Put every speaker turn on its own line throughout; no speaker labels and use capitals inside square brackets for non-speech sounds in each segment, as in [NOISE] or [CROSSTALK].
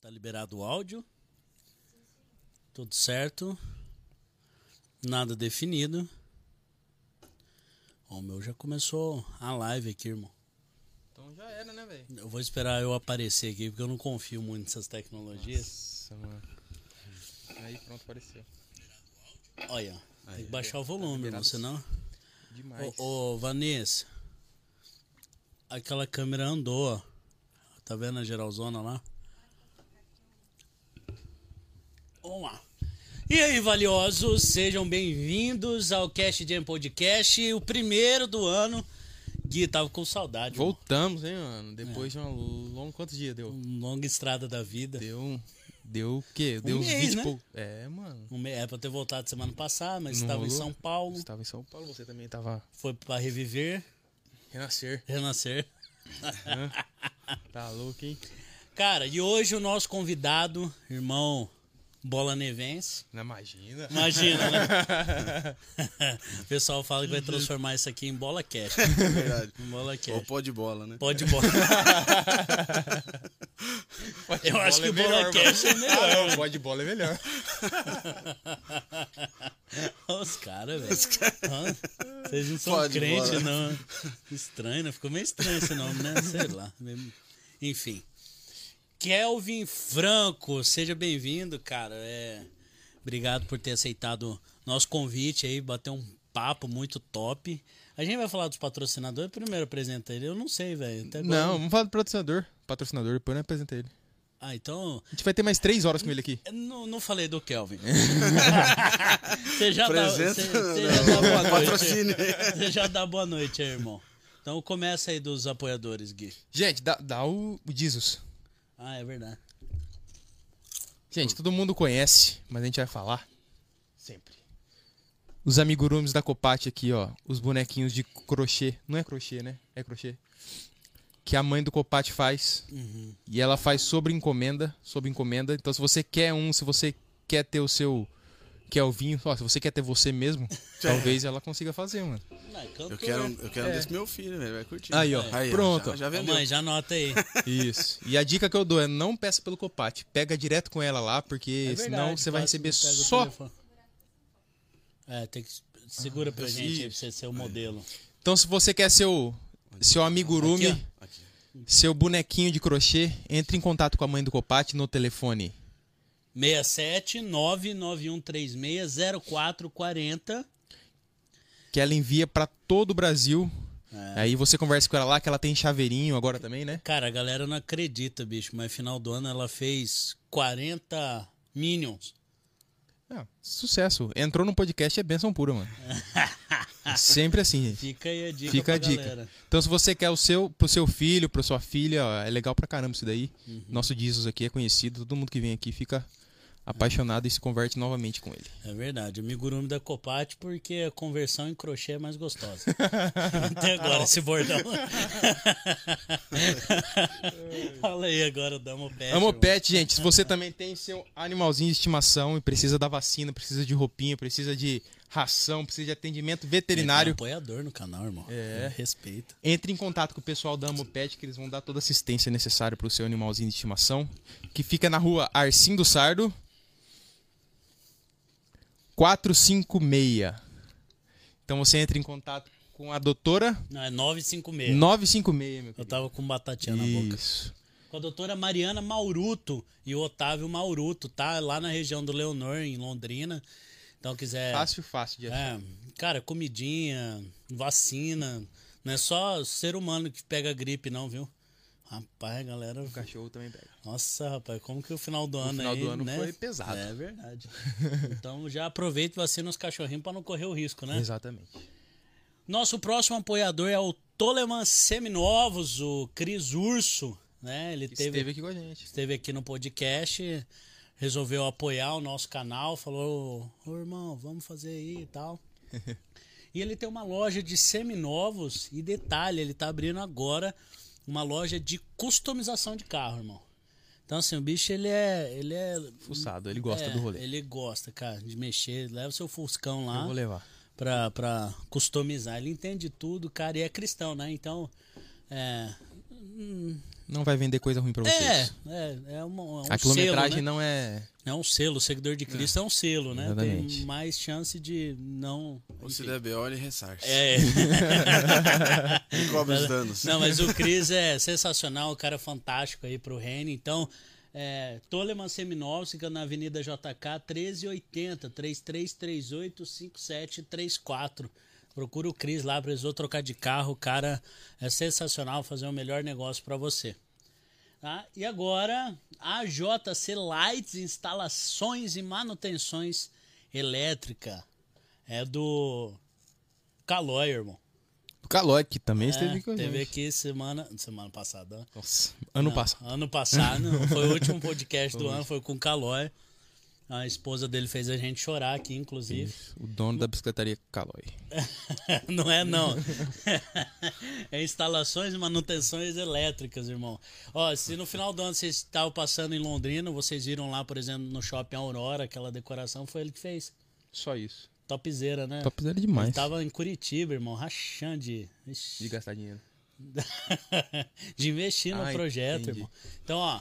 Tá liberado o áudio. Tudo certo. Nada definido. Ó, o meu já começou a live aqui, irmão.
Então já era, né, velho?
Eu vou esperar eu aparecer aqui, porque eu não confio muito nessas tecnologias.
Nossa, mano. Aí pronto, apareceu.
Olha, tem
Aí,
que baixar o
tá
volume, irmão,
liberado.
senão...
Demais.
Ô, ô, Vanessa. Aquela câmera andou, ó. Tá vendo a geralzona lá? Vamos lá. E aí, valiosos, sejam bem-vindos ao Cast Jam Podcast, o primeiro do ano. Gui, tava com saudade. irmão.
Voltamos, hein, mano? Depois de uma longa. Quantos dias deu?
Uma longa estrada da vida.
Deu. um- Deu o quê? Deu uns
mês,
20 e
né?
pouco. É, mano.
Um me- É pra ter voltado semana passada, mas estava em? São Paulo.
Você tava em São Paulo, você também tava.
Foi pra reviver,
Renascer.
renascer.
Tá louco, hein?
Cara, e hoje o nosso convidado, irmão Bola Nevense.
Não imagina.
Imagina, né? [LAUGHS] o pessoal fala que vai transformar isso aqui em bola cash.
Verdade.
Em bola
Ou
cash.
pó de bola, né?
Pode bola. Eu acho que o bola cash é melhor.
Ah, não, pode bola é melhor. [LAUGHS]
Os caras, velho. Hã? Vocês não são
Pode
crentes,
bola.
não. Estranho, né? Ficou meio estranho esse nome, né? Sei lá. Enfim. Kelvin Franco, seja bem-vindo, cara. É... Obrigado por ter aceitado nosso convite aí, bater um papo muito top. A gente vai falar dos patrocinadores. Primeiro apresenta ele. Eu não sei, velho. Agora-
Não, vamos falar do patrocinador. Patrocinador, depois eu apresento ele.
Ah, então.
A gente vai ter mais três horas com ele aqui.
Não, não falei do Kelvin. [LAUGHS] você já dá,
Presença,
você, você
não.
já dá boa noite.
Patrocínio.
Você já dá boa noite aí, irmão. Então começa aí dos apoiadores, Gui.
Gente, dá, dá o, o Jesus.
Ah, é verdade.
Gente, todo mundo conhece, mas a gente vai falar sempre. Os amigurumis da Copate aqui, ó. Os bonequinhos de crochê. Não é crochê, né? É crochê. Que a mãe do Copate faz. E ela faz sobre encomenda. Sobre encomenda. Então, se você quer um, se você quer ter o seu. Quer o vinho, ó, se você quer ter você mesmo, [LAUGHS] talvez ela consiga fazer, mano.
Não, é cantor.
Eu quero, um- eu quero um desse meu filho, velho. Vai curtir.
Aí, ó. Pronto.
Já, já vendeu.
mãe, já anota aí. [LAUGHS]
Isso. E a dica que eu dou é não peça pelo Copate. Pega direto com ela lá, porque
É
senão
verdade,
você vai receber
pega o
só.
É, tem que. Segura pra gente aí pra você ser o modelo.
Então, se você quer seu, seu amigurumi,
Aqui,
Aqui.
seu bonequinho de crochê, entre em contato com a mãe do Copate no telefone
67 99136 0440.
que ela envia pra todo o Brasil.
É.
Aí você conversa com ela lá, que ela tem chaveirinho agora também, né?
Cara, a galera não acredita, bicho, mas final do ano ela fez 40 Minions.
Ah, sucesso. Entrou no podcast é benção pura, mano. [LAUGHS] Sempre assim, gente.
Fica aí a dica
Fica a dica.
galera.
Então, se você quer o seu, pro seu filho, pra sua filha, ó, é legal pra caramba isso daí.
Uhum.
Nosso Jesus aqui é conhecido, todo mundo que vem aqui fica apaixonado e se converte novamente com ele.
É verdade, amigurumi da Copate porque a conversão em crochê é mais gostosa. [LAUGHS] Até agora esse bordão. [LAUGHS] Fala aí agora, Damo Pet.
Amo
irmão.
pet, gente. Se você também tem seu animalzinho de estimação e precisa da vacina, precisa de roupinha, precisa de ração, precisa de atendimento veterinário,
apoiador no canal, irmão.
É.
Respeita.
entre em contato com o pessoal da Amo Pet que eles vão dar toda a assistência necessária pro seu animalzinho de estimação, que fica na rua Arcim do Sardo 456. Então você entra em contato com a doutora
Não, é 956.
956, meu
Eu
querido.
tava com batatinha na boca.
Isso.
Com a doutora Mariana Mauruto e o Otávio Mauruto, tá? Lá na região do Leonor, em Londrina. Então quiser.
Fácil, fácil de achar.
É, cara, comidinha, vacina. Não é só ser humano que pega gripe, não, viu? Rapaz, galera.
O cachorro também pega.
Nossa, rapaz, como que o final do ano
final
aí,
do ano
né?
foi pesado.
É verdade. [LAUGHS] então já aproveita e vacina os cachorrinhos pra não correr o risco, né?
Exatamente.
Nosso próximo apoiador é o Toleman Seminovos, o Cris Urso, né? Ele teve,
Esteve aqui com a gente.
esteve aqui no podcast, resolveu apoiar o nosso canal, falou, ô irmão, vamos fazer aí e tal. [LAUGHS] e ele tem uma loja de seminovos e detalhe, ele tá abrindo agora uma loja de customização de carro, irmão. Então assim, o bicho ele é, ele é
Fuçado, ele gosta
é,
do rolê.
Ele gosta, cara, de mexer, leva o seu fuscão
Eu
lá
vou levar.
pra, pra customizar. Ele entende tudo, cara, e é cristão, né? Então, é, hum,
não vai vender coisa ruim pra vocês.
É, é, é, uma, é um
A quilometragem
selo, né?
não é.
É um selo, o seguidor de Cristo é, um selo, né?
Exatamente.
Tem mais chance de não.
Ou se der B.O., ele ressarce.
É. [LAUGHS] [LAUGHS]
E cobre os danos.
Não, mas o Cris é sensacional, o cara é fantástico aí pro Reni. Então, é, Toleman fica na Avenida JK 1380 3338 5734. Procura o Cris lá, precisou trocar de carro. O cara é sensacional, fazer o melhor negócio para você. Tá? E agora, a JC Lights, instalações e manutenções elétrica. É do Calói, irmão.
O Calói, que também
É,
esteve com a
teve aqui semana, semana passada.
Nossa, ano
Não,
passado.
Ano passado, foi o último podcast [LAUGHS] do ano, foi com o Calói. A esposa dele fez a gente chorar aqui, inclusive.
O dono da bicicletaria Calói. [LAUGHS]
não é não. [LAUGHS] é instalações e manutenções elétricas, irmão. Ó, se no final do ano vocês estavam passando em Londrina, vocês viram lá, por exemplo, no Shopping Aurora, aquela decoração, foi ele que fez.
Só isso.
Topzera, né?
Topzera
Ele
demais.
tava em Curitiba, irmão, rachando de... Ixi.
De gastar dinheiro. [LAUGHS]
de investir no
Ah,
projeto,
entendi.
irmão. Então, ó,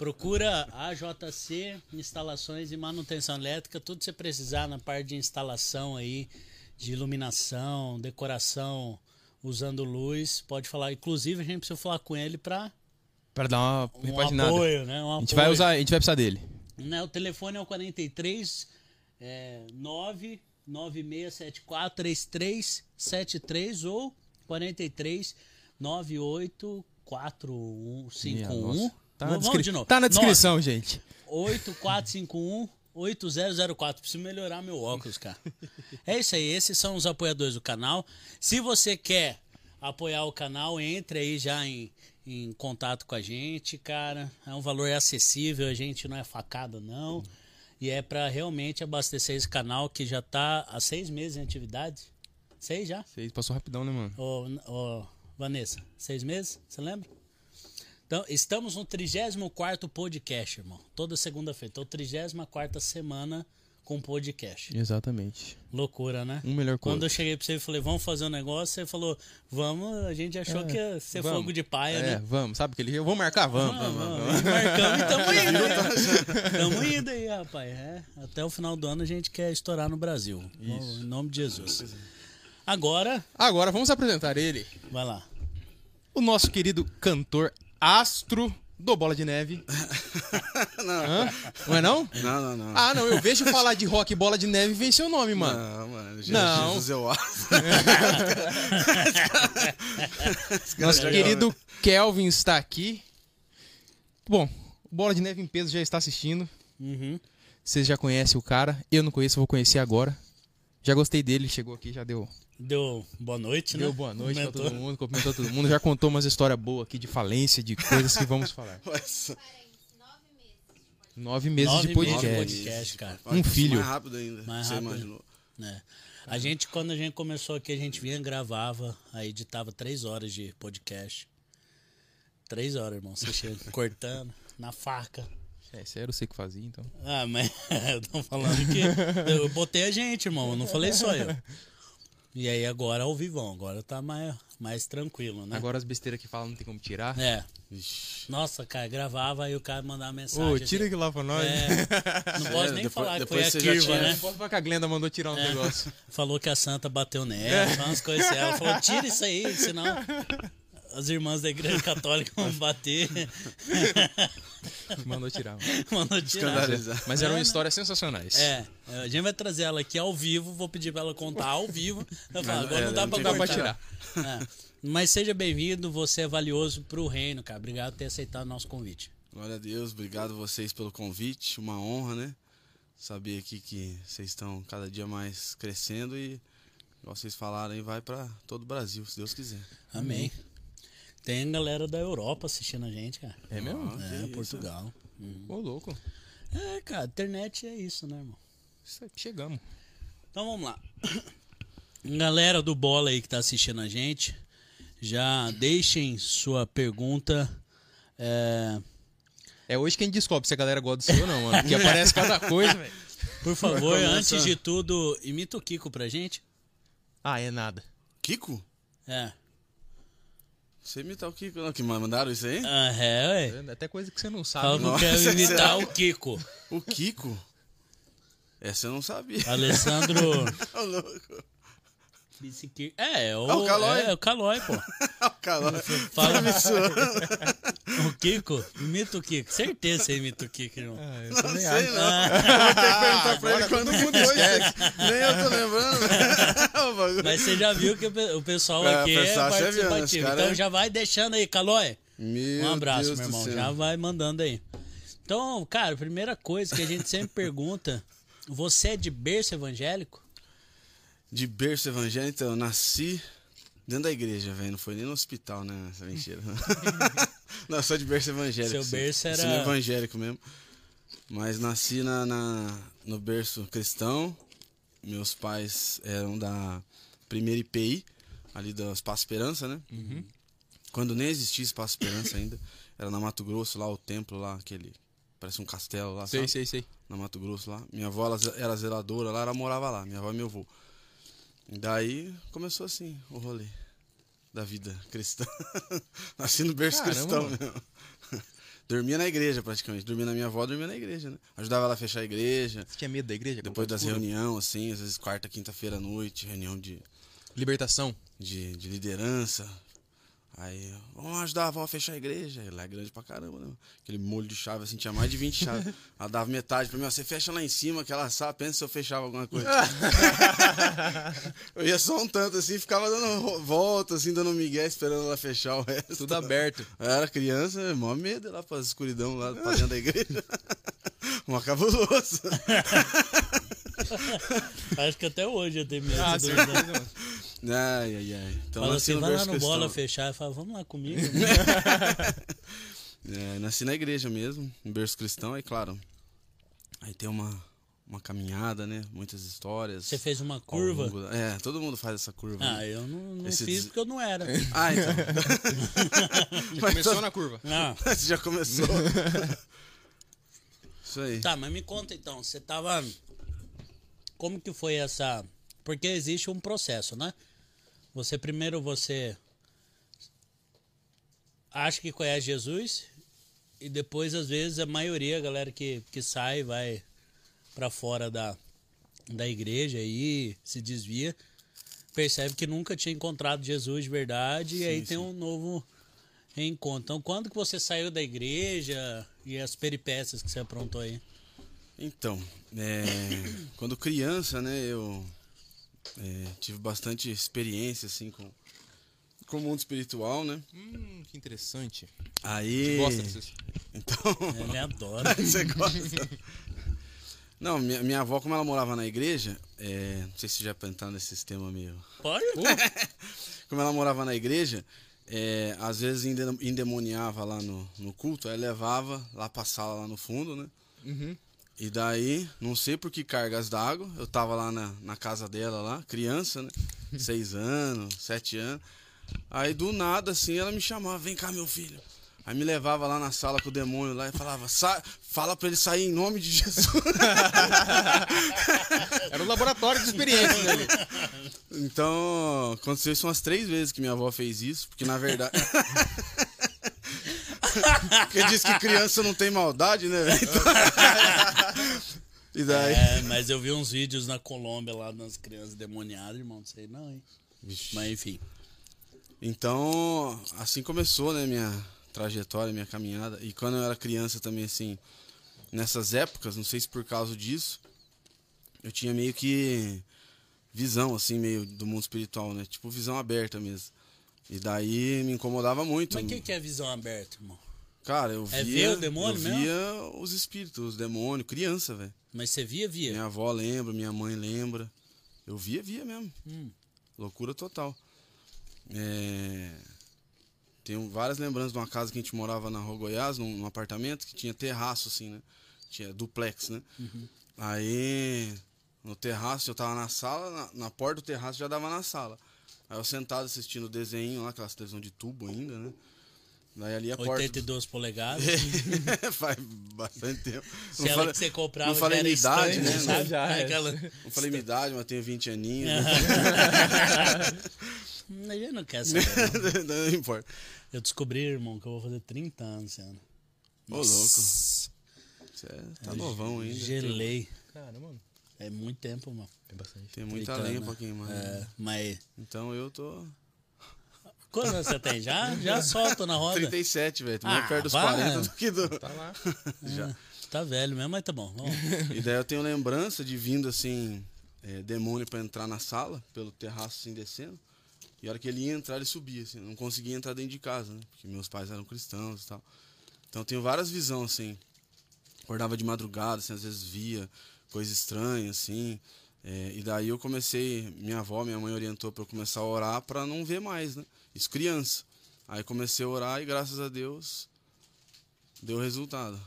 procura a JC Instalações e Manutenção Elétrica, tudo que você precisar na parte de instalação aí, de iluminação, decoração, usando luz, pode falar. Inclusive, a gente precisa falar com ele para
Pra dar uma
um
repaginada.
apoio, né? Um
A gente
apoio.
vai usar, a gente vai precisar dele.
Né, o telefone é o 43 é, 99674 3373 ou 43 984151.
Tá na, descri-
de novo.
tá na descrição, gente.
8451 8004. Preciso melhorar meu óculos, cara. É isso aí, esses são os apoiadores do canal. Se você quer apoiar o canal, entre aí já em, em contato com a gente, cara. É um valor acessível, a gente não é facada, não. E é pra realmente abastecer esse canal que já tá há seis meses em atividade. Seis já?
Você passou rapidão, né, mano?
Ô, ô, Vanessa, seis meses? Você lembra? Então, estamos no 34 podcast, irmão. Toda segunda-feira. Então, 34 semana com podcast.
Exatamente.
Loucura, né?
Um melhor o
Quando eu cheguei pra você e falei, vamos fazer um negócio, você falou, vamos, a gente achou que ia ser
Vamos.
fogo de paia,
É,
né?
vamos, sabe aquele Vamos marcar? Vamos, vamos, vamos.
E Marcamos e tamo [LAUGHS] indo, né? Tamo indo aí, rapaz. É, até o final do ano a gente quer estourar no Brasil. Em nome de Jesus. Agora,
Agora vamos apresentar ele,
vai lá.
o nosso querido cantor astro do Bola de Neve. [LAUGHS]
não.
Hã? Não é não?
não, não, não.
Ah, não, eu vejo falar de rock bola de neve e vem seu nome, mano.
Não, mano.
Não.
Jesus eu acho.
Nosso
já-
querido Kelvin está aqui. Bom, Bola de Neve em peso já está assistindo.
Uhum.
Vocês já conhecem o cara. Eu não conheço, vou conhecer agora. Já gostei dele, chegou aqui, já deu,
Deu boa noite, né?
deu boa noite pra
Comentou.
todo mundo, cumprimentou todo mundo. Já contou umas histórias boas aqui de falência, de coisas que vamos falar. [LAUGHS] Nove meses
Nove
de
meses de
podcast.
podcast, cara.
Um
isso
filho.
Mais rápido ainda.
Mais
você
rápido.
imaginou.
né? A gente, quando a gente começou aqui, a gente vinha, gravava, aí editava três horas de podcast. Três horas, irmão. Você chega [LAUGHS] cortando, na faca.
É, isso era eu sei que fazia, então.
Ah, mas [LAUGHS] eu tô falando que eu botei a gente, irmão. Eu não falei só eu. E aí agora ao vivão, agora tá mais, mais tranquilo, né?
Agora as besteiras que falam não tem como tirar.
É.
Ixi.
Nossa, cara, gravava aí o cara mandava mensagem.
Ô, tira aquilo lá pra nós.
É, não [LAUGHS] pode nem
depois-
falar que foi
depois
a
você já
Kirva,
tinha-
né?
Não posso falar que a Glenda mandou tirar um
É.
negócio.
Falou que a santa bateu nela, falou umas coisas assim. Ela falou, tira isso aí, senão as irmãs da igreja católica vão bater.
Mandou tirar. mano.
Mandou tirar.
Mas eram histórias sensacionais.
É, a gente vai trazer ela aqui ao vivo, vou pedir pra ela contar ao vivo. Eu falo, agora
é,
não dá
não
pra
pra tirar.
É. Mas seja bem-vindo, você é valioso pro reino, cara. Obrigado por ter aceitado o nosso convite.
Glória a Deus, obrigado vocês pelo convite, uma honra, né? Saber aqui que vocês estão cada dia mais crescendo e, igual vocês falaram aí, vai pra todo o Brasil, se Deus quiser.
Amém. Tem galera da Europa assistindo a gente, cara.
É mesmo?
Ah,
É,
que isso.
Portugal.
Ô, louco.
É, cara, internet é isso, né, irmão?
Isso aí, chegamos.
Então vamos lá. [COUGHS] Galera do Bola aí que tá assistindo a gente, já deixem sua pergunta. É,
É hoje que a gente descobre se a galera gosta do seu ou não, mano. Porque [LAUGHS] aparece cada coisa, velho.
por favor,
Começa.
antes de tudo, imita o Kiko pra gente.
Ah, é nada.
Kiko?
É.
Você imitar o Kiko, não? Que mandaram isso aí?
Ah, é, ué.
Até coisa que você não sabe.
Fala
né?
que quero imitar o Kiko.
O Kiko? Essa eu não sabia.
Alessandro. [LAUGHS]
Ô, louco.
Biciqui- É, é o,
Ah, o Calói.
É, o Calói, pô. [LAUGHS]
O calor.
Fala
Tá me suando. [LAUGHS]
o Kiko. Imita o Kiko. Certeza que você imita o Kiko, irmão.
Ah, eu
Não
também
sei,
acho.
não. Eu vou ter que perguntar pra ele quando mudou isso. Nem eu tô lembrando. [LAUGHS]
Mas você já viu que o pe- o pessoal
É,
aqui é
pessoal viu? Os
participativo.
cara
Então
é-
já vai deixando aí, Calói.
Meu
Um abraço,
Deus
meu irmão. Já vai mandando aí. Então, cara, primeira coisa que a gente sempre pergunta: você é de berço evangélico?
De berço evangélico, então, eu nasci dentro da igreja, velho. Não foi nem no hospital, né? Essa mentira. [LAUGHS] não, sou de berço evangélico.
Seu
sim.
berço era-
Ensino evangélico mesmo. Mas nasci na, na- no berço cristão. Meus pais eram da primeira IPI, ali do Espaço Esperança, né?
Uhum.
Quando nem existia Espaço Esperança ainda. Era na Mato Grosso, lá o templo, lá, aquele. Parece um castelo lá,
Sei,
sabe?
sei, sei.
na Mato Grosso lá. Minha avó ela era zeladora lá, ela morava lá, minha avó e meu avô. Daí começou assim o rolê da vida cristã. [LAUGHS] Nasci no berço
Caramba,
cristão mesmo. [LAUGHS] Dormia na igreja praticamente. Dormia na minha avó, dormia na igreja, né? Ajudava ela a fechar a igreja.
Você tinha medo da igreja?
Depois das reuniões, assim, às vezes quarta, quinta-feira à noite, reunião de,
Libertação.
de, de liderança. Aí, vamos ajudar a avó a fechar a igreja. Lá é grande pra caramba, né? Aquele molho de chave, assim, tinha mais de 20 chaves. [LAUGHS] Ela dava metade pra mim, ó, você fecha lá em cima, que ela sabe, pensa se eu fechava alguma coisa. [LAUGHS] eu ia só um tanto, assim, ficava dando volta, assim, dando migué, esperando ela fechar o resto.
Tudo aberto.
Eu era criança, mó medo lá pra escuridão, lá pra dentro da igreja. [LAUGHS] Mó cabuloso.
Acho que até hoje eu tenho medo.
Ah,
do-.
Ai, ai, ai. Então,
Fala assim, vai lá no bola fechar. Fala, vamos lá comigo. [LAUGHS]
É, nasci na igreja mesmo, no berço cristão, aí claro. Aí tem uma, uma caminhada, né? Muitas histórias.
Você fez uma curva?
longo É, todo mundo faz essa curva.
Ah,
né?
eu não, não
Esse
fiz
des-
porque eu não era. [LAUGHS]
Ah, então. [LAUGHS]
Já
Mas
começou
tô-
na curva.
Ah,
Você já começou. Isso aí.
tá, mas me conta então, você tava. Como que foi essa. Porque existe um processo, né? Você primeiro você acha que conhece Jesus e depois, às vezes, a maioria, a galera que, que sai, vai pra fora da, da igreja e se desvia, percebe que nunca tinha encontrado Jesus de verdade e aí
Sim,
tem
sim.
um novo reencontro. Então, quando que você saiu da igreja e as peripécias que você aprontou aí?
Então, é, [COUGHS] quando criança, né, eu é, tive bastante experiência, assim, com, com o mundo espiritual, né?
Hum, que interessante.
Aí...
Gosta desses...
Então...
Ele adora. [LAUGHS]
Você gosta? Não, minha, minha avó, como ela morava na igreja, é, não sei se já entrar nesse sistema meio.
Pode? [LAUGHS]
Como ela morava na igreja, é, às vezes ende- endemoniava lá no, no culto, aí levava lá pra sala lá no fundo, né?
Uhum.
E daí, não sei por que cargas d'água, eu tava lá na, na casa dela lá, criança, né? [LAUGHS] Seis anos, sete anos. Aí do nada, assim, ela me chamava, vem cá, meu filho. Aí me levava lá na sala com o demônio lá e falava, "Sa- fala pra ele sair em nome de Jesus. [LAUGHS]
Era o laboratório de experiência dele. [LAUGHS]
Então, aconteceu isso umas três vezes que minha avó fez isso, porque na verdade. Porque diz que criança não tem maldade, né? Então- [LAUGHS] E daí.
É, mas eu vi uns vídeos na Colômbia lá das crianças demoniadas, irmão. Não sei não, hein?
Vixe.
Mas enfim.
Então, assim começou, né, minha trajetória, minha caminhada. E quando eu era criança também, assim, nessas épocas, não sei se por causa disso, eu tinha meio que visão, assim, meio do mundo espiritual, né? Tipo, visão aberta mesmo. E daí me incomodava muito.
Mas o que, que é visão aberta, irmão?
Cara, eu via.
É ver o demônio
eu
mesmo?
via os espíritos, os demônios, criança, velho.
Mas você via, via.
Minha avó lembra, minha mãe lembra. Eu via, via mesmo.
Hum.
Loucura total. É... Tenho várias lembranças de uma casa que a gente morava na Rua Goiás, num, num apartamento que tinha terraço, assim, né? Tinha duplex, né?
Uhum.
Aí, no terraço, eu tava na sala, na, na porta do terraço já dava na sala. Aí eu sentado assistindo o desenho lá, aquelas televisão de tubo ainda, né? Daí ali a porta.
82 polegadas. [LAUGHS]
Faz bastante tempo.
Se
Não
ela
falei-
que você comprava
não falei
já era
minha idade,
estranho,
né?
sabe?
Já é.
Aquela...
Não falei minha idade, mas tenho 20 aninhos. né?
A gente não quer saber. [LAUGHS] não.
não importa.
Eu descobri, irmão, que eu vou fazer 30 anos esse ano.
Ô, louco. Você é- tá novão ainda.
Gelei.
Caramba, mano.
É muito tempo, mano.
É bastante.
Tem muita
30
lenha
anos,
pra queimar.
É,
né?
mas.
Então eu tô.
Quantos anos você tem? Já? Já [LAUGHS] solta na roda.
37, velho.
Ah,
perto dos
vai.
40 do que do.
Tá lá. [LAUGHS]
Já.
Tá velho mesmo, mas tá bom. Vamos. [LAUGHS]
E daí eu tenho lembrança de vindo assim, é, demônio pra entrar na sala, pelo terraço assim descendo. E a hora que ele ia entrar, ele subia, assim. Não conseguia entrar dentro de casa, né? Porque meus pais eram cristãos e tal. Então eu tenho várias visões, assim. Acordava de madrugada, assim, às vezes via coisa estranha, assim. É, e daí eu comecei, minha avó, minha mãe orientou pra eu começar a orar pra não ver mais, né? Isso criança. Aí comecei a orar e graças a Deus deu resultado.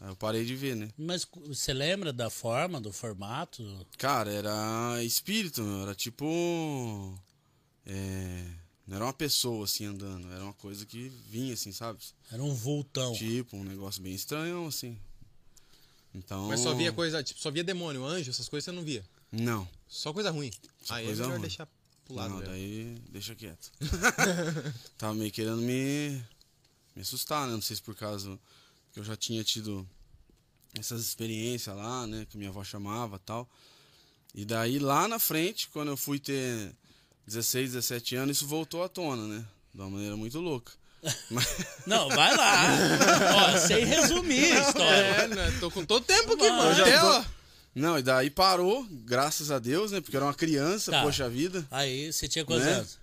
Aí eu parei de ver, né?
Mas você lembra da forma, do formato?
Cara, era espírito, meu. Era tipo. É, não era uma pessoa assim andando, era uma coisa que vinha assim, sabe?
Era um vultão.
Tipo, um negócio bem estranho, assim. Então.
Mas só via coisa, tipo, só via demônio, anjo, essas coisas você não via.
Não.
Só coisa ruim.
Só
Aí
coisa
é melhor
ruim.
deixar pro lado,
não,
velho.
daí deixa quieto. [LAUGHS] Tava meio querendo me, me assustar, né? Não sei se por causa que eu já tinha tido essas experiências lá, né? Que minha avó chamava tal. E daí lá na frente, quando eu fui ter 16, 17 anos, isso voltou à tona, né? De uma maneira muito louca. [LAUGHS]
Não, vai lá. Ó, sem resumir a história.
É, né? Tô com todo tempo aqui, mano.
Já
Até, ó.
não, e daí parou, graças a Deus, né? Porque eu era uma criança,
Tá.
poxa vida.
Aí você tinha quantos
Né?
anos?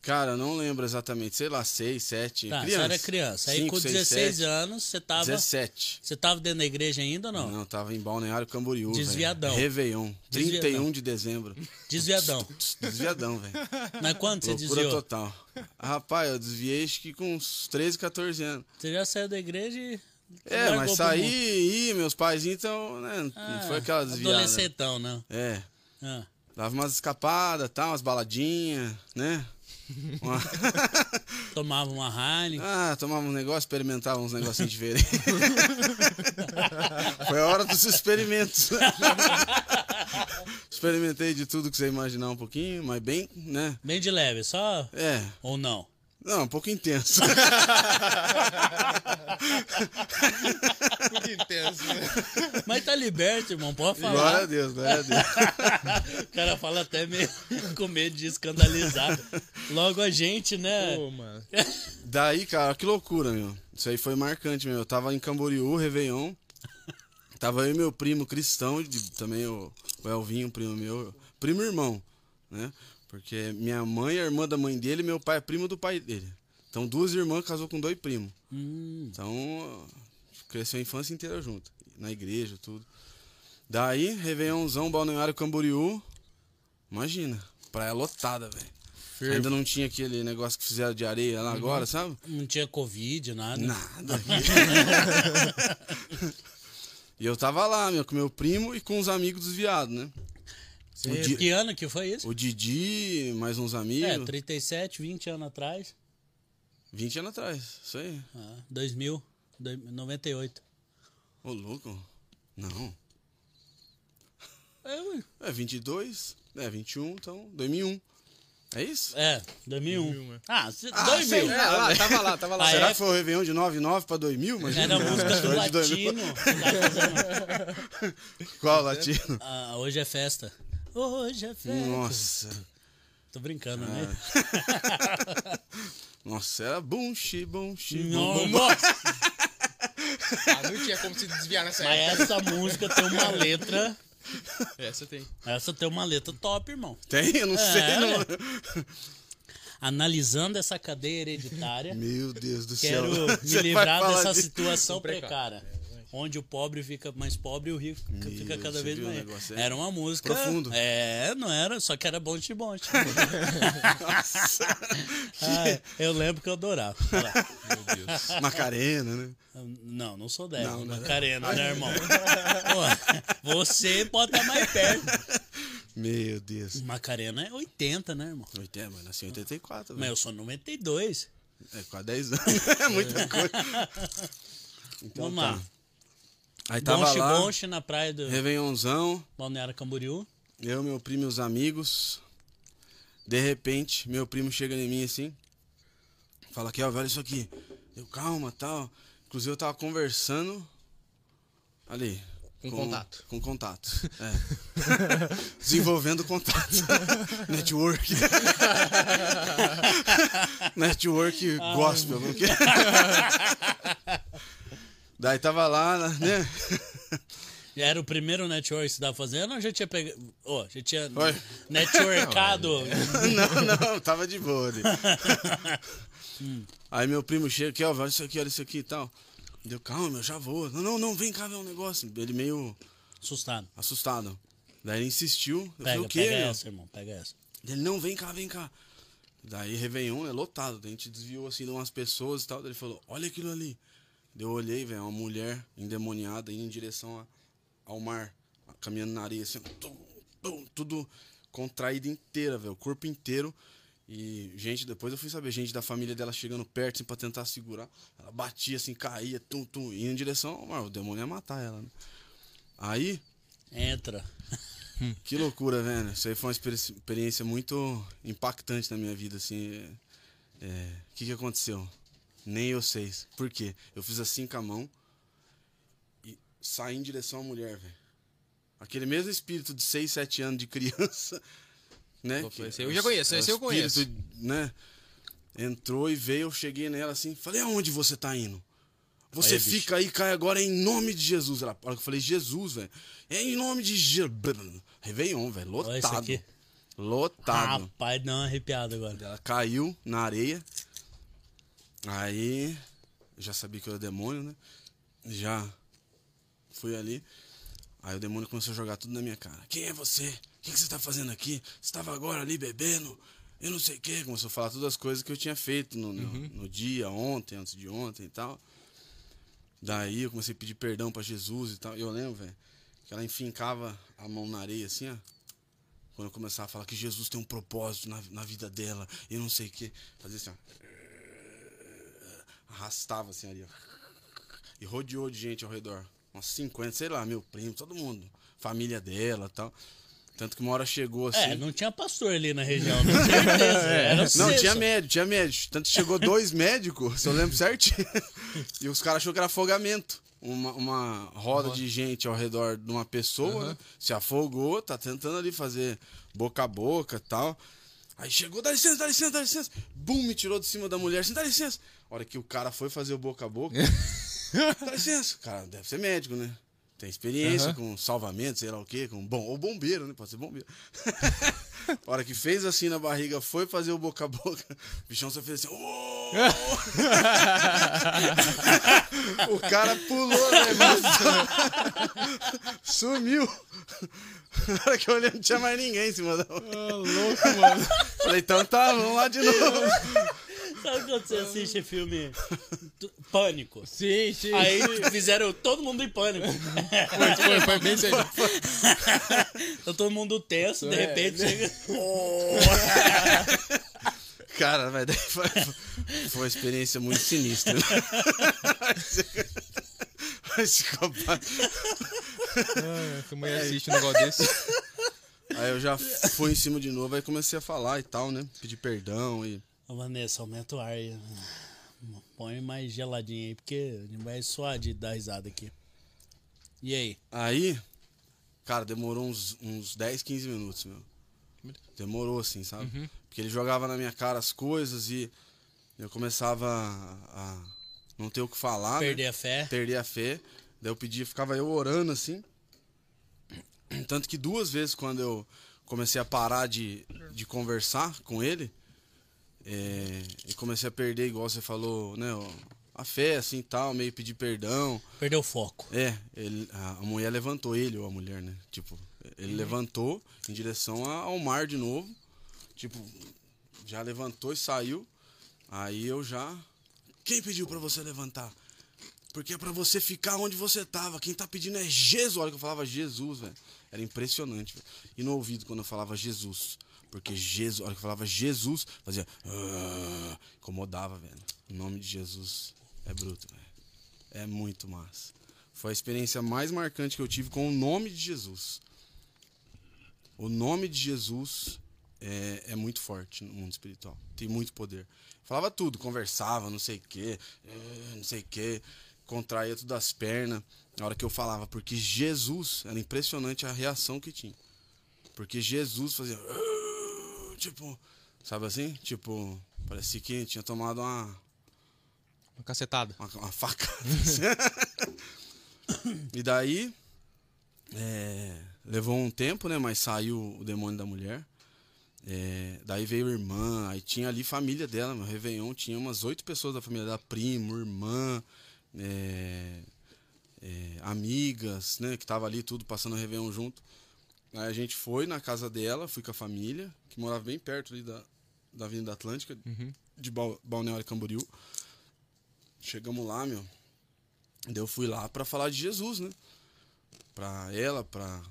Cara, eu não lembro exatamente, sei lá, 6, 7,
Tá,
criança.
você era criança. Aí
Cinco,
com
seis,
16
sete,
anos, você tava.
17.
Você tava dentro da igreja ainda ou não?
Não, tava em Balneário Camboriú.
Desviadão.
velho. Réveillon.
Desviadão.
31 de dezembro. [LAUGHS]
Desviadão.
Desviadão, velho.
Mas quando você
Loucura
desviou?
total. Ah, Rapaz, eu desviei acho que com uns 13, 14 anos.
Você já saiu da igreja e.
É, mas saí e meus pais, então, né? Não
Ah,
foi aquela desviada.
Adolescentão, né?
É.
Ah.
Dava umas escapadas, tá, umas baladinhas, né? Uma- [LAUGHS]
Tomava uma Heineken.
Ah, tomava um negócio, experimentava uns negocinhos diferentes. [LAUGHS] Foi a hora dos experimentos. [LAUGHS] Experimentei de tudo que você imaginar um pouquinho, mas bem, né?
Bem de leve, só.
É.
Ou não?
Não, um pouco intenso. [LAUGHS]
Muito intenso, né?
Mas tá liberto, irmão. Pode
glória
falar.
a Deus, glória a Deus.
o cara fala até meio [LAUGHS] com medo de escandalizar. Logo a gente, né?
Pô, mano.
Daí, cara, que loucura, meu. Isso aí foi marcante, meu. Eu tava em Camboriú, Réveillon. Tava eu e meu primo cristão, de- também o, o Elvinho, primo meu. Primo irmão, né? Porque minha mãe é irmã da mãe dele e meu pai é primo do pai dele. Então, duas irmãs casou com dois primos.
Hum,
Então, cresceu a infância inteira junto. Na igreja, tudo. Daí, Réveillonzão, Balneário Camboriú. Imagina, praia lotada, velho. Ainda não tinha aquele negócio que fizeram de areia lá agora, sabe?
não tinha Covid, nada.
Nada. [LAUGHS] e eu tava lá, meu, com meu primo e com os amigos dos viados, né? O, Di-
Que ano que foi isso?
o Didi, mais uns amigos.
É, 37, 20 anos atrás.
20 anos atrás, isso aí.
Ah, 2000, dois- 98.
Ô, louco. Não.
É, ué.
É 22, é 21, então 2001. É isso?
É, 2001.
2001, é.
Ah, se-
Ah,
2000.
sei
É, lá, tava lá, tava lá. [LAUGHS]
Ah,
Será
é?
que foi o Réveillon de 99 pra 2000? Imagina,
Era a música do
história de 2000.
latino. [LAUGHS]
Qual latino?
Ah, hoje é festa. Hoje é festa.
Nossa.
Tô brincando, né? [LAUGHS]
Nossa, era bunchi, bum,
Não,
bum.
nossa, [LAUGHS]
Ah, não tinha como se desviar nessa
mas
época.
essa música tem uma letra.
Essa tem.
Essa tem uma letra top, irmão.
Tem? Eu não
É,
sei. Não.
Analisando essa cadeia hereditária,
Meu Deus do céu.
quero me
Você
livrar dessa
disso?
situação precária. Onde o pobre fica mais pobre e o rico fica
Meu,
cada vez mais.
aí?
Era uma música.
Profundo.
É, não era, só que era bom de bom. Ah, eu lembro que eu adorava.
Meu Deus.
Macarena, né?
Não, não sou dessa,
Não, não é.
Macarena, né, irmão? [LAUGHS] Pô, você pode estar mais perto.
Meu Deus.
Macarena é 80, né, irmão?
80, mas nasci em 84,
Mas
velho.
eu sou 92.
É quase 10 anos. [LAUGHS] É muita [LAUGHS] coisa. Então,
Vamos lá.
Aí tava
Bonche
lá,
Bonche na praia do
Réveillonzão,
Balneário Camboriú.
eu, meu primo e os amigos. De repente, meu primo chega em mim assim, fala aqui, ó, olha isso aqui. Eu, calma, tal. Inclusive eu tava conversando ali.
Com contato.
Com contato. [LAUGHS] É. Desenvolvendo contato. [LAUGHS] Network. [LAUGHS] Network gospel. como que é? Daí tava lá, né? [LAUGHS]
Era o primeiro network que você tava fazendo ou já tinha pegado. Oh, já tinha
Oi.
networkado? [LAUGHS]
Não, não, tava de boa ali. [LAUGHS] Aí meu primo chega aqui, ó, olha isso aqui, olha isso aqui e tal. Deu, calma, meu, já vou. Não, não, não, vem cá ver um negócio. Ele meio
Assustado.
assustado. Daí ele insistiu. Eu falei,
Pega,
o quê,
pega
meu?
essa, irmão. Pega essa.
Ele, não, vem cá, vem cá. Daí Réveillon é lotado. A gente desviou assim de umas pessoas e tal. Daí ele falou, olha aquilo ali. Eu olhei, velho, uma mulher endemoniada indo em direção a- ao mar, caminhando na areia, assim, tum, tum, tudo contraído inteira, velho, o corpo inteiro. E gente, depois eu fui saber, gente da família dela chegando perto, assim, pra tentar segurar. Ela batia, assim, caía, tum, tum, indo em direção ao mar. O demônio ia matar ela, né? Aí,
Entra. [LAUGHS]
que loucura, velho. Isso aí foi uma experi- experiência muito impactante na minha vida, assim. É, é, O que, que aconteceu? Nem eu sei. Por quê? Eu fiz assim com a mão e saí em direção à mulher, velho. Aquele mesmo espírito de 6, 7 anos de criança, [LAUGHS] né?
Pô,
que-
eu já conheço,
é
esse eu conheço.
espírito, Né? Entrou e veio, eu cheguei nela assim, falei, aonde você tá indo? Você
bicho.
fica aí, cai agora em nome de Jesus. Ela, eu falei, Jesus, velho. É em nome de Jesus. Réveillon, velho.
Olha isso
Lotado.
aqui.
Lotado.
Rapaz, dá uma arrepiada agora.
Ela caiu na areia. Aí, eu já sabia que eu era demônio, né? Já fui ali. Aí o demônio começou a jogar tudo na minha cara. Quem é você? O que, que você tá fazendo aqui? Você tava agora ali bebendo? Eu não sei o quê. Começou a falar todas as coisas que eu tinha feito no, no, no dia, ontem, antes de ontem e tal. Daí eu comecei a pedir perdão pra Jesus e tal. Eu lembro, velho, que ela enfincava a mão na areia assim, ó. Quando eu começava a falar que Jesus tem um propósito na, na vida dela e não sei o que. Fazia assim, ó. Arrastava assim ali, ó. E rodeou de gente ao redor. Uns 50, sei lá, meu primo, todo mundo. Família dela e tal. Tanto que uma hora chegou assim.
É, não tinha pastor ali na região, com certeza. [LAUGHS] Era
Não, tinha médico, tinha médico. Tanto que chegou dois médicos, se eu lembro certinho. [LAUGHS] E os caras achou que era afogamento. Uma, uma roda de gente ao redor de uma pessoa, né? se afogou, tá tentando ali fazer boca a boca e tal. Aí chegou, dá licença, dá licença, dá licença. Bum, me tirou de cima da mulher, assim, dá licença. A hora que o cara foi fazer o boca a boca, dá licença. O cara deve ser médico, né? Tem experiência
Aham.
com salvamento, sei lá o quê, com bom, ou bombeiro, né? Pode ser bombeiro. [LAUGHS] A hora que fez assim na barriga, foi fazer o boca a boca, o bichão só fez assim. "Ô!" [LAUGHS] o cara pulou, né? [LAUGHS] Sumiu. Na hora que eu olhei, não tinha mais ninguém em cima da.
louco, mano. [LAUGHS]
Falei, então tá, vamos lá de novo.
Sabe quando você assiste filme Pânico?
Sim, sim.
Aí fizeram todo mundo em pânico.
Foi, foi, foi bem isso aí.
Tá todo mundo tenso, de
É.
repente chega. [LAUGHS]
Cara, vai, daí foi, foi uma experiência muito sinistra. [LAUGHS] [LAUGHS] Psicopata.
Ah, tua mulher assiste um negócio desse.
Aí eu já fui em cima de novo, aí comecei a falar e tal, né? Pedir perdão e.
Ô, Vanessa, aumenta o ar aí. Põe mais geladinho aí, porque vai suar de dar risada aqui. E aí?
Aí, cara, demorou uns, uns 10, 15 minutos, meu. Demorou assim, sabe? Porque ele jogava na minha cara as coisas e eu começava a, a não ter o que falar. né?
Perder a fé?
perder a fé. Daí eu pedia, ficava eu orando assim. Tanto que duas vezes quando eu comecei a parar de, de conversar com ele, é, e comecei a perder, igual você falou, né? A fé, assim tal, meio pedir perdão.
Perdeu o foco.
É, ele, a, mulher levantou ele, ou a mulher, né? Tipo, ele levantou em direção ao mar de novo. Tipo, já levantou e saiu. Aí eu já. Quem pediu pra você levantar? Porque é pra você ficar onde você tava. Quem tá pedindo é Jesus. A hora que eu falava Jesus, velho. Era impressionante, velho. E no ouvido quando eu falava Jesus. Porque Jesus, a hora que eu falava Jesus, fazia. "Ah", incomodava, velho. O nome de Jesus é bruto, velho. É muito massa. Foi a experiência mais marcante que eu tive com o nome de Jesus. O nome de Jesus é, é muito forte no mundo espiritual. Tem muito poder. Falava tudo, conversava, não sei o quê, eh, não sei o quê, contraía tudo as pernas na hora que eu falava, porque Jesus, era impressionante a reação que tinha. Porque Jesus fazia. "Ah", Tipo, sabe assim? Tipo, parecia que tinha tomado uma,
Uma cacetada.
uma, uma facada. [LAUGHS] e daí, é, levou um tempo, né? Mas saiu o demônio da mulher. É, daí veio a irmã, aí tinha ali família dela, meu Réveillon, tinha umas oito pessoas da família dela, primo, irmã, é, é, amigas, né? Que tava ali tudo passando o Réveillon junto. Aí a gente foi na casa dela, fui com a família, que morava bem perto ali da, da Avenida Atlântica,
Uhum.
de Bal- Balneário Camboriú. Chegamos lá, meu. Daí eu fui lá pra falar de Jesus, né? Pra ela, pra,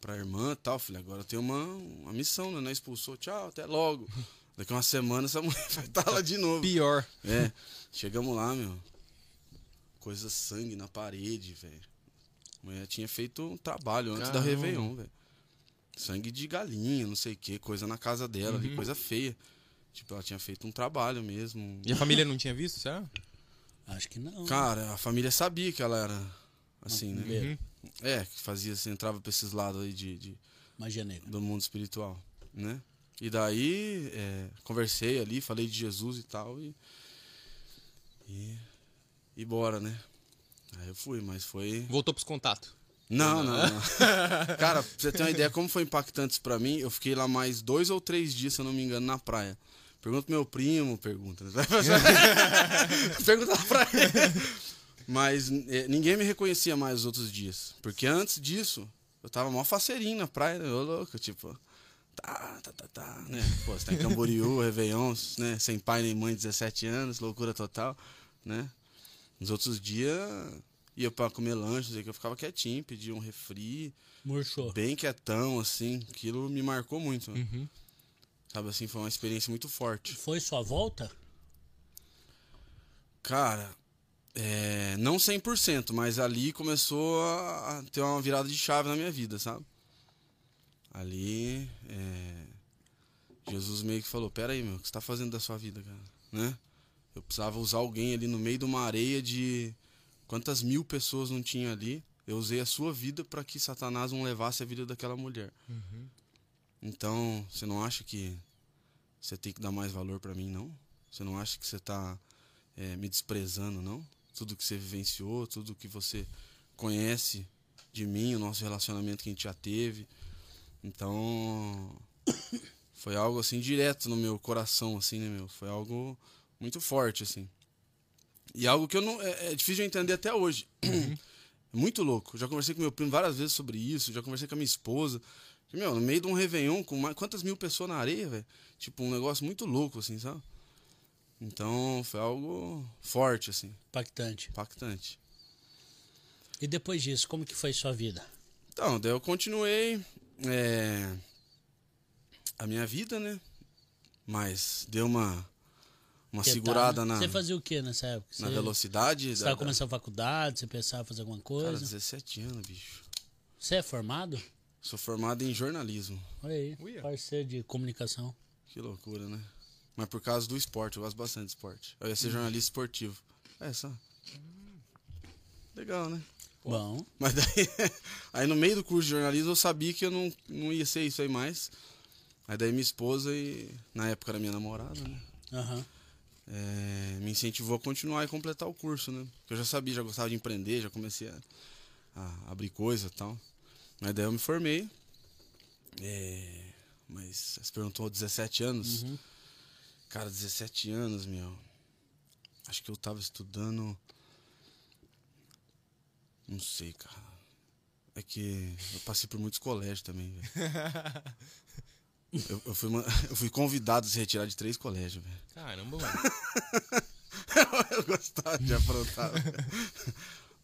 pra irmã e tal. Falei, agora eu tenho uma, uma missão, né? Não expulsou, tchau, até logo. Daqui uma semana essa [LAUGHS] mulher vai estar lá de novo.
Pior.
É, chegamos lá, meu. Coisa sangue na parede, velho. A mulher tinha feito um trabalho antes da
Caramba.
Réveillon, velho. Sangue de galinha, não sei o que, coisa na casa dela ali,
Uhum.
coisa feia. Tipo, ela tinha feito um trabalho mesmo.
E a família não tinha visto, será?
Acho que não.
Cara, a família sabia que ela era assim, né?
Uhum.
É, que fazia assim, entrava pra esses lados aí de, de-
Magia negra.
do mundo espiritual, né? E daí, é, conversei ali, falei de Jesus e tal, e. E. E bora, né? Aí eu fui, mas foi.
Voltou pros contatos.
Não, não, não. [LAUGHS] Cara, pra você ter uma ideia como foi impactante isso pra mim, eu fiquei lá mais dois ou três dias, se eu não me engano, na praia. Pergunta pro meu primo, pergunta. né? [LAUGHS] pergunta lá pra ele. Mas eh, ninguém me reconhecia mais os outros dias. Porque antes disso, eu tava mó faceirinho na praia, né? Ô louco, tipo. Tá, tá, tá, tá, né? Pô, você tá em Camboriú, [LAUGHS] Réveillon, né? Sem pai nem mãe, 17 anos, loucura total, né? Nos outros dias, ia pra comer lanche, que eu ficava quietinho, pedia um refri,
Murchou.
bem quietão, assim. Aquilo me marcou muito, né?
Uhum.
Sabe assim, foi uma experiência muito forte.
Foi sua volta?
Cara, é, não 100%, mas ali começou a ter uma virada de chave na minha vida, sabe? Ali, é, Jesus meio que falou: Pera aí, meu, o que você tá fazendo da sua vida, cara? Né? Eu precisava usar alguém ali no meio de uma areia de quantas mil pessoas não tinha ali. Eu usei a sua vida para que Satanás não levasse a vida daquela mulher. Então, você não acha que você tem que dar mais valor para mim, não? Você não acha que você tá é, me desprezando, não? Tudo que você vivenciou, tudo que você conhece de mim, o nosso relacionamento que a gente já teve. Então, [COUGHS] foi algo assim direto no meu coração, assim, né, meu? Foi algo muito forte, assim. E algo que eu não. É, é difícil de entender até hoje. [COUGHS] É muito louco. Já conversei com meu primo várias vezes sobre isso, já conversei com a minha esposa. Meu, no meio de um Réveillon, com mais, quantas mil pessoas na areia, velho? Tipo, um negócio muito louco, assim, sabe? Então, foi algo forte, assim,
Impactante.
impactante.
E depois disso, como que foi sua vida?
Então, daí eu continuei é, a minha vida, né? Mas deu uma, uma segurada
tá-
na,
Você fazia o que nessa época?
na
Você-
velocidade.
Você
da-
estava
da-
começando a faculdade, você pensava em fazer alguma
Cara,
coisa?
17 anos, bicho.
Você é formado?
Sou formado em jornalismo.
Olha aí,
Uia.
parceiro de comunicação.
Que loucura, né? Mas por causa do esporte, eu gosto bastante de esporte. Eu ia
Hum.
ser jornalista esportivo. É só. Legal, né?
Bom, [LAUGHS]
Mas daí, aí no meio do curso de jornalismo eu sabia que eu não, não ia ser isso aí mais. Aí daí minha esposa e na época era minha namorada, né?
aham.
É, me incentivou a continuar e completar o curso, né? Porque eu já sabia, já gostava de empreender, já comecei a, a abrir coisa e tal. Mas daí eu me formei. É, mas você perguntou 17 anos?
Uhum.
Cara, 17 anos, meu. Acho que eu tava estudando. Não sei, cara. É que eu passei por muitos colégios também, velho. [LAUGHS] Eu, eu fui, [LAUGHS] eu fui convidado a se retirar de três colégios, velho.
Caramba, mano. [LAUGHS]
eu gostava de aprontar.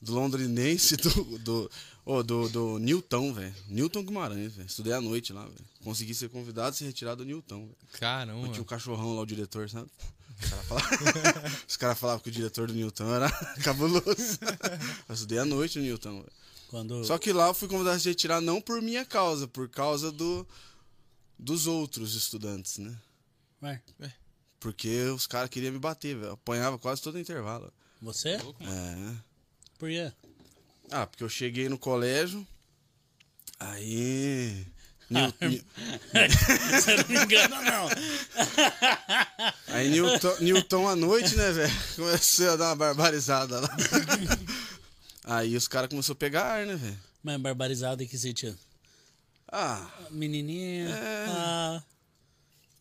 Do londrinense, [LAUGHS] do. Do, oh, do, do Newton, velho. Newton Guimarães, velho. Estudei à noite lá, velho. Consegui ser convidado a se retirar do Newton, velho.
Caramba.
Tinha um cachorrão lá, o diretor, sabe? Os caras falavam, [LAUGHS] cara falavam que o diretor do Newton era [LAUGHS] cabuloso. Eu estudei à noite no Newton, velho.
Quando...
Só que lá eu fui convidado a se retirar não por minha causa, por causa do. dos outros estudantes, né?
Ué,
Porque os caras queriam me bater, velho. Apanhava quase todo intervalo.
você?
É.
Por quê?
Ah, porque eu cheguei no colégio, aí. [LAUGHS] Ni-
Você não me engana, não. [LAUGHS]
aí Newton, Newton à noite, né, velho? [LAUGHS] Começou a dar uma barbarizada lá. Aí os caras começaram a pegar ar, né, velho?
Mas barbarizado em que sentido?
Ah,
Menininha.
É.
Ah.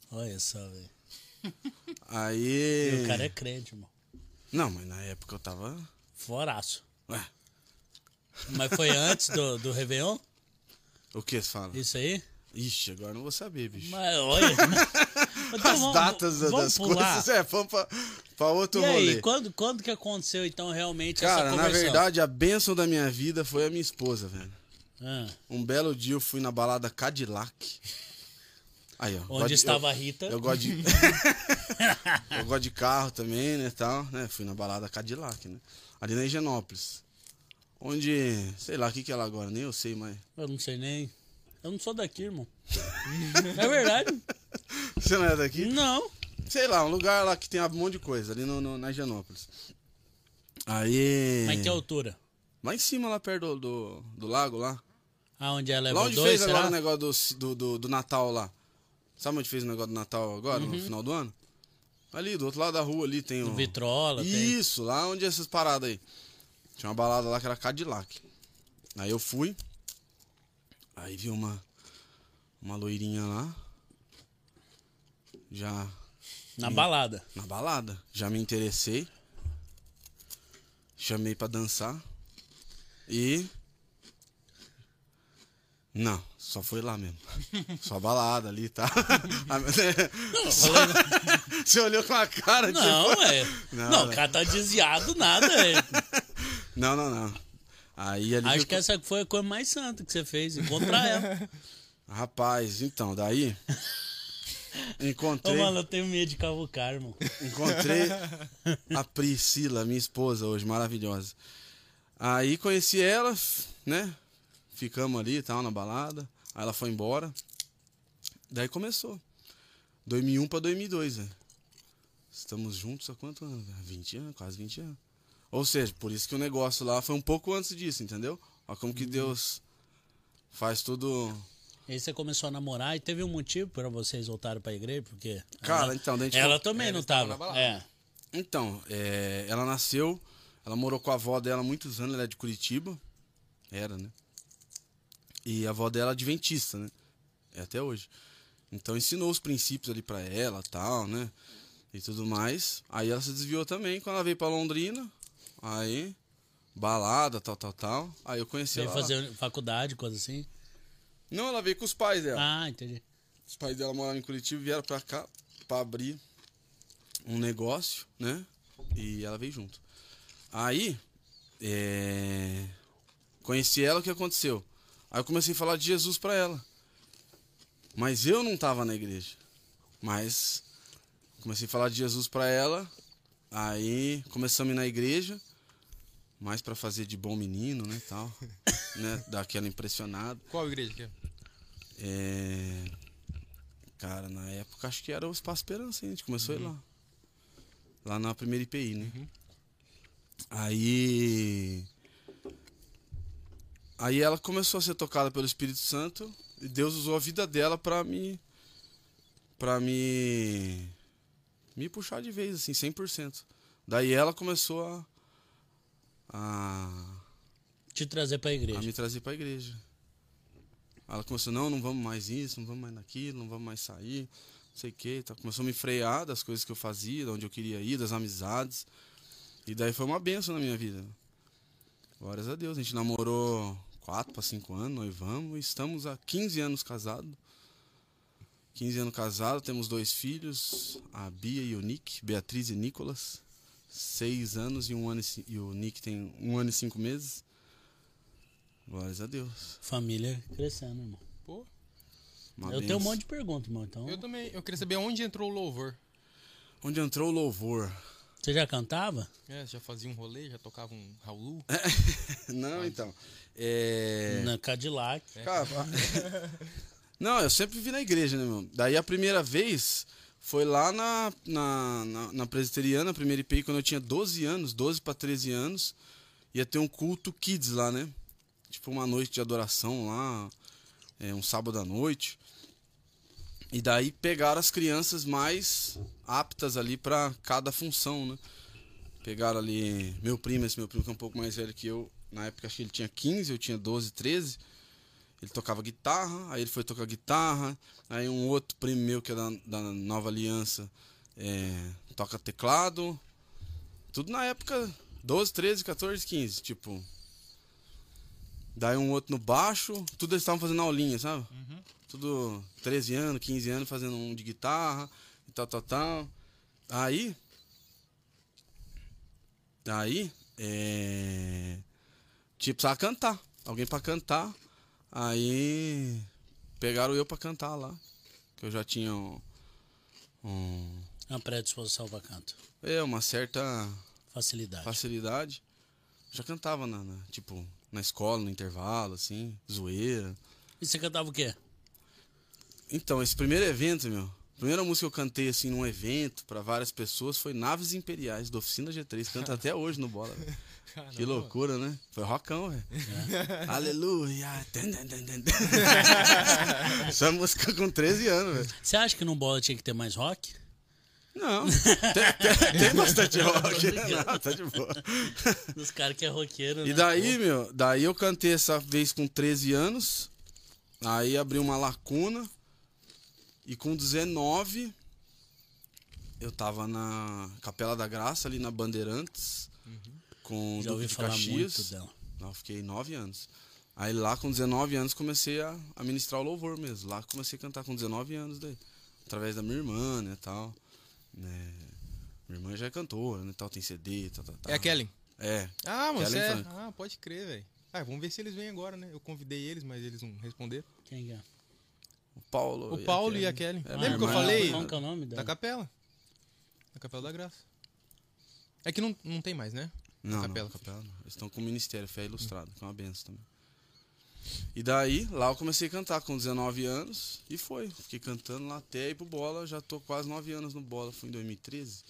Olha só, velho.
aí.
O cara é crente, irmão.
Não, mas na época eu tava.
Foraço.
Ué,
Mas foi antes do, do Réveillon?
o que você fala?
Isso aí?
Ixi, agora não vou saber, bicho.
Mas olha. [LAUGHS] Então,
As
vamos-
datas da-
vamos
das
pular.
coisas, é, vamos pra, pra outro
E aí,
rolê.
quando, quando que aconteceu então realmente
Cara,
essa
na
conversão?
verdade, a bênção da minha vida foi a minha esposa, velho.
Ah,
Um belo dia eu fui na balada Cadillac. Aí, ó.
onde
de-
estava
eu,
a Rita?
Eu gosto de. [LAUGHS] eu gosto de carro também, né, tal, né? Fui na balada Cadillac, né? Ali na Higienópolis. Onde, sei lá, o que que é lá agora, nem eu sei, mas...
Eu não sei nem. Eu não sou daqui, irmão. [LAUGHS] é verdade? [LAUGHS]
Você não é daqui?
Não.
Sei lá, um lugar lá que tem um monte de coisa, ali no, no- na Higienópolis. Aí...
Mas que altura?
Lá em cima, lá perto do, do, do lago, lá.
Aonde ela
Lá
leva
onde
dois,
fez agora
será?
o negócio do, do, do, do Natal lá. Sabe onde fez o negócio do Natal agora, no final do ano? Ali, do outro lado da rua ali tem o...
Vitrola, tem.
Isso, lá onde é essas paradas aí. Tinha uma balada lá que era Cadillac. Aí eu fui. Aí vi uma. Uma loirinha lá. Já
Na balada.
na balada. Já me interessei. Chamei pra dançar. E. Não, só foi lá mesmo. [LAUGHS] Só balada ali, tá? [LAUGHS] Só- [LAUGHS] Você olhou com a cara de.
Não, é.
Não,
Não,
não.
o cara tá desviado, nada. é.
Não, não, não. Aí.
Acho que essa foi a coisa mais santa que você fez, encontrar ela.
Rapaz, então, daí.
Ô,
Encontrei.
mano, eu tenho medo de cavucar, irmão.
Encontrei a Priscila, minha esposa hoje, maravilhosa. Aí conheci ela, né? Ficamos ali e tal, na balada. Aí ela foi embora. Daí começou. 2001 pra 2002, velho. Estamos juntos há quanto anos? velho? 20 anos, quase 20 anos. Ou seja, por isso que o negócio lá foi um pouco antes disso, entendeu? Olha como que Deus faz tudo.
Aí você começou a namorar e teve um motivo pra vocês voltarem pra igreja, porque.
Cara,
ela,
então, daí a gente
ela
foi-
também
É,
não tava. É.
Então, é, ela nasceu, ela morou com a avó dela há muitos anos, ela é de Curitiba. Era, né? E a avó dela é adventista, né? É até hoje. Então ensinou os princípios ali pra ela, tal, né? E tudo mais. Aí ela se desviou também quando ela veio pra Londrina. Aí, balada, tal, tal, tal. Aí eu conheci
Veio
ela.
fazer faculdade, coisa assim.
Não, ela veio com os pais dela.
Ah, entendi.
Os pais dela moravam em Curitiba e vieram pra cá pra abrir um negócio, né? E ela veio junto. Aí, é... conheci ela, o que aconteceu? Aí eu comecei a falar de Jesus pra ela. Mas eu não tava na igreja. Mas comecei a falar de Jesus pra ela. Aí começamos a ir na igreja. Mais pra fazer de bom menino, né, tal. [LAUGHS] né? Dar aquela impressionada.
Qual igreja que é?
É... Cara, na época acho que era o Espaço Esperança, hein? a gente começou a ir lá. Lá na primeira IPI, né? Aí. Aí ela começou a ser tocada pelo Espírito Santo e Deus usou a vida dela pra me. pra me. me puxar de vez, assim, 100%. Daí ela começou a. a
Te trazer pra
a
igreja.
me trazer pra igreja. Ela começou, não, não vamos mais isso, não vamos mais naquilo, não vamos mais sair, não sei o que. Tá. Começou a me frear das coisas que eu fazia, de onde eu queria ir, das amizades. E daí foi uma benção na minha vida. Glórias a Deus. A gente namorou 4 para 5 anos, noivamos, estamos há 15 anos casados. 15 anos casados, temos dois filhos, a Bia e o Nick, Beatriz e Nicolas. Seis anos e um ano e, e o Nick tem um ano e cinco meses. Glórias a Deus.
Família crescendo, irmão.
Pô,
Uma
eu tenho um
benção.
monte de perguntas, irmão. Então,
eu também. Eu queria saber onde entrou o louvor.
Onde entrou o louvor?
Você já cantava?
É, já fazia um rolê, já tocava um Raul. [LAUGHS]
Não, então. É.
Na Cadillac.
Cara, [LAUGHS] Não, eu sempre vivi na igreja, né, meu? Daí a primeira vez foi lá na, na, na, na presbiteriana, a primeira IPI, quando eu tinha 12 anos, 12 para 13 anos. Ia ter um culto kids lá, né? Tipo uma noite de adoração lá, é, um sábado à noite. E daí pegaram as crianças mais aptas ali para cada função, né? Pegaram ali meu primo, esse meu primo que é um pouco mais velho que eu. Na época acho que ele tinha 15, eu tinha 12, 13. Ele tocava guitarra, aí ele foi tocar guitarra. Aí um outro primo meu que é da, da Nova Aliança é, toca teclado. Tudo na época 12, 13, 14, 15, tipo. Daí um outro no baixo, tudo eles estavam fazendo aulinha, sabe? Tudo 13 anos, 15 anos fazendo um de guitarra e tal, tal, tal. Aí. Aí, é. Tipo, precisava cantar. Alguém pra cantar. Aí. Pegaram eu pra cantar lá. Que eu já tinha um. um
Uma predisposição pra canto.
é, uma certa
Facilidade.
facilidade. Já cantava na, na- tipo, na escola, no intervalo, assim, zoeira.
E você cantava o quê?
Então, esse primeiro evento, meu, a primeira música que eu cantei, assim, num evento pra várias pessoas foi Naves Imperiais, da Oficina G3. Canta até hoje no Bola, velho. Que loucura, né? Foi rockão, velho. Aleluia. Tan, tan. [LAUGHS] Essa música com 13 anos, velho.
Você acha que no bola tinha que ter mais rock?
Não, tem, tem- tem bastante rock. Não, tá de boa.
Dos caras que é roqueiro,
E
né?
daí, meu, daí eu cantei essa vez com 13 anos. Aí abri uma lacuna. E com 19 eu tava na Capela da Graça, ali na Bandeirantes. Com o
Já
Duque de
falar
Caxias.
muito dela.
Lá eu fiquei 9 anos. Aí lá com 19 anos comecei a, a ministrar o louvor mesmo. Lá comecei a cantar com 19 anos daí. Através da minha irmã, né, tal. Né, minha irmã já é cantora, né, tal, tem CD, tal, tal, tal.
É a Kellen.
É.
Ah, você é...
Franco.
Ah, pode crer, velho. Ah, vamos ver se eles vêm agora, né? Eu convidei eles, mas eles não responderam.
Quem é?
O Paulo.
O Paulo e a Kelly.
É,
Lembra que eu falei?
Como que é o nome
Da
dela?
capela. Da Capela da Graça. É que não, não tem mais, né?
Não,
capela.
não, capela não. Eles estão com o Ministério Fé Ilustrado, que é uma benção também. E daí, lá eu comecei a cantar com 19 anos e foi. Fiquei cantando lá até ir pro bola. Já tô quase 9 anos no bola. Fui em 2013.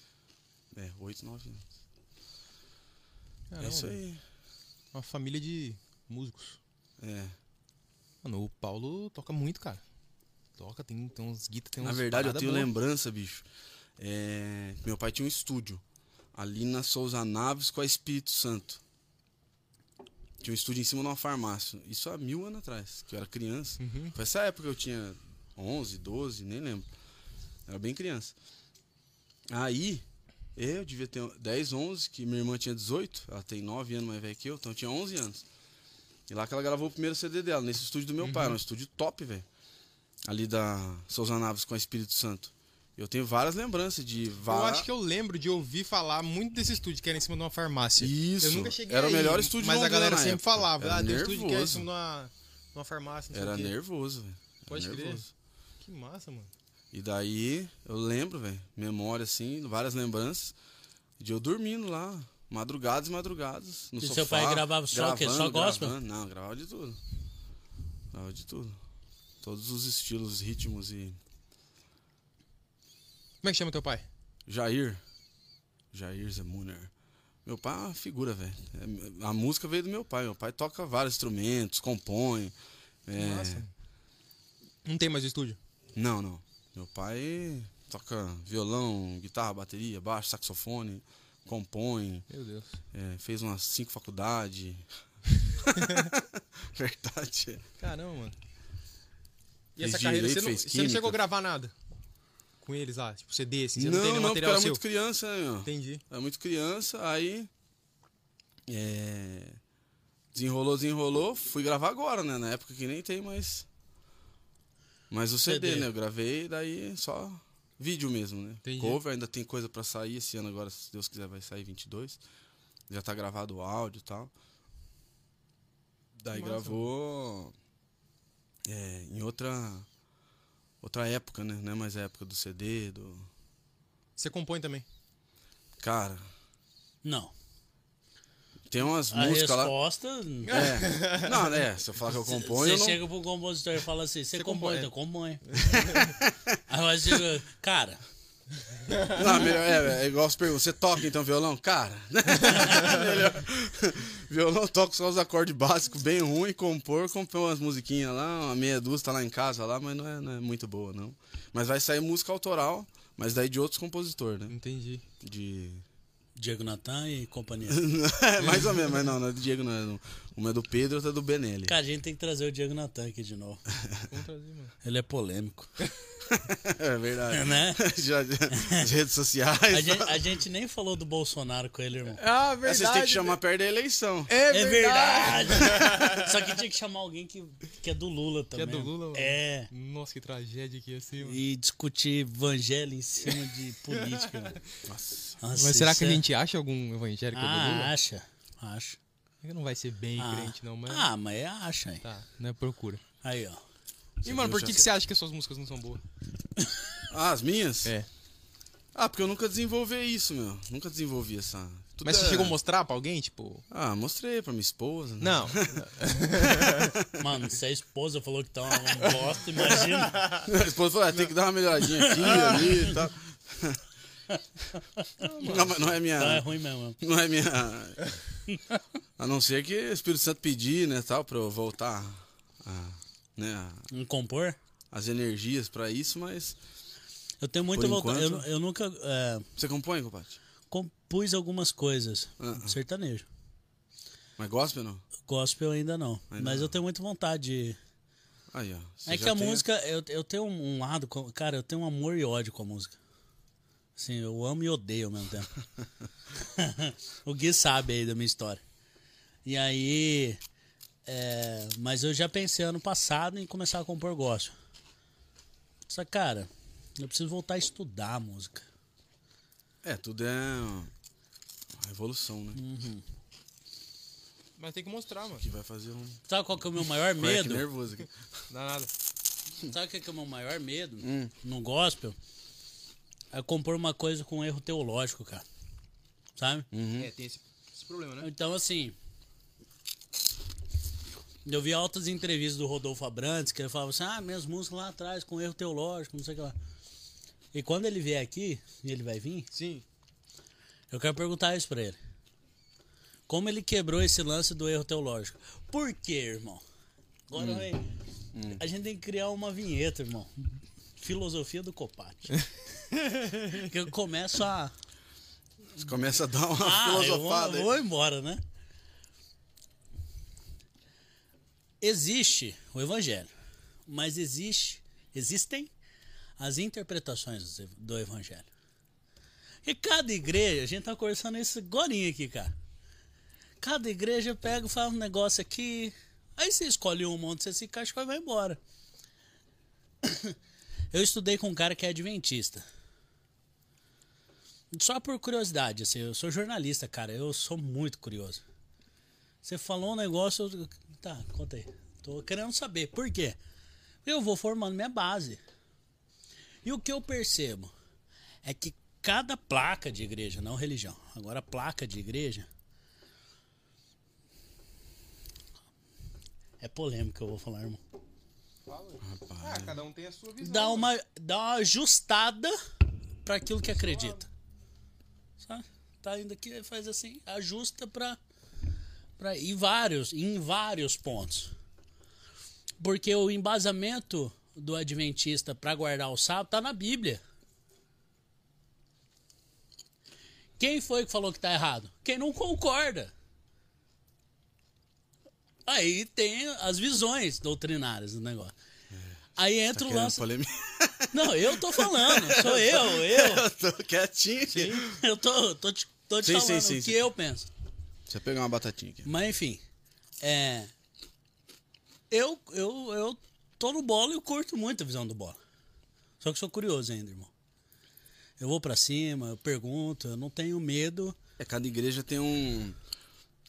É, 8, 9 anos.
Caramba,
é isso aí.
Uma família de músicos.
É.
Mano, o Paulo toca muito, cara. Toca, tem, tem uns guitas, tem uns
Na verdade, eu tenho
boa.
lembrança, bicho. É, Meu pai tinha um estúdio ali na Souza Naves com a Espírito Santo. Tinha um estúdio em cima de uma farmácia. Isso há mil anos atrás, que eu era criança.
Uhum.
Foi essa época que eu tinha 11, 12, nem lembro. Era bem criança. Aí, eu devia ter 10, 11, que minha irmã tinha 18. Ela tem 9 anos mais velha que eu, então eu tinha 11 anos. E lá que ela gravou o primeiro CD dela, nesse estúdio do meu pai. Era um estúdio top, velho. Ali da Souza Naves com a Espírito Santo. Eu tenho várias lembranças de
Eu
várias.
acho que eu lembro de ouvir falar muito desse estúdio que era em cima de uma farmácia.
Isso.
Eu nunca cheguei
Era o
aí,
melhor estúdio
Mas a galera sempre
época.
falava.
Era
ah, tem um estúdio que é em
nervoso.
cima de uma, de uma farmácia.
Era
o
nervoso, velho. Era
Pode crer.
nervoso.
Que massa, mano.
E daí, eu lembro, velho, memória assim, várias lembranças de eu dormindo lá, madrugadas e madrugadas, no
E
sofá.
seu pai gravava só o quê? Só gospel?
gravando. Não, gravava de tudo. Gravava de tudo. Todos os estilos, ritmos e...
Como é que chama teu pai?
Jair. Jair Zemuner. Meu pai é uma figura, velho. É, A música veio do meu pai. Meu pai toca vários instrumentos, compõe. é,
Massa. Não tem mais estúdio.
Não, não. Meu pai toca violão, guitarra, bateria, baixo, saxofone, compõe,
Meu Deus.
é, fez umas cinco faculdades. [LAUGHS] [LAUGHS] Verdade.
Caramba, mano. E essa carreira,
direito,
você não, você não chegou a gravar nada? Com eles lá? Tipo CD, assim? Você
não,
não, tem
não,
material
era
seu?
muito criança, né, meu?
Entendi.
Era muito criança, aí. É, desenrolou, desenrolou. Fui gravar agora, né? Na época que nem tem mais. Mas o CD,
CD.
né? Eu gravei, daí só vídeo mesmo, né?
Entendi.
Cover, ainda tem coisa pra sair esse ano agora, se Deus quiser, vai sair 22. Já tá gravado o áudio e tal. Daí
massa,
gravou. É, em outra. Outra época, né? Não é mais a época do CD, do.
Você compõe também.
Cara,
Não.
tem umas
A
músicas lá.
resposta.
É. Não, né? Se eu falar que eu componho,
Você
eu não.
chega pro compositor e fala assim: você compõe,
compõe.
então compõe. [LAUGHS] Aí você chega, cara,
Não, [LAUGHS] melhor, é, é igual você pergunta, você toca então violão? Cara, [LAUGHS] melhor. Violão toca só os acordes básicos, bem ruim, compor, compor umas musiquinhas lá, uma meia dúzia tá lá em casa lá, mas não é, não é muito boa, não. Mas vai sair música autoral, mas daí de outros compositores, né?
Entendi.
De.
Diego Natan e companhia. [LAUGHS]
É, mais ou menos, mas não, não é do Diego, não. É do- uma é do Pedro, outra é do Benelli.
Cara, a gente tem que trazer o Diego Natan aqui de novo. [LAUGHS]
Vamos trazer, mano.
Ele é polêmico. [LAUGHS]
É verdade.
Né?
Já, as redes sociais.
A gente, a gente nem falou do Bolsonaro com ele, irmão.
Ah,
Mas Vocês têm que chamar perto da eleição.
É,
É
verdade.
verdade. Só que tinha que chamar alguém que, que é do Lula
Que é
também.
do Lula, mano.
É.
Nossa, que tragédia que ia ser, mano.
E discutir evangelho em cima de política. mano.
Nossa.
Nossa,
Mas será que a
é-
gente acha algum evangélico do
Ah,
Lula?
acha. Acha.
Não vai ser bem
Ah.
crente, não, mas.
Ah, mas é acha aí.
Tá, não é procura.
Aí, ó.
E, mano, por que, que você acha que as suas músicas não são boas? [COUGHS]
Ah, as minhas?
É.
Ah, porque eu nunca desenvolvi isso, meu. Nunca desenvolvi essa. tudo
Mas você
é-
chegou a mostrar pra alguém, tipo.
Ah, mostrei pra minha esposa. né?
Não. [LAUGHS] [LAUGHS]
Mano, se a esposa falou que tá uma uma bosta, imagina. [LAUGHS]
A esposa falou, ah, tem que dar uma melhoradinha aqui, ali e tal. [LAUGHS] Não, mas não é minha.
Então é ruim mesmo.
Não é minha. [LAUGHS] A não ser que o Espírito Santo pedir, né, tal, pra eu voltar a, né, a-
Em compor,
as energias pra isso, mas.
eu tenho muita vontade. Eu, eu nunca é,
Você compõe, compadre?
compus algumas coisas.
Ah, ah.
Sertanejo.
Mas gospel não?
Gospel ainda não.
Ainda
mas
não.
eu tenho muita vontade de.
Aí, ó.
é que a
tem-
música, eu, eu tenho um lado. Cara, eu tenho um amor e ódio com a música. Assim, eu amo e odeio ao mesmo tempo. [LAUGHS] o Gui sabe aí da minha história. E aí. é, mas eu já pensei ano passado em começar a compor gospel. Só que, cara, eu preciso voltar a estudar a música.
É, tudo é uma revolução, né?
Uhum.
Mas tem que mostrar, mano.
Que vai fazer um
Sabe qual que é o meu maior [LAUGHS] medo?
nervoso aqui.
Não dá nada.
Sabe o que é, que é o meu maior medo
Hum.
no gospel? É compor uma coisa com erro teológico, cara. Sabe?
Uhum.
É, tem esse, esse problema, né?
Então, assim. Eu vi altas entrevistas do Rodolfo Abrantes que ele falava assim: ah, minhas músicas lá atrás com erro teológico, não sei o que lá. E quando ele vier aqui, e ele vai vir,
Sim.
eu quero perguntar isso pra ele. Como ele quebrou esse lance do erro teológico? Por quê, irmão? Agora vai. A gente tem que criar uma vinheta, irmão. Filosofia do Copate. [LAUGHS] que eu começo a.
Você começa a dar uma
Ah, eu vou,
filosofada
vou embora, né? Existe o evangelho, mas existe, existem as interpretações do- evangelho. E cada igreja, a gente tá conversando isso agora aqui, cara. Cada igreja pega e fala um negócio aqui, aí você escolhe um monte, você se encaixa e vai embora. [COUGHS] Eu estudei com um cara que é adventista. Só por curiosidade, assim, eu sou jornalista, cara, eu sou muito curioso. Você falou um negócio. Tá, conta aí. Tô querendo saber. Por quê? Eu vou formando minha base. E o que eu percebo é que cada placa de igreja, não religião, agora placa de igreja. É polêmico que eu vou falar, irmão.
Ah, cada um tem a sua visão.
Dá uma, dá uma ajustada para aquilo que acredita. Sabe? Tá indo aqui, faz assim, ajusta para para em vários, em vários pontos. Porque o embasamento do adventista para guardar o sábado tá na Bíblia. Quem foi que falou que tá errado? Quem não concorda. Aí tem as visões doutrinárias do negócio. Aí entra
Tá
o lance.
polêmica? [LAUGHS]
Não, eu tô falando, sou [LAUGHS] eu, eu. [LAUGHS]
Eu tô quietinho.
Eu tô, tô te, tô te
Sim,
falando
sim, sim,
o que
sim.
eu penso.
Deixa eu pegar uma batatinha aqui.
Mas enfim, é. Eu, eu, eu tô no bola e eu curto muito a visão do bola. Só que sou curioso ainda, irmão. Eu vou pra cima, eu pergunto, eu não tenho medo.
É, cada igreja tem um.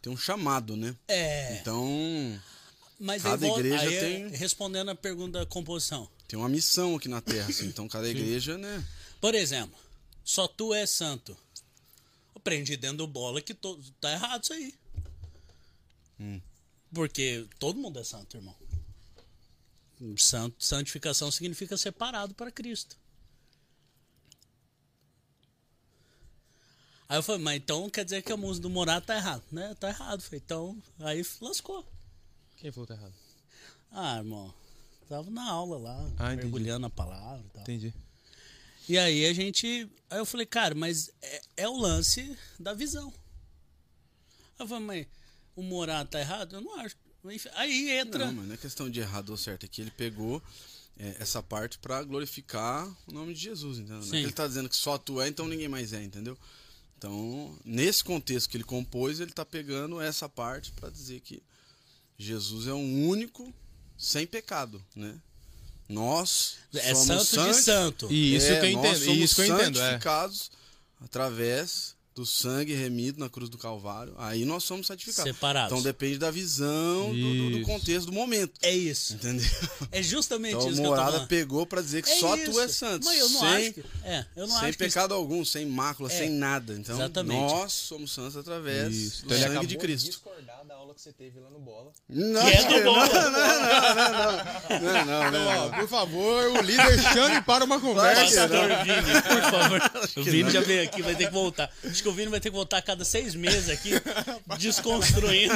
Tem um chamado, né?
É.
Então,
Mas
cada
aí, volta-
igreja
aí,
tem-
respondendo a pergunta da composição.
tem uma missão aqui na Terra, assim. Então, cada igreja, né?
Por exemplo, só tu é santo. Aprendi dentro do bola que to, tá errado isso aí.
Hum.
Porque todo mundo é santo, irmão. Santo, santificação significa separado para Cristo. Aí eu falei, mas então quer dizer que a música do Morato tá errado, né? Tá errado. Falei, então, aí lascou.
Quem falou que tá errado?
Ah, irmão, tava na aula lá,
Ah, entendi.
mergulhando a palavra e tal.
Entendi.
E aí a gente. Aí eu falei, cara, mas é, é o lance da visão. Aí eu falei, mas o Morato tá errado? Eu não acho. Aí entra.
Não, mas não é questão de errado ou certo. É que ele pegou é, essa parte pra glorificar o nome de Jesus, entendeu? Não é
Sim.
que ele tá dizendo que só tu é, então ninguém mais é, entendeu? Então, nesse contexto que ele compôs, ele tá pegando essa parte pra dizer que Jesus é um único sem pecado, né? Nós
é
somos
santo de
santi-
santo.
E isso
é,
que eu
nós
entendo.
somos
Isso que eu entendo. É.
santificados através do sangue remido na cruz do Calvário. Aí nós somos santificados.
Separados.
Então depende da visão, do, do- do contexto, do momento.
É isso.
Entendeu?
É justamente
Então
isso
a
que eu tô
morada pegou pra dizer que
É
só
isso.
tu é santo.
Mas eu não
sem
acho que. É, eu não
sem
acho que.
pecado algum, sem mácula,
É.
sem nada. Então
Exatamente.
nós somos santos através
Isso.
do
Então
sangue de Cristo.
discordar da aula que você teve lá no Bola.
Não,
Que é do
não,
bom.
não, não, não, não.
por favor, o líder chame para uma conversa.
Pastor Vini, por favor. O Vini
não.
já veio aqui, vai ter que voltar. Acho que o Vini vai ter que voltar a cada seis meses aqui, [LAUGHS] desconstruindo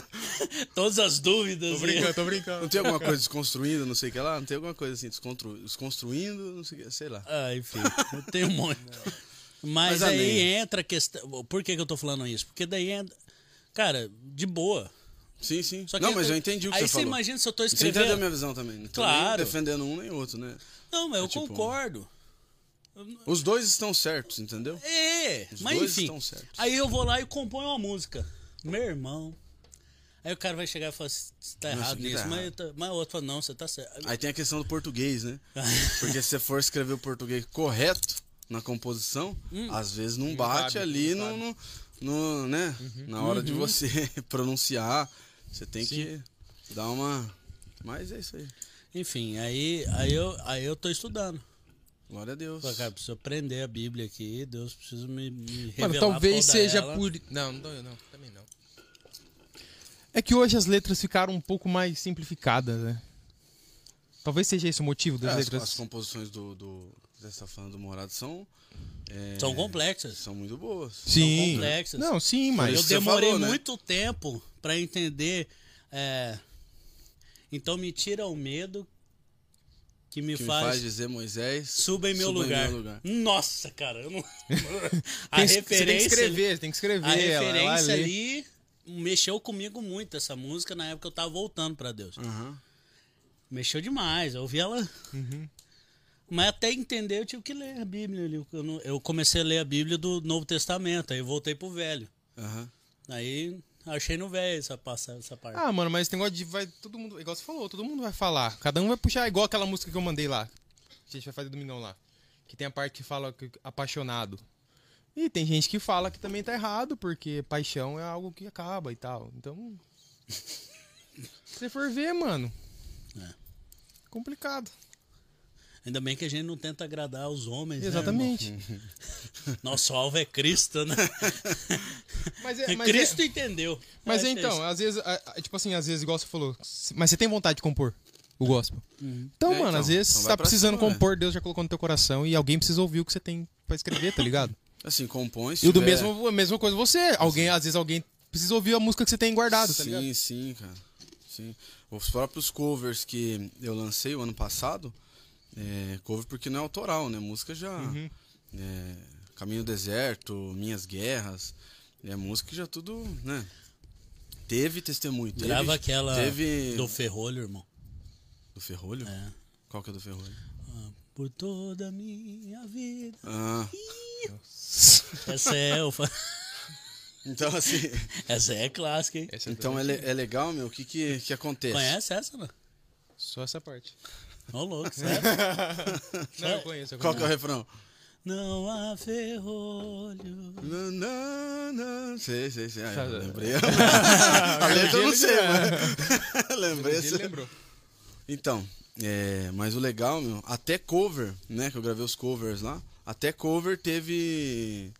[LAUGHS] todas as dúvidas.
Tô
e-
brincando, tô brincando.
Não tem alguma coisa desconstruindo, não sei o que lá? Não tem alguma coisa assim, descontru... desconstruindo, não sei o que, sei lá.
Ah, enfim, eu tenho um monte. [LAUGHS] Mas,
Mas
aí
amém.
entra a questão. Por que, que eu tô falando isso? Porque daí entra. Cara, de boa.
Sim, sim.
Só que
não, mas eu entendi o que
aí
você falou.
imagina se eu tô
Você entendeu a
escrevendo.
minha visão também. Não tô
Claro.
nem defendendo um nem outro, né?
Não, mas eu
É tipo-
concordo.
Os dois estão certos, entendeu?
É,
Os
mas
dois
enfim.
estão certos.
Aí eu vou lá e componho uma música. Meu irmão. Aí o cara vai chegar e falar: você tá errado
aqui
nisso.
tá
mas, tá- mas o outro fala: não, você tá certo.
Aí tem a questão do português, né? [LAUGHS] Porque se você for escrever o português correto na composição,
Hum.
às vezes não bate
cabe,
ali
não
no, no, no- né? Na hora de
Uhum.
você [LAUGHS] pronunciar, você tem que dar uma. Mas é isso aí.
Enfim, aí, aí, eu, aí eu tô estudando.
Glória a Deus.
Falei, cara, preciso aprender a Bíblia aqui. Deus precisa me, me revelar
Mano, talvez
toda
seja
ela.
por. Não, não, não, também não. É que hoje as letras ficaram um pouco mais simplificadas, né? Talvez seja esse o motivo
É,
das
as,
letras.
as composições do. do está falando do Morado são. é,
São complexas.
São muito boas.
Sim.
complexas.
Não, sim, mas.
Eu demorei
falou, né?
muito tempo pra entender. é, Então me tira o medo que me,
que me
faz,
faz dizer Moisés.
suba em meu
suba
lugar.
Em meu lugar.
Nossa, cara, eu não. [LAUGHS] a
Tem, você tem que
referência,
escrever, tem que escrever.
a
ela, ela
referência
lê.
ali mexeu comigo muito essa música na época que eu tava voltando pra Deus.
Aham.
Mexeu demais, eu ouvi ela.
Uhum.
Mas até entender eu tive que ler a Bíblia ali. Eu, não- eu comecei a ler a Bíblia do Novo Testamento, aí eu voltei pro Velho.
Aham.
Aí achei no Velho essa, essa parte.
Ah, mano, mas esse negócio de vai. Todo mundo. Igual você falou, todo mundo vai falar. Cada um vai puxar, igual aquela música que eu mandei lá. Que a gente vai fazer domingão lá. Que tem a parte que fala que, apaixonado. E tem gente que fala que também tá errado, porque paixão é algo que acaba e tal. Então. [LAUGHS] Se você for ver, mano.
É.
Complicado.
Ainda bem que a gente não tenta agradar os homens. né,
Exatamente.
irmão? [LAUGHS] Nosso alvo é Cristo, né? [LAUGHS]
Mas é- mas
Cristo entendeu.
Mas
é
então, às vezes, tipo assim, às vezes, igual você falou, mas você tem vontade de compor o gospel. Então,
É,
mano,
então,
às vezes
então
você tá precisando
cima,
compor, Deus já colocou no teu coração e alguém precisa ouvir o que você tem pra escrever, tá ligado? [LAUGHS]
Assim, compõe.
E o do mesmo, a mesma coisa você. Alguém, às vezes alguém precisa ouvir a música que você tem guardado, tá ligado?
Sim, sim, cara. Sim. Os próprios covers que eu lancei o ano passado, é, cover porque não é autoral, né? Música já.
Uhum.
é, Caminho do Deserto, Minhas Guerras. É música que já tudo, né? Teve testemunho. Teve,
Grava aquela
Teve.
do Ferrolho, irmão.
Do Ferrolho?
É.
Qual que é do Ferrolho?
Ah, Por toda a minha vida.
Ah,
Essa é, eu [LAUGHS]
então assim.
essa é clássica, hein?
Essa é
Então é, le- é legal, meu, o que, que, que acontece?
Conhece essa, né?
Só essa parte.
Ô, louco, sério? [LAUGHS]
Não, eu conheço. Eu
Qual que é o refrão?
Não há ferrolho.
Não, não, não. Sei, sei, sei. Eu
Sabe-
lembrei. [LAUGHS] A letra eu não sei, mas. [LAUGHS] lembrei.
Ele lembrou.
Então, é, mas o legal, meu, até cover, né? Que eu gravei os covers lá. Até cover teve.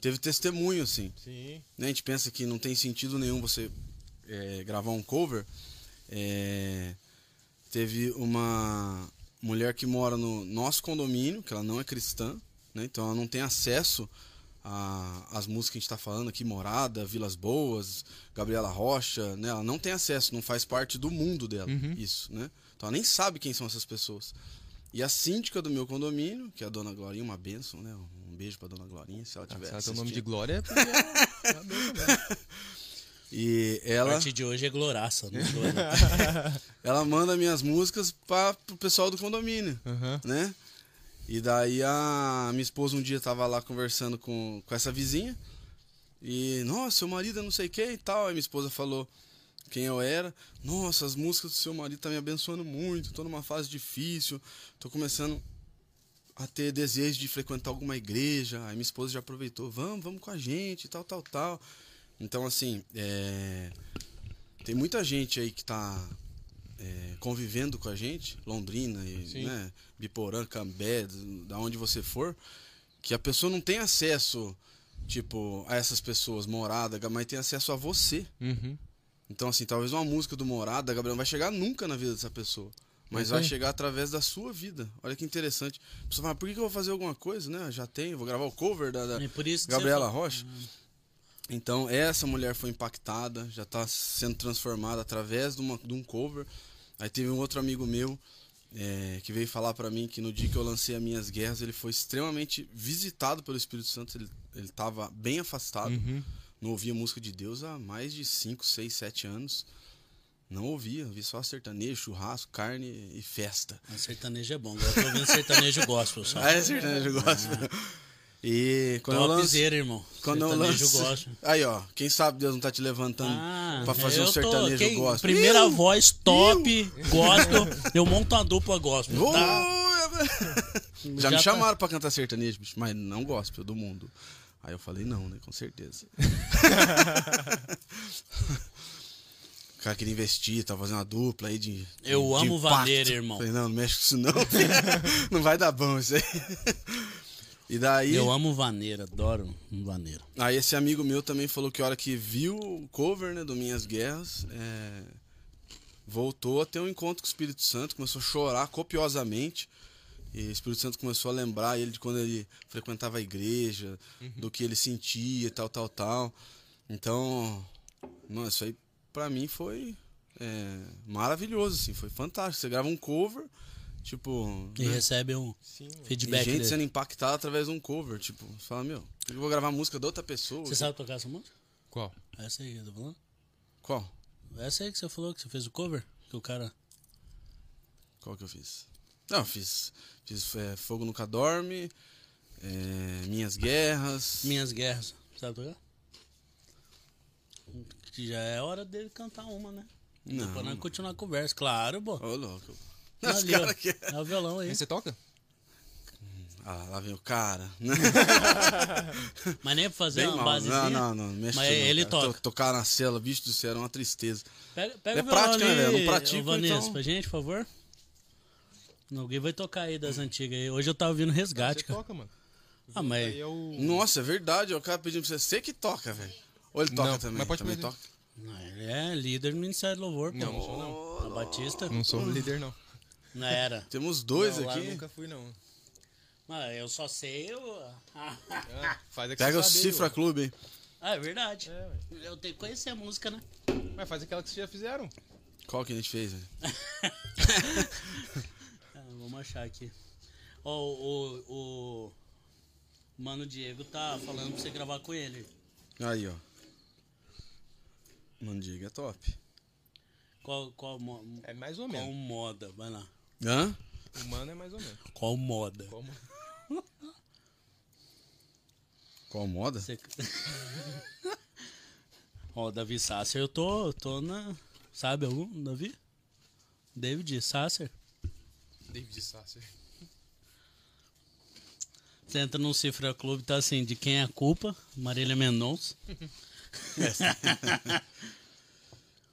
Teve testemunho, assim.
Sim.
Né? A gente pensa que não tem sentido nenhum você é, gravar um cover, é, teve uma mulher que mora no nosso condomínio, que ela não é cristã, né? Então ela não tem acesso às músicas que a gente está falando aqui, Morada, Vilas Boas, Gabriela Rocha, né? Ela não tem acesso, não faz parte do mundo dela, isso, né? Então ela nem sabe quem são essas pessoas. E a síndica do meu condomínio, que é a dona Glorinha, uma bênção, né? Um beijo pra dona Glorinha, se ela
Ah,
tiver
se ela tem o nome de. Glória, [LAUGHS] é é- é a.
E
A
ela,
partir de hoje é Gloraça. Não é Glória.
ela manda minhas músicas para pro pessoal do condomínio,
Aham.
né? E daí a minha esposa um dia tava lá conversando com, com essa vizinha. E, nossa, seu marido é não sei o que e tal. Aí minha esposa falou quem eu era. Nossa, as músicas do seu marido tá me abençoando muito. Tô numa fase difícil. Tô começando a ter desejo de frequentar alguma igreja. Aí minha esposa já aproveitou. Vamos, vamos com a gente, tal, tal, tal. Então, assim, é... tem muita gente aí que tá é, convivendo com a gente, Londrina, e, né, Biporã, Cambé, da onde você for, que a pessoa não tem acesso, tipo, a essas pessoas, morada, mas tem acesso a você.
Uhum.
Então, assim, talvez uma música do Morada, Gabriel, não vai chegar nunca na vida dessa pessoa. Mas vai
aí.
chegar através da sua vida. Olha que interessante. A pessoa fala, por que eu vou fazer alguma coisa, né? Já tenho, vou gravar o cover da, da
por isso que
Gabriela Rocha. Então, essa mulher foi impactada, já está sendo transformada através de, uma, de um cover. Aí teve um outro amigo meu é, que veio falar para mim que no dia que eu lancei as minhas guerras, ele foi extremamente visitado pelo Espírito Santo. Ele, ele estava bem afastado,
Uhum.
não ouvia música de Deus há mais de 5, 6, 7 anos. Não ouvia, ouvia só sertanejo, churrasco, carne e festa.
A sertanejo é bom. Agora eu tô ouvindo sertanejo gospel só.
Ah, é sertanejo, eu gosto. E quando eu lancei.
Topzera, irmão.
Quando eu lanço...
gospel.
Aí, ó, quem sabe Deus não tá te levantando
Ah,
pra fazer
eu
um
tô-
sertanejo
quem-
gospel.
Primeira
Iu!
voz top, gospel. Eu monto uma dupla gospel. Tá?
Já, [LAUGHS]
Já
me
tá.
chamaram pra cantar sertanejo, bicho, mas não gospel do mundo. Aí eu falei, não, né? Com certeza. [LAUGHS] O cara queria investir, tá fazendo uma dupla aí de.
Eu
de
amo
impacto.
vaneira, irmão.
Falei, não, não mexe com isso não. [LAUGHS] não vai dar bom isso aí. E daí.
Eu amo vaneira, adoro um vaneiro.
Aí esse amigo meu também falou que a hora que viu o cover, né, do Minhas Guerras, é, voltou a ter um encontro com o Espírito Santo, começou a chorar copiosamente. E o Espírito Santo começou a lembrar ele de quando ele frequentava a igreja, do que ele sentia e tal, tal, tal. Então, não, isso aí pra mim foi é, maravilhoso, assim, foi fantástico. Você grava um cover, tipo.
E
né,
recebe um
Sim.
e
feedback
gente
dele.
sendo impactada através de um cover, tipo, você fala, meu, eu vou gravar música de outra pessoa?
Você sabe tocar essa música?
Qual?
Essa aí que eu tô falando?
Qual?
Essa aí que você falou que você fez o cover? Que o cara.
Qual que eu fiz? Não, eu fiz. Fiz é, Fogo Nunca Dorme, é, Minhas Guerras.
Minhas Guerras. Sabe tocar? Que já é hora dele cantar uma, né?
Não.
Pra nós continuar a conversa. Claro, pô.
Ô, louco. Os
ali, ó.
cara que...
É o violão aí.
Você toca?
Ah, lá vem o cara. [LAUGHS]
Mas nem pra fazer
Bem
uma
mal.
basezinha.
Não, não, não. não mexe
Mas
não,
ele
cara.
toca.
To- Tocar na cela, bicho do céu, era uma tristeza.
Pega, pega
É
o violão
prática, né,
ali,
velho? Eu não pratico,
ô, Vanessa,
então-
pra gente, por favor. Alguém vai tocar aí das antigas aí. Hoje eu tava ouvindo Resgate,
Você
cara.
toca, mano.
Ah, mas...
É o...
Nossa, é verdade. O cara pedindo pra você. Você que toca, velho. Ou ele toca
Não,
também?
mas pode
também
pedir.
toca.
Não, ele é líder do Ministério do Louvor, pô.
Não, não sou não.
A Batista.
Não sou líder, não.
Não era. [LAUGHS]
Temos dois
Não, lá
aqui.
nunca fui, não.
Mas eu só sei o...
Ah, faz aqui
Pega o Cifra. Clube, hein?
Ah, é verdade.
É.
Eu tenho que conhecer a música, né?
Mas faz aquela que vocês já fizeram.
Qual que a gente fez, velho? [LAUGHS]
Ah, vamos achar aqui. Ó, o, o, o Mano Diego tá falando pra você gravar com ele.
Aí, ó. Mandiga é top.
Qual, qual,
É mais ou
qual
menos.
moda? Vai lá.
Hã?
O mano é mais ou menos.
Qual moda?
Como?
Qual moda?
Você... [LAUGHS] Ó, Davi Sasser, eu tô, tô na. Sabe algum, Davi? David Sasser.
David Sasser.
Você entra no Cifra Clube, tá assim, de quem é a culpa? Marília Mendonça. [LAUGHS]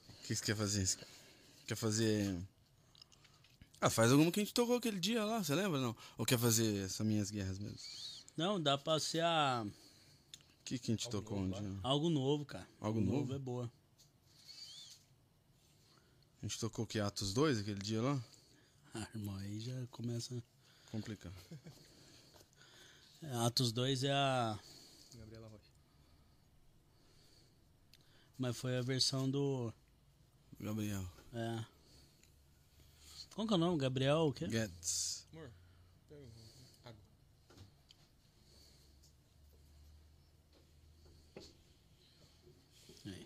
O que você quer fazer? Quer fazer. Ah, faz alguma que a gente tocou aquele dia lá, você lembra? Não? Ou quer fazer essas minhas guerras mesmo?
Não, dá pra ser a...
O que, que a gente tocou um dia?
algo novo, cara.
Algo novo?
é boa.
gente tocou o que? Atos 2 aquele dia lá?
Ah, irmão, aí já começa.
Complicado.
É, Atos 2 é a.
Gabriela Rocha.
Mas foi a versão do.
Gabriel.
É. Qual que é o nome? Gabriel o quê?
Getz.
Amor, pega água.
Aí.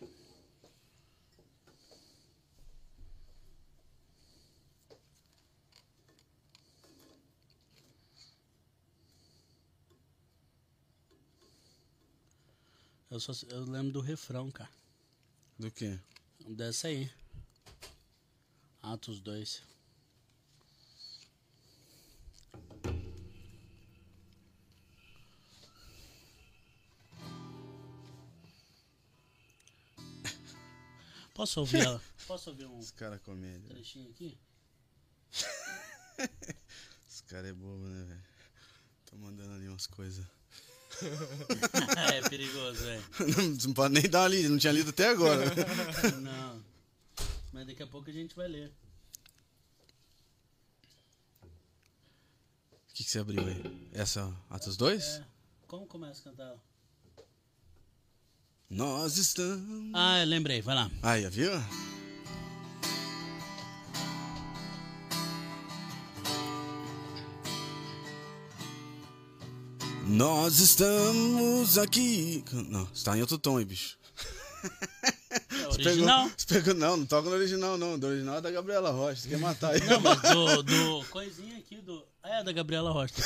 Eu, só, eu lembro do refrão, cara.
Do quê?
Dessa aí. Atos 2. Posso ouvir ela? [LAUGHS] Posso ouvir um
Esse cara é comédia.
trechinho aqui? [LAUGHS]
Esse cara é bobo, né, velho? Tô mandando ali umas coisas. [LAUGHS]
é perigoso, velho.
Não pode nem dar uma lida, não tinha lido até agora.
Não. Mas daqui a pouco a gente vai ler.
O que, que você abriu aí? Essa Atos 2?
É. Como começa a cantar ela?
Nós estamos.
Ah, eu lembrei, vai lá.
Aí, viu? Nós estamos aqui. Não, você tá em outro tom aí, bicho.
É
Você
original?
Pegou, você pegou, não, não toca no original, não. Do original é da Gabriela Rocha. Você quer matar aí?
Não, mas do, do coisinha aqui do. É, da Gabriela Rocha. [LAUGHS]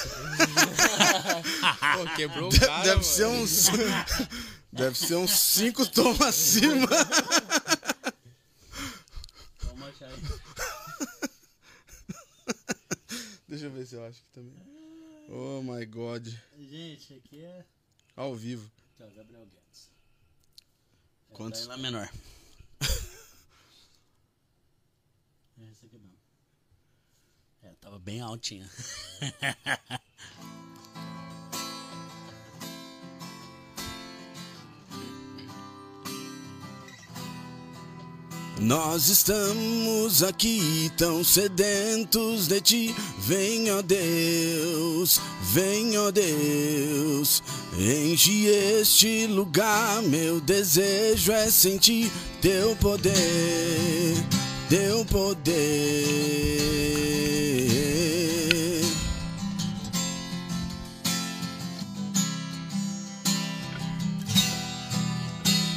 Pô, quebrou o
De-
cara,
deve
mano.
ser uns. [LAUGHS] deve ser uns cinco tons acima. Deixa eu ver se eu acho que também. Oh my god.
Gente, aqui é.
Ao vivo.
Aqui, ó, Gabriel Guedes. É,
Quantos?
Tá Lá menor. É [LAUGHS] esse aqui mesmo. É, tava bem altinha. [LAUGHS]
Nós estamos aqui tão sedentos de ti. Vem, ó Deus, vem, ó Deus. Enche este lugar, meu desejo é sentir teu poder, teu poder.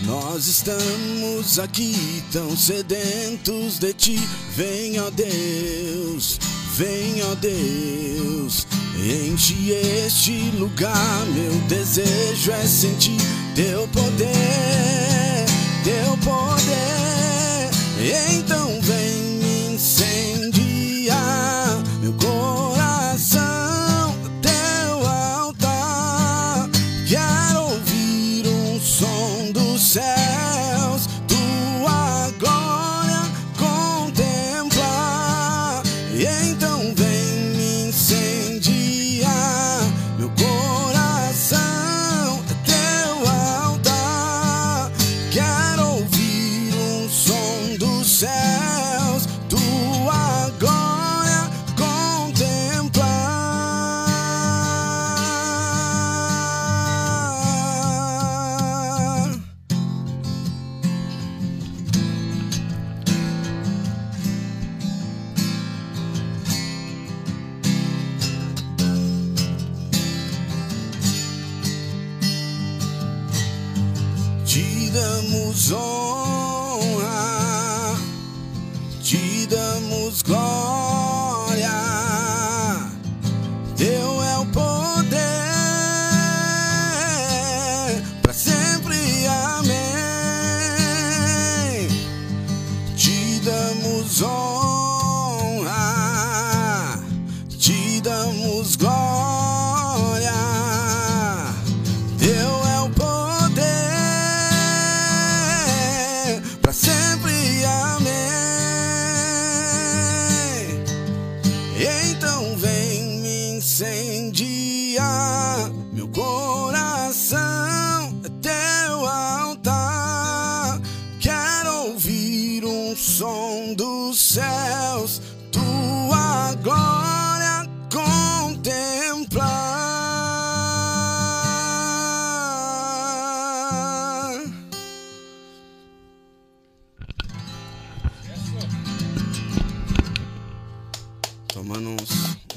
Nós estamos aqui tão sedentos de ti. Vem, ó Deus, vem, ó Deus. Enche este lugar, meu desejo é sentir teu poder, teu poder. Então vem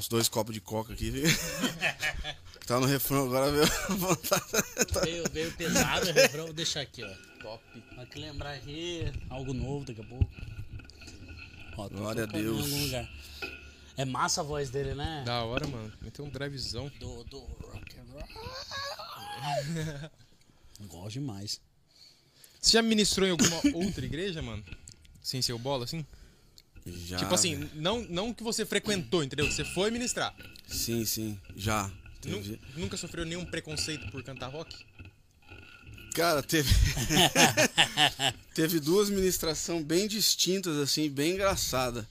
dois copos de coca aqui. viu? [LAUGHS] tá no refrão agora, viu? [LAUGHS]
Veio, veio pesado o refrão, vou deixar aqui, ó.
Top.
Pra que lembrar aqui, algo novo daqui a pouco. Ó,
Glória a Deus.
algum lugar. É massa a voz dele, né?
Da hora, mano. Meteu um drivezão.
Do, do rock and roll. [LAUGHS] Gosto demais.
Você já ministrou em alguma outra igreja, mano? Sem ser o bola, assim?
Já,
tipo assim,
velho.
não, não que você frequentou, entendeu? Você foi ministrar.
Sim, sim, já. Teve-
Nunca sofreu nenhum preconceito por cantar rock?
Cara, teve. [LAUGHS] teve duas ministrações bem distintas, assim, bem engraçada.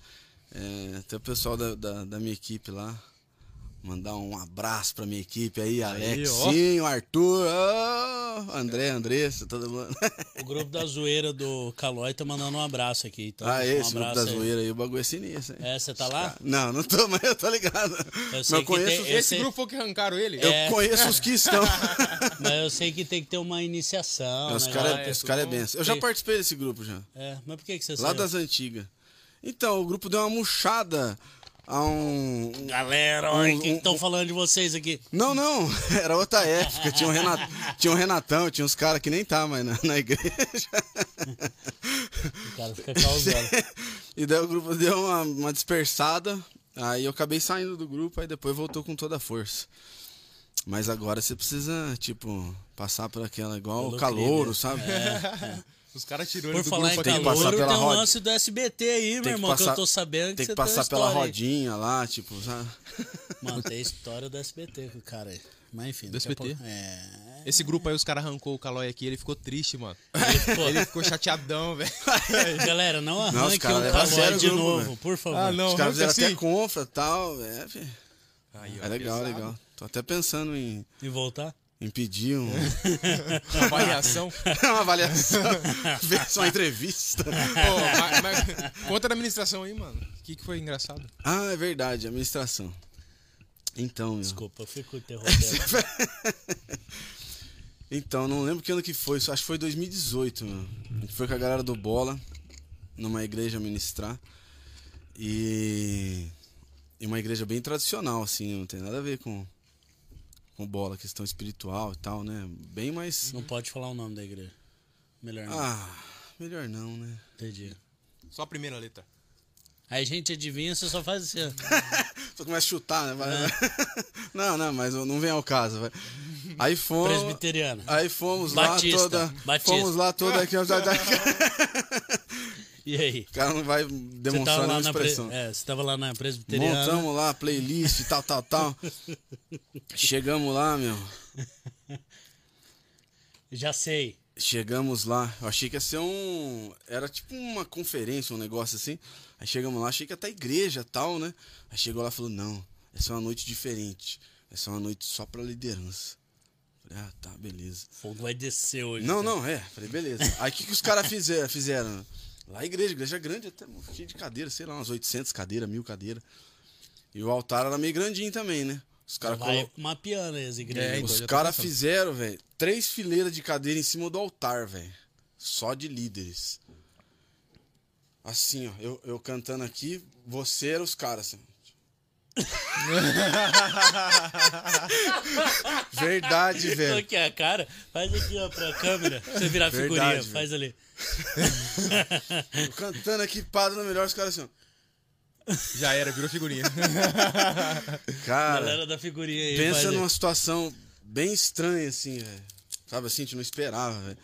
É, tem o pessoal da, da, da minha equipe lá. Mandar um abraço pra minha equipe aí, Alexinho, Arthur, ô, André, Andressa, todo mundo.
O grupo da zoeira do Calói tá mandando um abraço aqui. Então,
ah,
um
esse grupo
abraço
da
aí.
zoeira aí, o bagulho é sinistro. hein?
É, você tá lá?
Não, não tô, mas eu tô ligado. Mas
sei
eu
que
conheço,
tem- Eu
Esse
sei-
grupo foi que arrancaram ele?
eu
É.
conheço os que estão. [LAUGHS]
Mas eu sei que tem que ter uma iniciação.
os
né,
caras é, os cara é benção. Eu já participei desse grupo já.
É, mas por que, que você
Lá
saiu?
das antigas. Então, o grupo deu uma murchada a um.
Galera, olha
Um-
quem
um-
estão falando de vocês aqui.
Não, não, [LAUGHS] era outra época. Tinha um, Renat... tinha um Renatão, tinha uns caras que nem tá mais na, na igreja.
O cara fica causando. [LAUGHS]
E daí o grupo deu uma, uma dispersada. Aí eu acabei saindo do grupo, aí depois voltou com toda a força. Mas agora você precisa, tipo, passar por aquela, igual
Pelo
o calouro, sabe? [LAUGHS]
Os caras tirou
Por
ele do
falar em
tem passar
calor, tem
pela
um lance do SBT aí, meu
que
irmão, que eu
passar-
tô sabendo que
Tem que passar pela
aí.
rodinha lá, tipo, sabe? [LAUGHS]
Mano, tem história do SBT com o cara aí. Mas enfim.
Do SBT?
pouco- É.
Esse grupo aí, os caras arrancou o Calói aqui ele ficou triste, mano. [LAUGHS]
Pô,
Ele ficou chateadão, velho. [LAUGHS]
Galera, não
Não,
arranque
levam a
calói
o
de
grupo,
novo, por favor.
Ah, não.
Os caras fizeram
arranca
até
assim.
confra e tal. É, fi,
Aí, ó,
é legal,
pesado.
legal. Tô até pensando em,
E voltar?
Em pedir um, [LAUGHS]
Uma avaliação. [LAUGHS]
uma avaliação, [LAUGHS] ver só uma entrevista.
Pô, mas, mas conta da administração aí, mano. O que, que foi engraçado?
Ah, é verdade, administração. Então, meu.
Desculpa, eu fico interrompendo.
Então, não lembro que ano que foi, acho que foi 2018, mano. A gente foi com a galera do Bola, numa igreja ministrar. E. E uma igreja bem tradicional, assim, não tem nada a ver com. Com bola, questão espiritual e tal, né? Bem mais.
Não pode falar o nome da igreja. Melhor não.
Ah, melhor não, né?
Entendi.
Só a primeira letra.
Aí a gente adivinha, você só faz assim. [LAUGHS]
Só começa a chutar, né?
É.
não, não, mas não vem ao caso. Vai. Aí fomos.
Presbiteriana.
Aí fomos
Batista,
lá toda.
Batista.
Fomos lá toda aqui. [LAUGHS] [LAUGHS] O
E aí?
cara não vai demonstrar nenhuma
na pre...
expressão.
é, você tava lá na presbiteriana.
Montamos lá a playlist, tal, tal, tal. [LAUGHS] Chegamos lá, meu.
Já sei.
Chegamos lá. Eu achei que ia ser um. Era tipo uma conferência, um negócio assim. Aí chegamos lá, achei que ia até igreja tal, né? Aí chegou lá e falou: não, essa é uma noite diferente. Essa é uma noite só pra liderança. Falei, ah, tá, beleza.
Fogo vai descer hoje.
Não,
cara.
não, é. Falei, beleza. Aí o que, que os caras fizeram, fizeram? Lá a igreja, igreja grande, até cheia de cadeira, sei lá, umas 800 cadeiras, mil cadeiras. E o altar era meio grandinho também, né? Os caras
Vai
colo...
mapeando aí as igrejas.
É, então,
Os caras fizeram, velho, três fileiras de cadeira em cima do altar, velho. Só de líderes. Assim, ó, eu, eu cantando aqui, você era os caras, assim. [LAUGHS] Verdade, velho.
Aqui a cara, faz aqui ó pra câmera. pra Você virar
Verdade,
figurinha,
velho.
faz ali.
Cantando aqui, padre no melhor, os caras assim, ó.
Já era, virou figurinha. [LAUGHS]
Cara.
Galera da figurinha aí.
Pensa
aí.
numa situação bem estranha, assim, velho. Sabe assim, a gente não esperava, velho.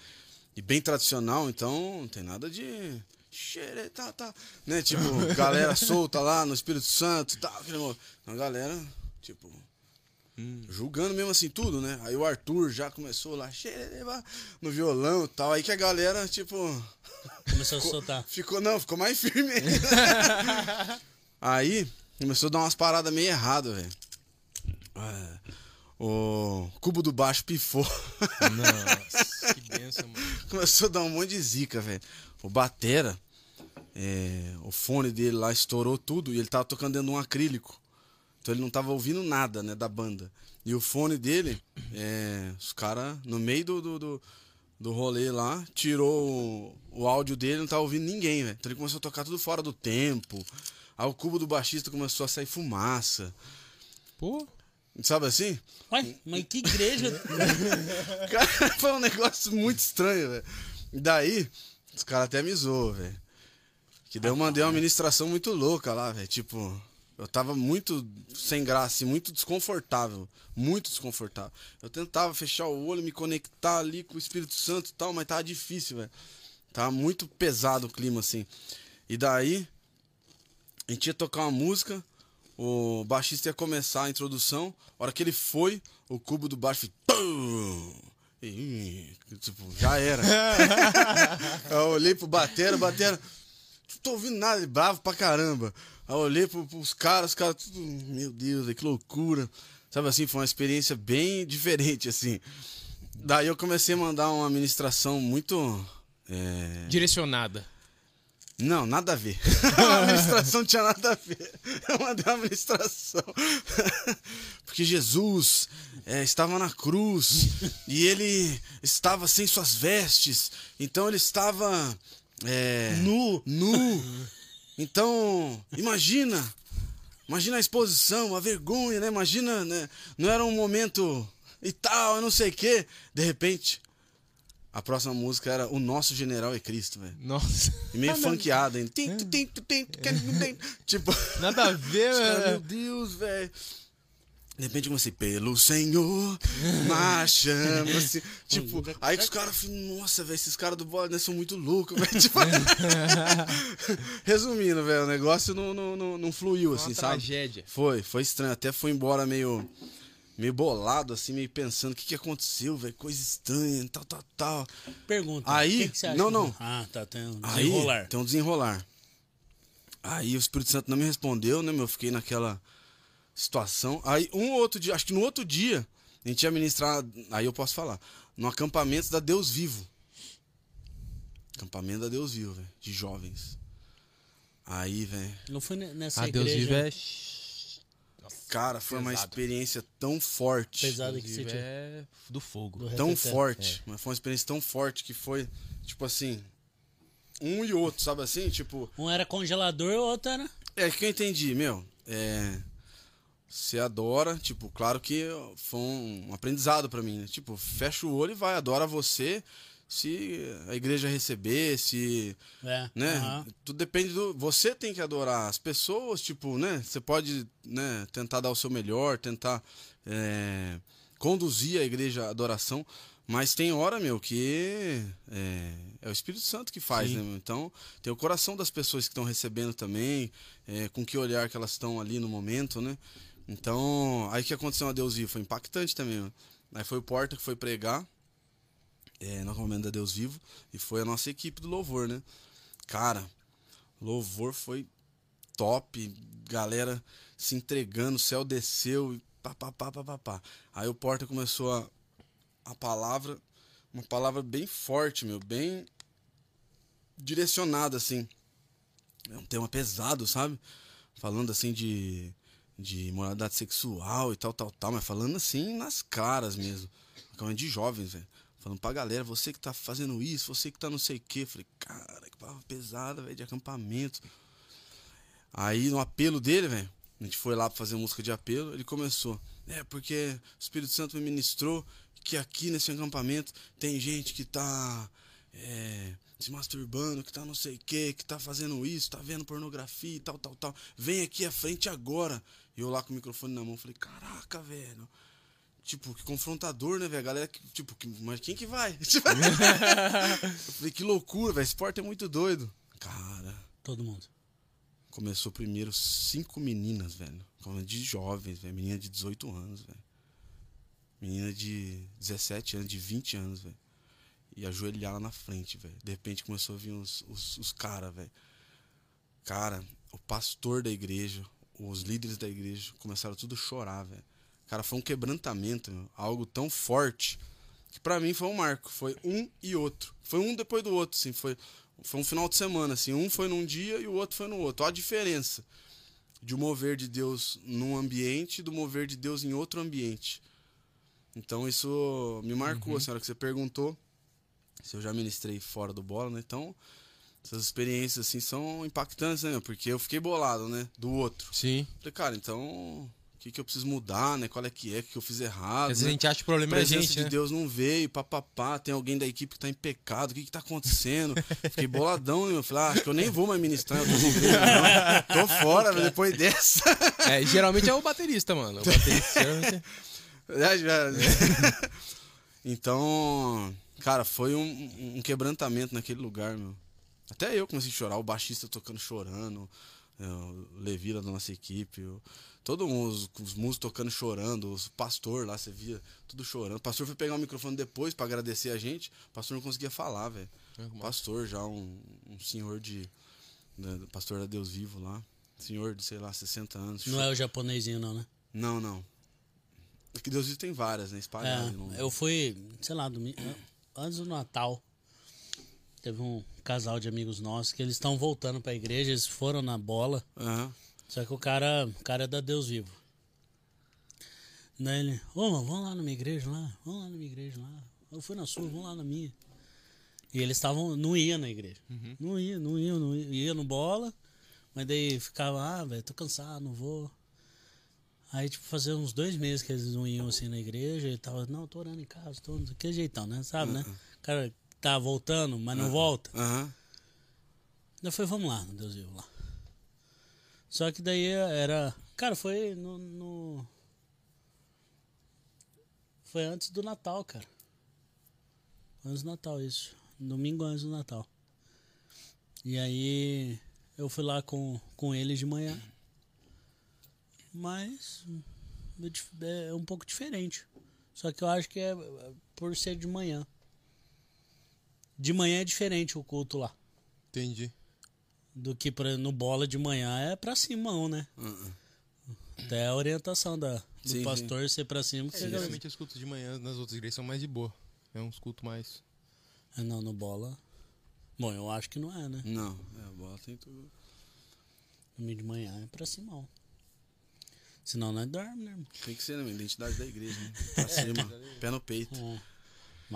E bem tradicional, então não tem nada de. Xere, tá, tá. Né? Tipo, galera [LAUGHS] solta lá no Espírito Santo, tal. aquele mo- A galera, tipo. Julgando mesmo assim tudo, né? Aí o Arthur já começou lá, xere, vá, no violão e tal. Aí que a galera, tipo.
Começou a soltar.
Ficou, não, ficou mais firme. [LAUGHS] Aí, começou a dar umas paradas meio erradas, velho. É, o cubo do baixo pifou.
Nossa, que benção, mano. [LAUGHS]
começou a dar um monte de zica, velho. O Batera, é, o fone dele lá estourou tudo e ele tava tocando dentro de um acrílico. Então ele não tava ouvindo nada, né, da banda. E o fone dele, é, os caras, no meio do, do, do, do rolê lá, tirou o, o áudio dele, não tava ouvindo ninguém, velho. Então ele começou a tocar tudo fora do tempo. Aí o cubo do baixista começou a sair fumaça.
Pô.
Sabe assim?
Ué, mas que igreja. [LAUGHS]
Cara, foi um negócio muito estranho, velho. Daí, os caras até me zoam, velho. Que daí eu mandei uma ministração muito louca lá, velho. Tipo, eu tava muito sem graça, e muito desconfortável. Muito desconfortável. Eu tentava fechar o olho, me conectar ali com o Espírito Santo e tal, mas tava difícil, velho. Tava muito pesado o clima, assim. E daí, a gente ia tocar uma música, o baixista ia começar a introdução. A hora que ele foi, o cubo do baixo! E, tipo, já era. [LAUGHS] eu olhei pro batera, batera. Não tô ouvindo nada, ele bravo pra caramba. Aí eu olhei pro, pros caras, os caras tudo. Meu Deus, que loucura. Sabe assim, foi uma experiência bem [LAUGHS] diferente, assim. Daí eu comecei a mandar uma ministração muito. é,
Direcionada.
não, nada a ver. [LAUGHS] [LAUGHS] a administração não tinha nada a ver. Eu mandei uma administração. Porque Jesus é, estava na cruz e ele estava sem suas vestes. Então ele estava é,
Nu.
nu. Então, imagina. Imagina a exposição, a vergonha, né? Imagina, né? Não era um momento e tal, não sei o quê. De repente, a próxima música era O Nosso General é Cristo, velho.
Nossa.
E meio funkeado tim, tim. Tipo,
Nada a ver,
os caras, meu
velho.
Deus, velho. De repente eu comecei, pelo Senhor, marchamos. [LAUGHS] Tipo, aí os caras falaram, nossa, velho, esses caras do bode né, são muito loucos, [LAUGHS] velho. Tipo, [LAUGHS] resumindo, velho, o negócio não, não, não, não fluiu,
Uma
assim, sabe?
tragédia.
Foi, foi estranho. Até fui embora meio, meio bolado, assim, meio pensando, o que, que aconteceu, velho? Coisa estranha, tal, tal, tal.
Pergunta.
Aí-
o que que você acha
não, não.
Ah, tá, tem um
Aí,
desenrolar.
tem um desenrolar. Aí o Espírito Santo não me respondeu, né, meu? Eu fiquei naquela situação. Aí um outro dia, acho que no outro dia, a gente ia ministrar, aí eu posso falar, no acampamento da Deus Vivo. Acampamento da Deus Vivo, velho, de jovens. Aí, velho,
Não foi ne- nessa
A Deus
igreja
vive é.
cara, foi uma
Pesado.
experiência tão forte.
pesada que você tinha.
é do fogo.
Do
tão forte, mas foi uma experiência tão forte que foi, tipo assim, um e outro, sabe assim? Tipo,
Um era congelador e o outro era.
É que eu entendi, meu. É. Você adora, tipo, claro que foi um aprendizado pra mim, né? Tipo, fecha o olho e vai, adora você. Se a igreja receber, se.
É.
Né?
aham.
Tudo depende do. Você tem que adorar as pessoas, tipo, né? Você pode né, tentar dar o seu melhor, tentar é, conduzir a igreja à adoração. Mas tem hora, meu, que é, é o Espírito Santo que faz,
Sim.
né, meu? Então, tem o coração das pessoas que estão recebendo também, é, com que olhar que elas estão ali no momento, né? Então, aí que aconteceu a Deus Vivo, foi impactante também, meu. Aí foi o Porta que foi pregar, é, Comando da Deus Vivo, e foi a nossa equipe do louvor, né? Cara, louvor foi top, galera se entregando, o céu desceu, e pá, pá, pá, pá, pá, pá. Aí o Porta começou a, a palavra, uma palavra bem forte, meu, bem direcionada, assim. É um tema pesado, sabe? Falando assim de, de moralidade sexual e tal, tal, tal, mas falando assim nas caras mesmo. Acabando de jovens, velho. Falando pra galera, você que tá fazendo isso, você que tá não sei o quê. Falei, cara, que palavra pesada, velho, de acampamento. Aí no apelo dele, velho, a gente foi lá pra fazer música de apelo, ele começou. É, porque o Espírito Santo me ministrou que aqui nesse acampamento tem gente que tá é, se masturbando, que tá não sei o que, que tá fazendo isso, tá vendo pornografia e tal, tal, tal. Vem aqui à frente agora. E eu lá com o microfone na mão, falei, caraca, velho. Tipo, que confrontador, né, velho? A galera, que, tipo, que, mas quem que vai? Tipo, [LAUGHS] eu falei, que loucura, velho. Esse porta é muito doido. Cara,
Todo mundo.
começou primeiro cinco meninas, velho. De jovens, velho. Menina de 18 anos, velho. Menina de 17 anos, de 20 anos, velho. E ajoelhar lá na frente, velho. De repente começou a vir os, os, os caras, velho. Cara, o pastor da igreja, os líderes da igreja começaram tudo a chorar, velho. Cara, foi um quebrantamento, meu, algo tão forte que pra mim foi um marco. Foi um e outro. Foi um depois do outro, assim. Foi, foi um final de semana, assim. Um foi num dia e o outro foi no outro. Olha a diferença de um mover de Deus num ambiente e do mover de Deus em outro ambiente. Então isso me marcou, assim, a hora que você perguntou se eu já ministrei fora do bola, né? Então, essas experiências, assim, são impactantes, né? Porque eu fiquei bolado, né? Do outro.
Sim.
Falei, cara, então, o que, que eu preciso mudar, né? Qual é que é, o que eu fiz errado.
Às vezes
né?
a gente acha que o problema
A
é a gente,
de
né?
Deus não veio, papapá, tem alguém da equipe que tá em pecado, o que que tá acontecendo? Fiquei boladão, né? Eu falei, ah, acho que eu nem vou mais ministrar, eu tô não. Tô [LAUGHS] fora, né, depois dessa. [LAUGHS]
É, geralmente é o baterista, mano. O baterista geralmente é- [LAUGHS]
Já, já. então, cara, foi um, um quebrantamento naquele lugar, meu. Até eu comecei a chorar, o baixista tocando chorando, é, o Levi lá da nossa equipe, o- todo mundo, os, os músicos tocando chorando, os pastor lá, você via, tudo chorando. O pastor foi pegar o microfone depois pra agradecer a gente, o pastor não conseguia falar, velho. O pastor já, um, um senhor de. né, pastor da Deus Vivo lá. Senhor de, sei lá, 60 anos.
Não é o japonesinho, não, né?
Não, não. É que Deus Vivo tem várias, né? Espalhadas.
É, eu fui, sei lá, domingo, antes do Natal. Teve um casal de amigos nossos que eles estão voltando pra igreja, eles foram na bola.
Aham.
Só que o cara, o cara é da Deus vivo. Daí ele, ô, mano, vamos lá na minha igreja lá, vamos lá na minha igreja lá. Eu fui na sua, vamos lá na minha. E eles estavam, não ia na igreja. Não ia, não ia, não ia. Ia no bola, mas daí ficava, ah, velho, tô cansado, não vou. Aí, tipo, fazia uns dois meses que eles não iam assim na igreja e tava, não, tô orando em casa, tô daquele jeitão, né? Sabe, né? O cara tá voltando, mas não volta.
Aham.
Eu falei, vamos lá, Deus vivo lá. Só que daí era. Cara, foi no, no- Foi antes do Natal, cara. Antes do Natal, isso. Domingo antes do Natal. E aí eu fui lá com, com eles de manhã. Mas é é um pouco diferente. Só que eu acho que é é por ser de manhã. De manhã é diferente o culto lá
Entendi.
do que pra, no bola de manhã é pra cima, né?
Uhum.
Até a orientação da, do
Sim,
pastor ser pra cima. que
É,
você
geralmente os cultos de manhã nas outras igrejas são mais de boa. É uns cultos mais.
Ah, não, no bola. Bom, eu acho que não é, né?
Não, é, a bola tem tudo.
No de manhã é pra cima. Senão não é dorme, né, irmão?
Tem que ser, né? Identidade da igreja, né? Pra [LAUGHS] cima, pé no peito.
É.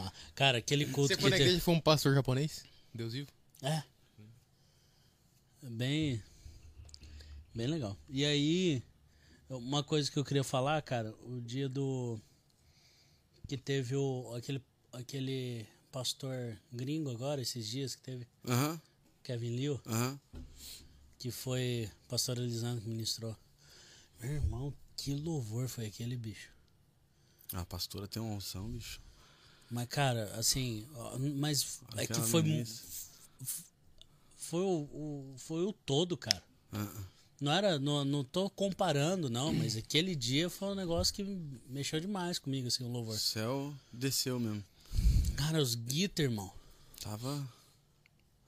Mas, cara, aquele culto
Você
que
foi na
te-
igreja e foi um pastor japonês? Deus vivo?
É. Bem. Bem legal. E aí, uma coisa que eu queria falar, cara, o dia do. Que teve o. aquele, aquele pastor gringo agora, esses dias que teve,
Aham,
Kevin Liu,
aham.
que foi pastor Elisandro que ministrou. Meu irmão, que louvor foi aquele bicho.
A pastora tem uma unção, bicho.
Mas, cara, assim, mas é que
Aquela
foi. Foi o, o- foi o todo, cara.
Ah, ah.
Não era, não, não tô comparando, não, mas aquele dia foi um negócio que mexeu demais comigo, assim, o
O
louvor.
céu desceu mesmo.
Cara, os guitar, irmão.
Tava.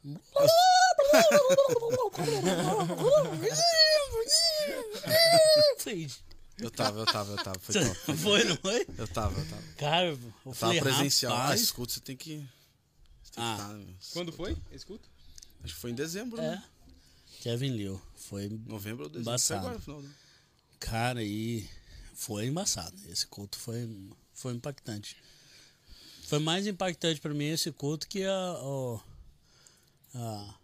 [LAUGHS] Eu tava, eu tava, eu tava. Foi [LAUGHS] top. Foi
foi, não foi?
Eu tava, eu tava.
Cara, eu
Eu tava
falei,
presencial. Ah,
rapaz,
escuta, você tem que. Você tem
Ah.
que estar, né, meu?
Quando foi? Escuta.
Acho que foi em dezembro,
É.
né?
Kevin Liu. Foi,
Novembro ou dezembro.
Embaçado.
Foi agora final, né?
cara, e foi embaçado. Esse culto foi, foi impactante. Foi mais impactante pra mim esse culto que a, o, a,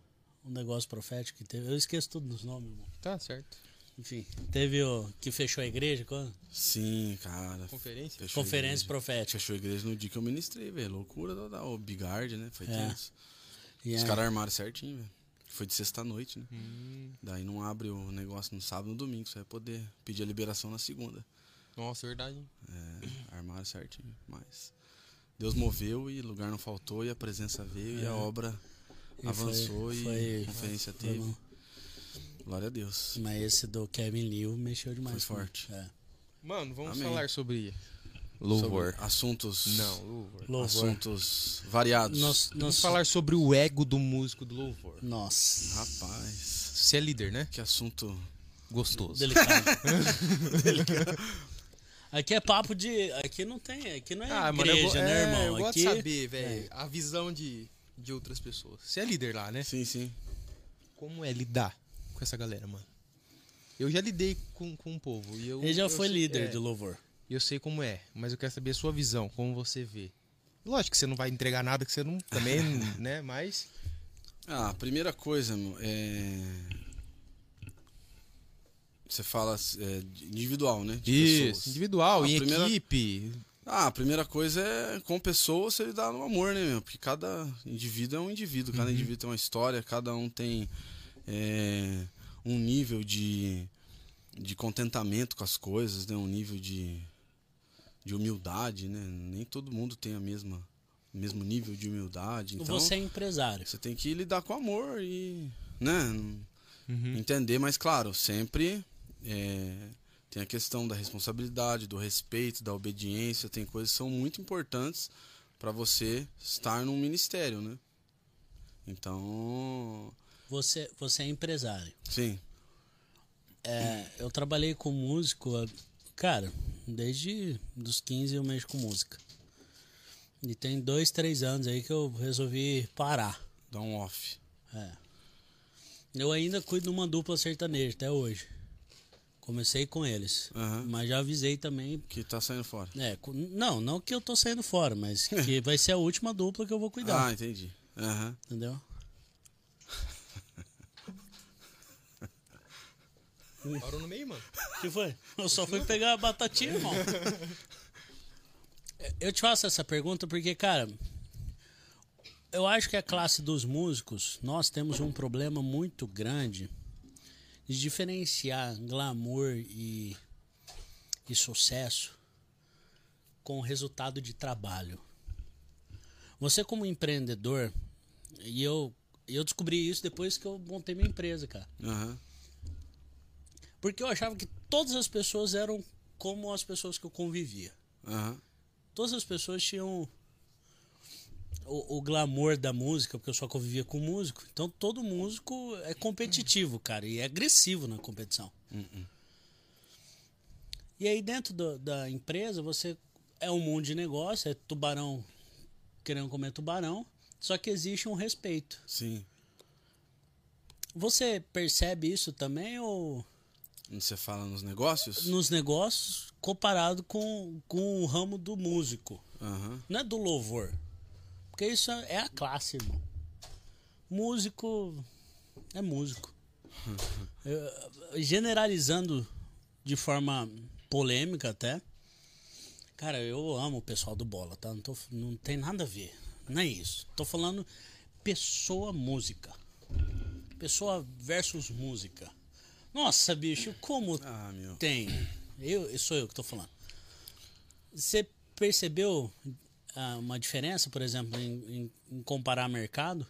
o negócio profético que teve. Eu esqueço tudo dos nomes, irmão.
Tá certo.
Enfim, teve o que fechou a igreja quando?
Sim, cara.
Conferência?
Fechou a
Conferência
igreja.
profética.
Fechou a igreja no dia que eu ministrei, velho. Loucura da, da o Bigard, né? Foi
É.
tenso. Os caras armaram certinho, velho. Foi de sexta-noite, né?
Hum,
Daí não abre o negócio no sábado e no domingo. Você vai poder pedir a liberação na segunda.
nossa, verdade. hein?
É, armaram certinho. Mas Deus moveu e lugar não faltou e a presença veio e a
É.
obra
E
avançou
foi-
e
foi-
a conferência
foi
teve. Glória a Deus.
Mas esse do Kevin Liu mexeu demais.
Foi forte.
É.
Mano, vamos
Amém.
falar sobre
Sobre
louvor.
assuntos.
Não, louvor.
Louvor.
Assuntos variados.
Nós,
Vamos falar sobre o ego do músico do louvor.
Nossa.
Rapaz.
Você é líder, né?
Que assunto.
Gostoso.
Delicado. [LAUGHS] [LAUGHS] Aqui é papo de. Aqui não tem. Aqui não é
Ah, mano, eu,
igreja, né,
é,
irmão?
eu gosto
aqui,
de saber, velho, a visão de, de outras pessoas. Você é líder lá, né?
Sim, sim.
Como é lidar com essa galera, mano? Eu já lidei com, com o povo. E eu,
Ele já
eu
foi
sei-
líder
é,
de louvor.
Eu sei como é, mas eu quero saber a sua visão, como você vê. Lógico que você não vai entregar nada que você não. Também, [LAUGHS] né? Mas.
Ah, a primeira coisa, meu, é. Você fala é, individual, né? De
Isso,
pessoas.
individual,
A
em
primeira-
equipe.
Ah, a primeira coisa é com pessoas você lidar no amor, né, meu? Porque cada indivíduo é um indivíduo, cada indivíduo tem uma história, cada um tem é, um nível de, de contentamento com as coisas, né? Um nível de, de humildade, né? Nem todo mundo tem a mesma, o mesmo nível de humildade. Então,
Você é empresário.
você tem que lidar com amor e, né?
Uhum.
Entender, mas claro, sempre é, tem a questão da responsabilidade, do respeito, da obediência, tem coisas que são muito importantes para você estar num ministério, né? Então,
Você, você é empresário.
sim,
É, eu trabalhei com músico, cara, desde dos 15 eu mexo com música. E tem dois, três anos aí que eu resolvi parar.
dá um off.
É. Eu ainda cuido de uma dupla sertaneja até hoje. Comecei com eles.
Aham.
Mas já avisei também.
Que tá saindo fora.
É, não, não que eu tô saindo fora, mas que [LAUGHS] vai ser a última dupla que eu vou cuidar.
Ah, entendi. Aham.
Entendeu?
Parou no meio, mano.
O que foi? Eu só fui pegar a batatinha, irmão. [LAUGHS] Eu te faço essa pergunta porque, cara, eu acho que a classe dos músicos, nós temos um problema muito grande de diferenciar glamour e, e sucesso com o resultado de trabalho. Você como empreendedor, e eu, eu descobri isso depois que eu montei minha empresa, cara.
Aham.
Porque eu achava que todas as pessoas eram como as pessoas que eu convivia.
Aham.
Todas as pessoas tinham o, o glamour da música, porque eu só convivia com músico. Então todo músico é competitivo, cara, e é agressivo na competição. E aí dentro do- da empresa você é um mundo de negócio, é tubarão querendo comer tubarão, só que existe um respeito.
Sim.
Você percebe isso também ou
Você fala nos negócios?
nos negócios comparado com, com o ramo do músico.
Aham.
Não é do louvor. Porque isso é é a classe, irmão. Músico é músico. [LAUGHS] Eu- generalizando de forma polêmica até. Cara, eu amo o pessoal do bola, tá? Não, tô- não tem nada a ver. Não é isso. Tô falando pessoa música. Pessoa versus música. Nossa, bicho, como
Ah,
tem. Eu, sou eu que tô falando. Você percebeu ah, uma diferença, por exemplo, em, em- em comparar mercado?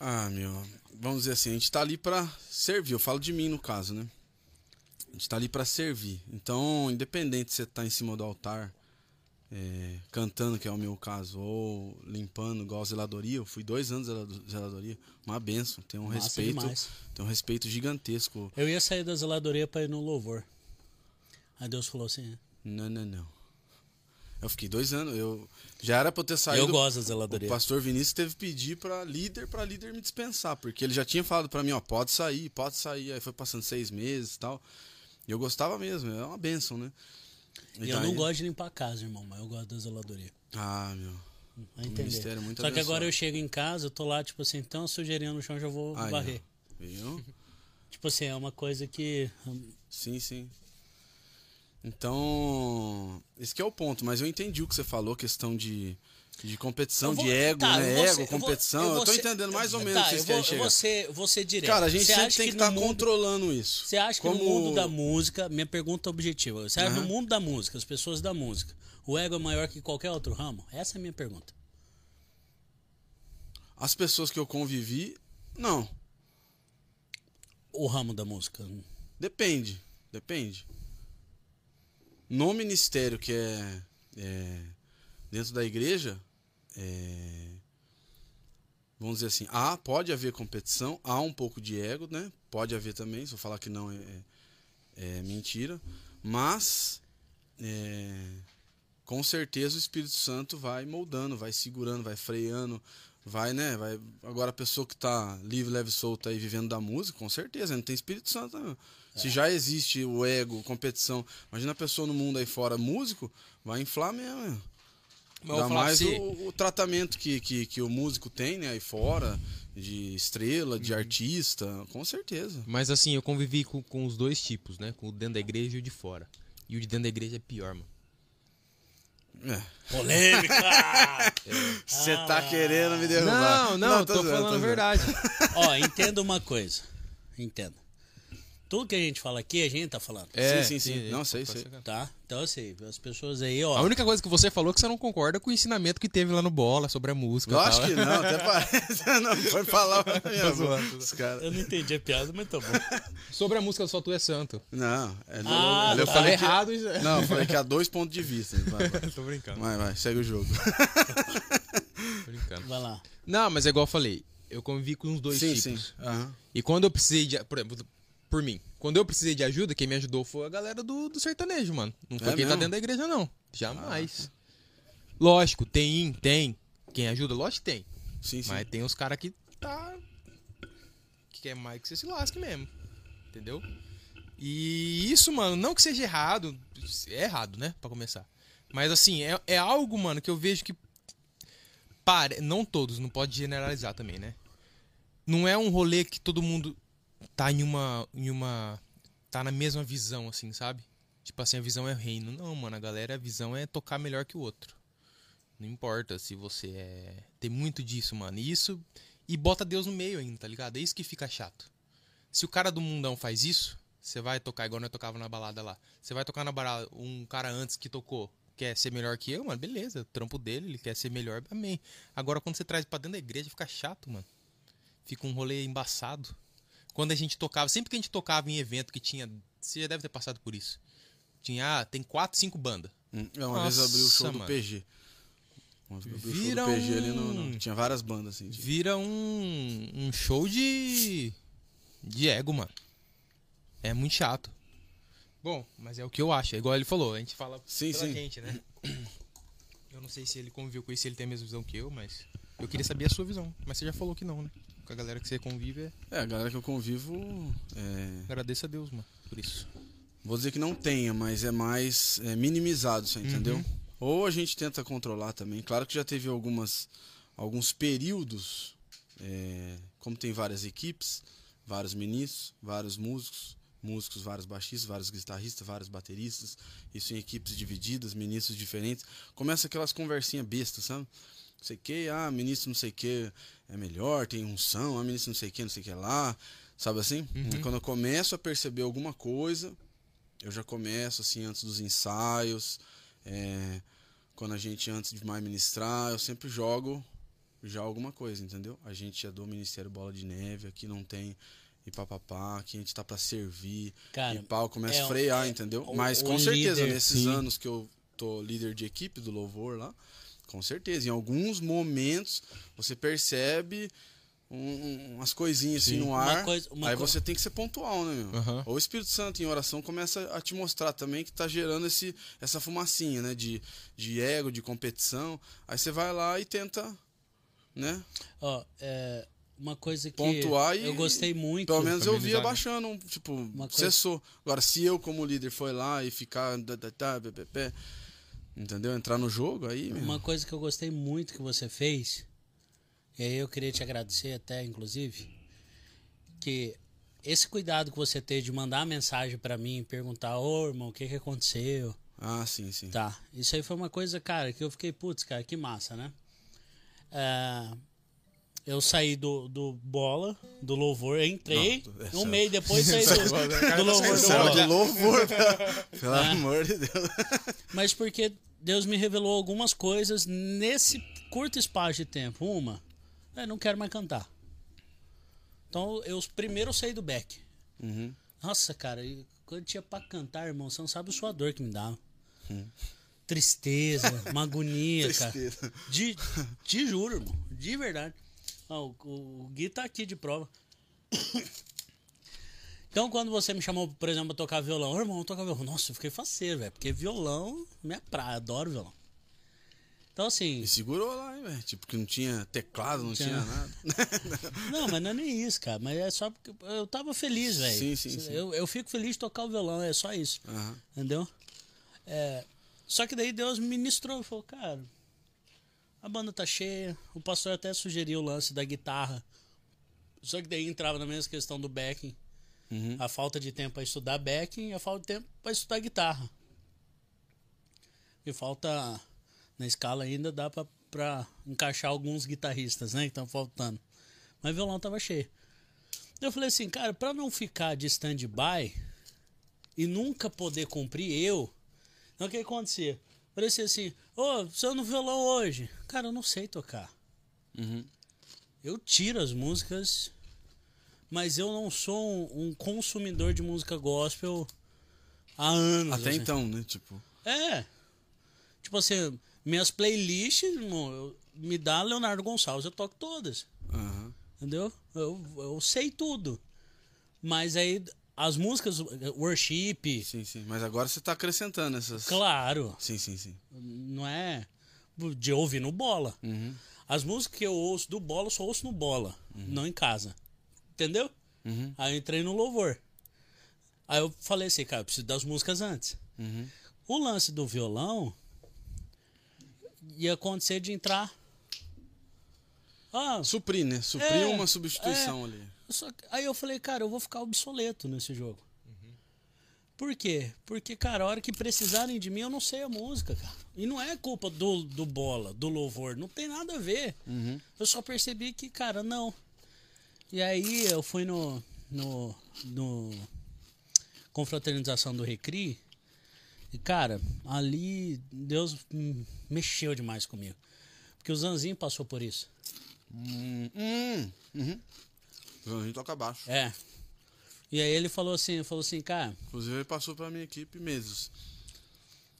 Ah, meu. Vamos dizer assim, a gente tá ali pra servir. Eu falo de mim no caso, né? A gente tá ali pra servir. Então, independente se você tá em cima do altar, é, cantando, que é o meu caso, ou limpando, igual a zeladoria, eu fui dois anos zelado- zeladoria, uma benção. Tem um
Massa
respeito.
demais.
Tem um respeito gigantesco.
Eu ia sair da zeladoria pra ir no louvor. Aí Deus falou assim:
Não, não, não. Eu fiquei dois anos, eu já era pra eu ter saído.
Eu gosto da
O
zeladoria.
pastor Vinícius teve que pedir pra líder, pra líder me dispensar, porque ele já tinha falado pra mim, ó, pode sair, pode sair. Aí foi passando seis meses e tal. E eu gostava mesmo, é uma benção, né?
E eu não gosto de limpar a casa, irmão, mas eu gosto da zeladoria.
Ah, meu.
Vai entender.
ministério é muito
Só que agora
abençoado.
eu chego em casa, eu tô lá, tipo assim, então sujeirinha no chão eu já vou
Aí, ó.
varrer.
Viu? [LAUGHS]
Tipo assim, é uma coisa que. hum,
Sim, sim. Então, esse que é o ponto, mas eu entendi o que você falou, questão de, de competição,
vou-
de ego,
tá,
né? Ego,
ser- eu vou-
competição. Eu, tô entendendo mais ou
Tá,
menos o que vocês querem chegar.
vou ser direto.
Cara, a gente
Você
sempre tem que estar
mundo-
controlando isso.
Você acha que
Como-
no mundo da música, minha pergunta objetiva, você acha que
Aham.
no mundo da música, as pessoas da música, o ego é maior que qualquer outro ramo? Essa é a minha pergunta.
As pessoas que eu convivi, não.
O ramo da música.
Depende, depende. No ministério que é, é, dentro da igreja, é, vamos dizer assim, há, pode haver competição, há um pouco de ego, né? Pode haver também, se eu falar que não é, é- é mentira, mas é, com certeza o Espírito Santo vai moldando, vai segurando, vai freando, vai, né? Vai, agora a pessoa que tá livre, leve, solta aí vivendo da música, com certeza, não tem Espírito Santo, não. Se já existe o ego, competição, imagina a pessoa no mundo aí fora músico, vai inflar mesmo.
Mas
Ainda mais
você-
o, o tratamento que, que, que o músico tem, né, aí fora, de estrela,
Uhum.
de artista, com certeza.
Mas assim, eu convivi com, com os dois tipos, né? Com o dentro da igreja e o de fora. E o de dentro da igreja é pior, mano.
É.
Polêmica! [LAUGHS]
Você tá querendo me derrubar.
Não, não, tô,
zoando,
falando a verdade.
Ó, entenda uma coisa. Entenda. Tudo que a gente fala aqui, a gente tá falando.
É,
sim, sim, sim. Não, sei, sei.
Tá? Então, assim, as pessoas aí,
A
ó.
única coisa que você falou é que você não concorda com o ensinamento que teve lá no Bola sobre a música. e
Lógico
tal.
que não, até [LAUGHS] parece. [LAUGHS] Não foi falar
zoando, tô
Os caras.
Eu não entendi a piada, mas tá bom. [LAUGHS]
Sobre a música Só Tu é Santo.
Não, é,
Ah,
eu
tá.
falei que,
errado.
Não, eu falei que há dois pontos de vista. Vai, vai,
Tô brincando,
vai, vai, segue o jogo.
tô brincando.
Vai lá.
Não, mas é igual eu falei. Eu convivi com os dois
sim,
tipos.
sim. Aham.
E quando eu precisei de. Por exemplo, por mim. Quando eu precisei de ajuda, quem me ajudou foi a galera do, do sertanejo, mano. Não foi
É
quem tá
mesmo?
dentro da igreja, não. Jamais. Lógico, tem, tem. Quem ajuda, lógico tem.
Sim, sim.
Mas tem os caras que tá. Que quer mais que você se lasque mesmo. Entendeu? E isso, mano, não que seja errado. É errado, né? Pra começar. Mas assim, é, é algo, mano, que eu vejo que. Pare... Não todos, não pode generalizar também, né? Não é um rolê que todo mundo tá em uma. em uma. tá na mesma visão, assim, sabe? Tipo assim, a visão é reino. Não, mano, a galera, a visão é tocar melhor que o outro. Não importa se você é. Tem muito disso, mano. E isso. E bota Deus no meio ainda, tá ligado? É isso que fica chato. Se o cara do mundão faz isso, você vai tocar igual nós tocava na balada lá. Você vai tocar na balada, um cara antes que tocou quer ser melhor que eu, mano, beleza. O trampo dele, ele quer ser melhor, amém. Agora quando você traz pra dentro da igreja, fica chato, mano. Fica um rolê embaçado. Quando a gente tocava, sempre que a gente tocava em evento que tinha. Você já deve ter passado por isso. Tinha, ah, tem quatro, cinco bandas.
Hum, é, Uma vez eu abri o show
Nossa,
do
mano.
PG. Uma vez eu abri o show
Vira
do PG ali no,
um-
no- Tinha várias bandas assim. de-
vira um, um show de de ego, mano. É muito chato. Bom, mas é o que eu acho. É igual ele falou, a gente fala
Sim,
pela
sim.
gente, né? Eu não sei se ele conviveu com isso, se ele tem a mesma visão que eu, mas eu queria saber a sua visão. Mas você já falou que não, né? Com a galera que você convive, é...
É, a galera que eu convivo. é,
agradeço a Deus, mano, por isso.
Vou dizer que não tenha, mas é mais é, minimizado, você entendeu?
Uhum.
Ou a gente tenta controlar também. Claro que já teve algumas, alguns períodos, é, como tem várias equipes, vários ministros, vários músicos, músicos, vários baixistas, vários guitarristas, vários bateristas, isso em equipes divididas, ministros diferentes. Começa aquelas conversinhas bestas, sabe? Não sei o que, ah, ministro não sei o que é melhor, tem unção, ah, ministro não sei o que, não sei o que lá, sabe assim?
Uhum.
Quando eu começo a perceber alguma coisa, eu já começo assim antes dos ensaios, é, quando a gente antes de mais ministrar, eu sempre jogo já alguma coisa, entendeu? A gente é do Ministério Bola de Neve, aqui não tem e papapá, aqui a gente tá pra servir,
Cara,
e pau começa
é
a frear,
é
entendeu? Mas
o
com certeza,
líder,
nesses
sim.
anos que eu tô líder de equipe do louvor lá, com certeza, em alguns momentos você percebe um- um- umas coisinhas assim
Sim.
no
Uma
ar,
coisa- uma
aí
co-
você tem que ser pontual, né, meu?
Aham.
Ou o Espírito Santo em oração começa a te mostrar também que tá gerando esse, essa fumacinha, né? De, de ego, de competição. Aí você vai lá e tenta, né?
Ó, é, uma coisa que
Pontuar e-
eu gostei muito.
Pelo menos eu vi
amenizar, né?
abaixando, um, tipo,
Uma coisa-
cessou. Agora, se eu como líder foi lá e ficar, da, da, da, entendeu? Entrar no jogo, aí,
Uma coisa que eu gostei muito que você fez, e aí eu queria te agradecer até, inclusive, que esse cuidado que você teve de mandar mensagem pra mim, perguntar, ô irmão, o que que aconteceu?
Ah, sim, sim.
Tá, isso aí foi uma coisa, cara, que eu fiquei, putz, cara, que massa, né? É, eu saí do, do bola, do louvor, entrei,
Não,
um mês depois [LAUGHS] saí do, do louvor do bola.
de louvor, pelo
É.
amor de Deus. [LAUGHS]
Mas porque Deus me revelou algumas coisas nesse curto espaço de tempo. Uma, eu não quero mais cantar. Então, eu primeiro saí do back.
Uhum.
Nossa, cara, quando tinha pra cantar, irmão, você não sabe a sua dor que me dava.
Hum.
Tristeza, uma agonia, [LAUGHS] cara.
Tristeza.
De, te juro, irmão. De verdade. O, o, Gui tá aqui de prova. Então, quando você me chamou, por exemplo, pra tocar violão, "Ô, irmão, tocar violão. Nossa, eu fiquei faceiro, velho. Porque violão, minha praia, adoro violão. Então, assim.
E segurou lá, hein, velho? Tipo, que não tinha teclado, não
Tinha.
tinha nada. [LAUGHS]
Não, mas não é nem isso, cara. Mas é só porque eu tava feliz, velho.
Sim, sim, sim.
Eu, eu fico feliz de tocar o violão, é só isso.
Aham.
Entendeu? É, só que daí Deus ministrou falou, cara, a banda tá cheia. O pastor até sugeriu o lance da guitarra. Só que daí entrava na mesma questão do backing.
Uhum.
A falta de tempo para estudar backing e a falta de tempo para estudar guitarra. E falta na escala ainda dá pra, pra encaixar alguns guitarristas, né? Que estão faltando. Mas o violão tava cheio. Eu falei assim, cara, pra não ficar de stand-by e nunca poder cumprir eu, então o que acontecia? Parecia assim, ô, você no violão hoje. Cara, eu não sei tocar.
Uhum.
Eu tiro as músicas, mas eu não sou um, um consumidor de música gospel há anos.
Até
assim.
então, né? Tipo.
É. Tipo assim, minhas playlists irmão, eu- me dá Leonardo Gonçalves, eu toco todas.
aham.
Entendeu? Eu, eu sei tudo. Mas aí as músicas, worship,
Sim, sim. Mas agora você tá acrescentando essas.
claro,
Sim, sim, sim.
não é de ouvir no bola.
Uhum.
As músicas que eu ouço do bola, eu só ouço no bola, não em casa. Entendeu?
Uhum.
Aí eu entrei no louvor. Aí eu falei assim, cara, eu preciso das músicas antes.
Uhum.
O lance do violão ia acontecer de entrar. Ah,
Suprir, né? Suprir
É,
uma substituição ali.
Só que- aí eu falei, cara, eu vou ficar obsoleto nesse jogo. Por quê? Porque, cara, a hora que precisarem de mim, eu não sei a música, cara. E não é culpa do, do bola, do louvor, não tem nada a ver.
Uhum.
Eu só percebi que, cara, não. E aí eu fui no. no. no. confraternização do Recri. E, cara, ali Deus mexeu demais comigo. Porque o Zanzinho passou por isso.
Hum, hum, uhum. A gente toca baixo.
É. E aí ele falou assim, falou assim, cara,
Inclusive ele passou pra minha equipe meses.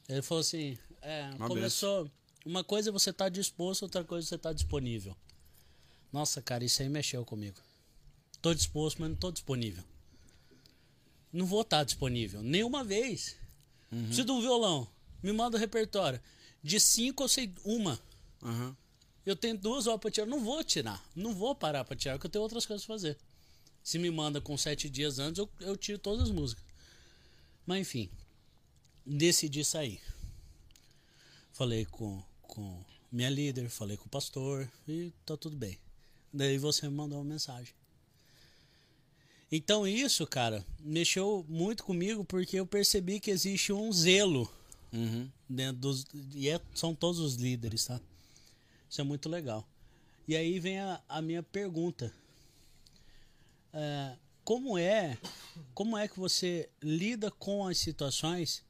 ele falou assim, é,
Uma
começou. Uma coisa é você tá disposto, outra coisa é você tá disponível. Nossa, cara, isso aí mexeu comigo. Tô disposto, mas não tô disponível. Não vou estar disponível. Nenhuma vez. Preciso de um violão. Me manda o repertório. De cinco eu sei uma.
Aham.
Eu tenho duas horas pra tirar. Não vou tirar. Não vou parar pra tirar, porque eu tenho outras coisas pra fazer. Se me manda com sete dias antes, eu, eu tiro todas as músicas. Mas enfim. Decidi sair. Falei com, com minha líder, falei com o pastor e tá tudo bem. Daí você me mandou uma mensagem. Então isso, cara, mexeu muito comigo porque eu percebi que existe um zelo
Uhum.
dentro dos e é- são todos os líderes, tá? Isso é muito legal. E aí vem a, a minha pergunta: É, como é, como é que você lida com as situações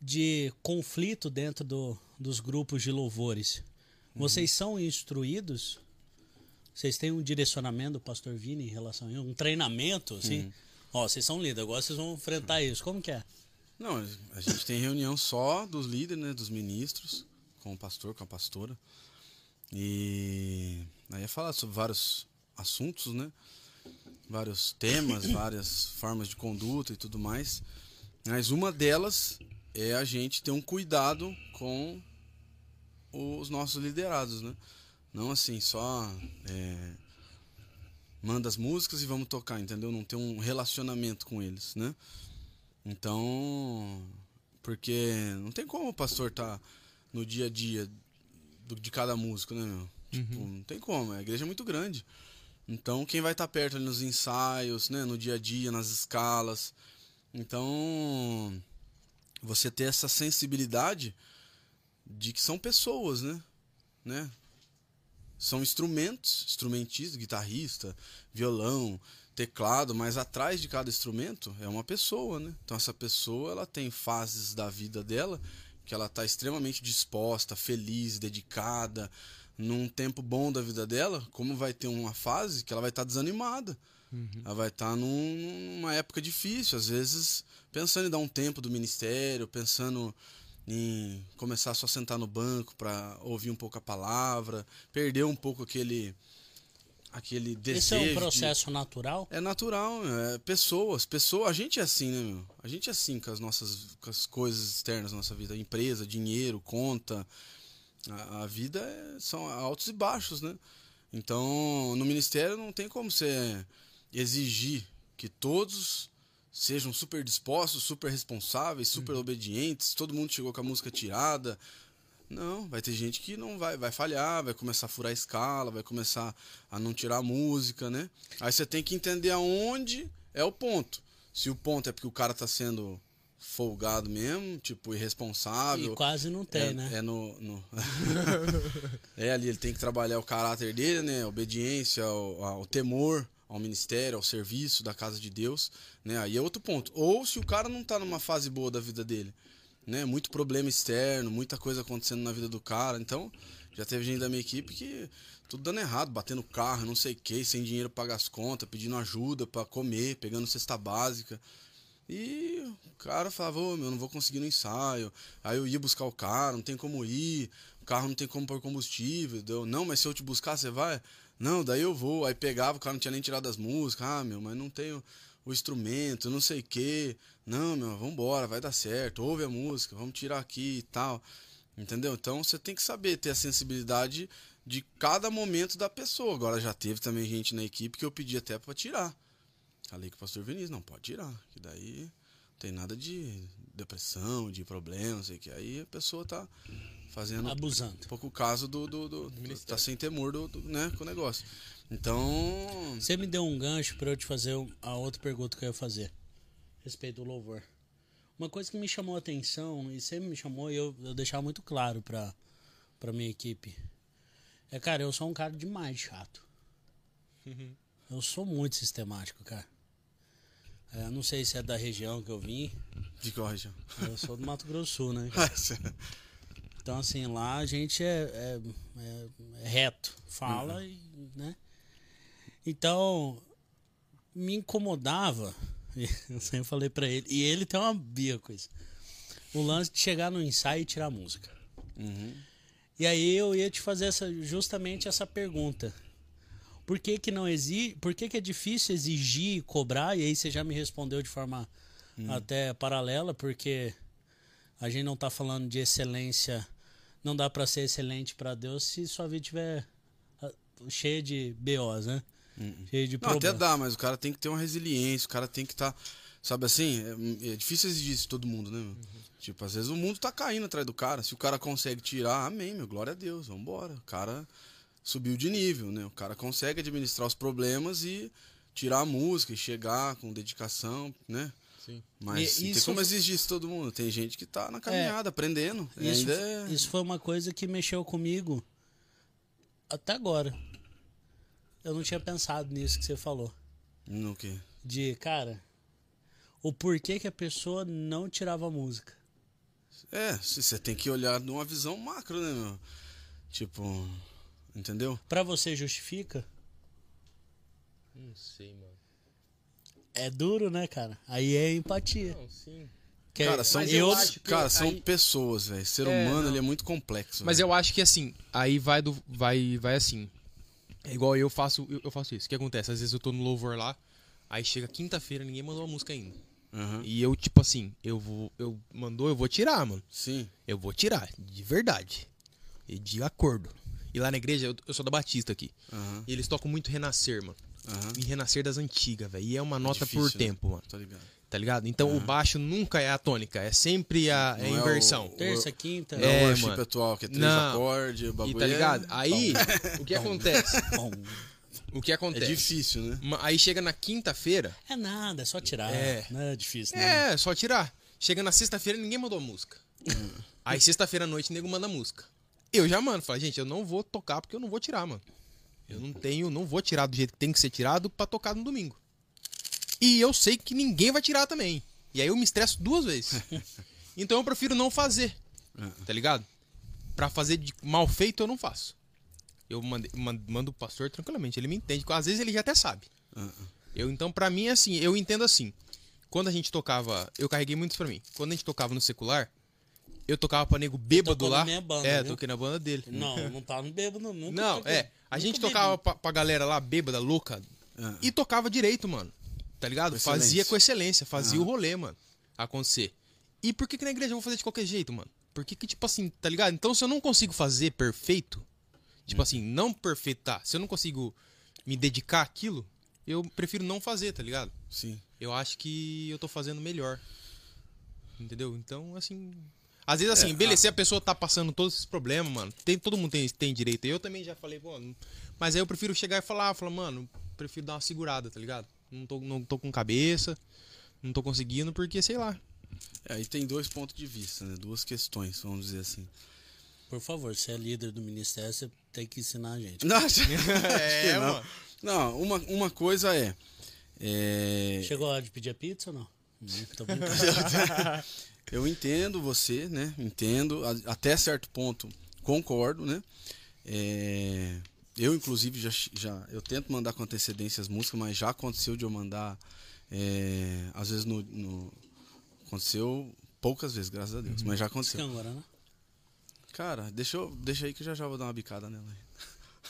de conflito dentro do, dos grupos de louvores? Vocês são instruídos? Vocês têm um direcionamento do Pastor Vini em relação a isso? Um treinamento, assim? Ó, vocês são líderes, agora vocês vão enfrentar isso. Como que é?
Não, a gente tem reunião só dos líderes, né? Dos ministros, com o pastor, com a pastora. E aí é falar sobre vários assuntos, né? Vários temas, [COUGHS] várias formas de conduta e tudo mais. Mas uma delas é a gente ter um cuidado com os nossos liderados, né? Não assim, só é, manda as músicas e vamos tocar, entendeu? Não ter um relacionamento com eles, né? Então, porque não tem como o pastor tá no dia a dia do- de cada músico, né, meu? Tipo, não tem como, a igreja é muito grande. Então, quem vai estar perto ali nos ensaios, né, no dia a dia, nas escalas. Então, você ter essa sensibilidade de que são pessoas, né? né? São instrumentos, instrumentistas, guitarrista, violão, teclado, mas atrás de cada instrumento é uma pessoa, né? Então essa pessoa, ela tem fases da vida dela que ela está extremamente disposta, feliz, dedicada, num tempo bom da vida dela, como vai ter uma fase que ela vai estar desanimada. Ela vai estar num- numa época difícil, às vezes pensando em dar um tempo do ministério, pensando em começar só a sentar no banco para ouvir um pouco a palavra, perder um pouco aquele aquele desejo.
Esse é um
de-
processo natural?
é natural, é pessoas, pessoa, a gente é assim, né, meu? A gente é assim com as nossas com as coisas externas da nossa vida, empresa, dinheiro, conta. A, a vida é- são altos e baixos, né? Então, no ministério não tem como você exigir que todos sejam super dispostos, super responsáveis, super obedientes, todo mundo chegou com a música tirada. Não, vai ter gente que não vai, vai falhar, vai começar a furar a escala, vai começar a não tirar a música, né? Aí você tem que entender aonde é o ponto. Se o ponto é porque o cara tá sendo folgado mesmo, tipo, irresponsável.
E quase não tem,
é,
né?
É no. no... [LAUGHS] [LAUGHS] é ali, ele tem que trabalhar o caráter dele, né? A obediência, ao, ao temor ao ministério, ao serviço da casa de Deus, né? Aí é outro ponto. Ou se o cara não tá numa fase boa da vida dele, né? Muito problema externo, muita coisa acontecendo na vida do cara. Então, já teve gente da minha equipe que tudo dando errado, batendo carro, não sei o que, sem dinheiro pagar as contas, pedindo ajuda para comer, pegando cesta básica. E o cara falava, ô, meu, não vou conseguir no ensaio. Aí eu ia buscar o cara, não tem como ir, o carro não tem como pôr combustível. Deu, não, mas se eu te buscar, você vai? Não, daí eu vou. Aí pegava, o cara não tinha nem tirado as músicas. Ah, meu, mas não tenho o instrumento, não sei o quê. Não, meu, vambora, vai dar certo. Ouve a música, vamos tirar aqui e tal. Entendeu? Então você tem que saber ter a sensibilidade de cada momento da pessoa. Agora já teve também gente na equipe que eu pedi até para tirar. Falei com o pastor Vinícius, não, pode tirar. Que daí não tem nada de depressão, de problema, não sei o que. Aí a pessoa tá fazendo
Abusando.
um pouco o caso do, do, do, do tá sem temor do, do, né, com o negócio. Então,
Você me deu um gancho pra eu te fazer a outra pergunta que eu ia fazer. Respeito do louvor. Uma coisa que me chamou a atenção, e sempre me chamou, e eu, eu deixava muito claro pra, pra minha equipe. É, cara, eu sou um cara demais chato. Eu sou muito sistemático, cara. É, não sei se é da região que eu vim.
de qual região?
Eu sou do Mato Grosso, Sul, né? [LAUGHS] Então, assim, lá a gente é, é- é- é reto, fala e, né? Então, me incomodava, [LAUGHS] eu sempre falei pra ele, e ele tem uma bia com isso, o lance de chegar no ensaio e tirar a música.
Uhum.
E aí eu ia te fazer essa, justamente essa pergunta. Por que que não exige, por que que é difícil exigir e cobrar? E aí você já me respondeu de forma até paralela, porque a gente não tá falando de excelência, não dá pra ser excelente pra Deus se sua vida tiver ah, cheia de BOs, né? Cheia de
Não, até dá, mas o cara tem que ter uma resiliência, o cara tem que estar. sabe assim? É, é difícil exigir isso de todo mundo, né, meu? Tipo, às vezes o mundo tá caindo atrás do cara. Se o cara consegue tirar, amém, meu, glória a Deus, vambora. O cara subiu de nível, né? O cara consegue administrar os problemas e tirar a música e chegar com dedicação, né?
Sim.
Mas
E isso-
como exigir isso de todo mundo. Tem gente que tá na caminhada, aprendendo. E
Isso,
ainda é...
isso foi uma coisa que mexeu comigo até agora. Eu não tinha pensado nisso que você falou.
No quê?
De, cara, o porquê que a pessoa não tirava a música.
É, você tem que olhar numa visão macro, né, meu? Tipo, entendeu?
Pra você justifica?
Não sei, mano.
É duro, né, cara? Aí é empatia.
Não, sim.
Que
Cara, são,
eu,
eu acho que
cara, são
aí-
pessoas, velho. Ser
É,
humano,
não.
ele é muito complexo.
Mas
velho.
eu acho que assim, aí vai do. Vai, vai assim. É igual eu faço, eu, eu faço isso. O que acontece? Às vezes eu tô no louvor lá, aí chega quinta-feira, ninguém mandou a música ainda.
Aham.
E eu, tipo assim, eu vou. Eu mandou, eu vou tirar, mano.
Sim.
Eu vou tirar, de verdade. E de acordo. E lá na igreja, eu, eu sou da Batista aqui.
Aham.
E eles tocam muito Renascer, mano.
Aham.
E Renascer das antigas, velho. E é uma nota
difícil,
por
né?
tempo, mano.
Tô ligado.
Tá ligado? Então o baixo nunca é a tônica, é sempre a, é a
Não é o-
inversão.
terça, quinta.
Não é,
É,
o worship
mano.
atual, que é três
Não.
acordes, o
E
bagulho
tá ligado?
é...
Aí, o que acontece? O que
É
acontece?
difícil, né?
Aí chega na quinta-feira,
é nada, é só tirar.
É.
Não é difícil, né?
é, só tirar. Chega na sexta-feira, ninguém mandou música. Aí sexta-feira à noite, o nego manda música. Eu já mando, falo, gente, eu não vou tocar porque eu não vou tirar, mano. Eu não tenho, não vou tirar do jeito que tem que ser tirado pra tocar no domingo. E eu sei que ninguém vai tirar também. E aí eu me estresso duas vezes. [LAUGHS] Então eu prefiro não fazer. Tá ligado? Pra fazer de mal feito eu não faço. Eu mando, mando, o pastor tranquilamente, ele me entende. Às vezes ele já até sabe. Eu então pra mim é assim, eu entendo assim. Quando a gente tocava, eu carreguei muito isso pra mim. Quando a gente tocava no secular, eu tocava pra nego bêbado lá.
minha banda,
é,
viu?
toquei na banda dele.
Não, não tá no bêbado, [LAUGHS] nunca.
Não,
toquei.
é. A
Nunca
gente
bebi.
tocava pra, pra galera lá, bêbada, louca, e tocava direito, mano. Tá ligado?
Com
Fazia com excelência, fazia o rolê, mano, acontecer. E por que que na igreja eu vou fazer de qualquer jeito, mano? Por que que, tipo assim, tá ligado? Então se eu não consigo fazer perfeito, tipo assim, não perfeito, tá? Se eu não consigo me dedicar àquilo, eu prefiro não fazer, tá ligado?
Sim.
Eu acho que eu tô fazendo melhor. Entendeu? Então, assim. Às vezes,
É,
assim, beleza, se a pessoa tá passando todos esses problemas, mano, tem, todo mundo tem, tem direito. Eu também já falei, pô, mas aí eu prefiro chegar e falar, falar, mano, prefiro dar uma segurada, tá ligado? Não tô, não tô com cabeça, não tô conseguindo, porque, sei lá.
É, aí tem dois pontos de vista, né? Duas questões, vamos dizer assim.
Por favor, você é líder do ministério, você tem que ensinar a gente. [LAUGHS]
Não, [LAUGHS]
É,
não. Não, uma, uma coisa é. é,
Chegou a hora de pedir a pizza ou não? [LAUGHS]
Eu entendo você, né? Entendo. Até certo ponto concordo, né? É, Eu, inclusive, já, já eu tento mandar com antecedência as músicas, mas já aconteceu de eu mandar. é, às vezes no, no- Aconteceu poucas vezes, graças a Deus. Mas já aconteceu.
quer agora, né?
Cara, deixa, eu, deixa aí que eu já já vou dar uma bicada nela.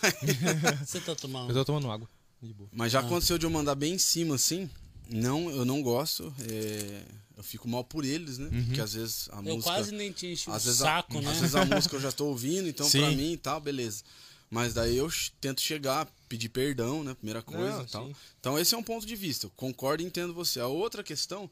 [LAUGHS]
Você tá tomando.
Eu tô tomando água. De boa.
Mas já aconteceu de eu mandar bem em cima, assim. Não, eu não gosto. é, eu fico mal por eles, né? Porque às vezes a
Eu
música.
quase nem te enchi o
às vezes,
saco,
a,
né?
às vezes a música eu já tô ouvindo, então
Sim.
pra mim e tal, beleza. Mas daí eu tento chegar, pedir perdão, né? Primeira coisa
Não,
e tal.
sim.
Então esse é um ponto de vista. Eu concordo e entendo você. A outra questão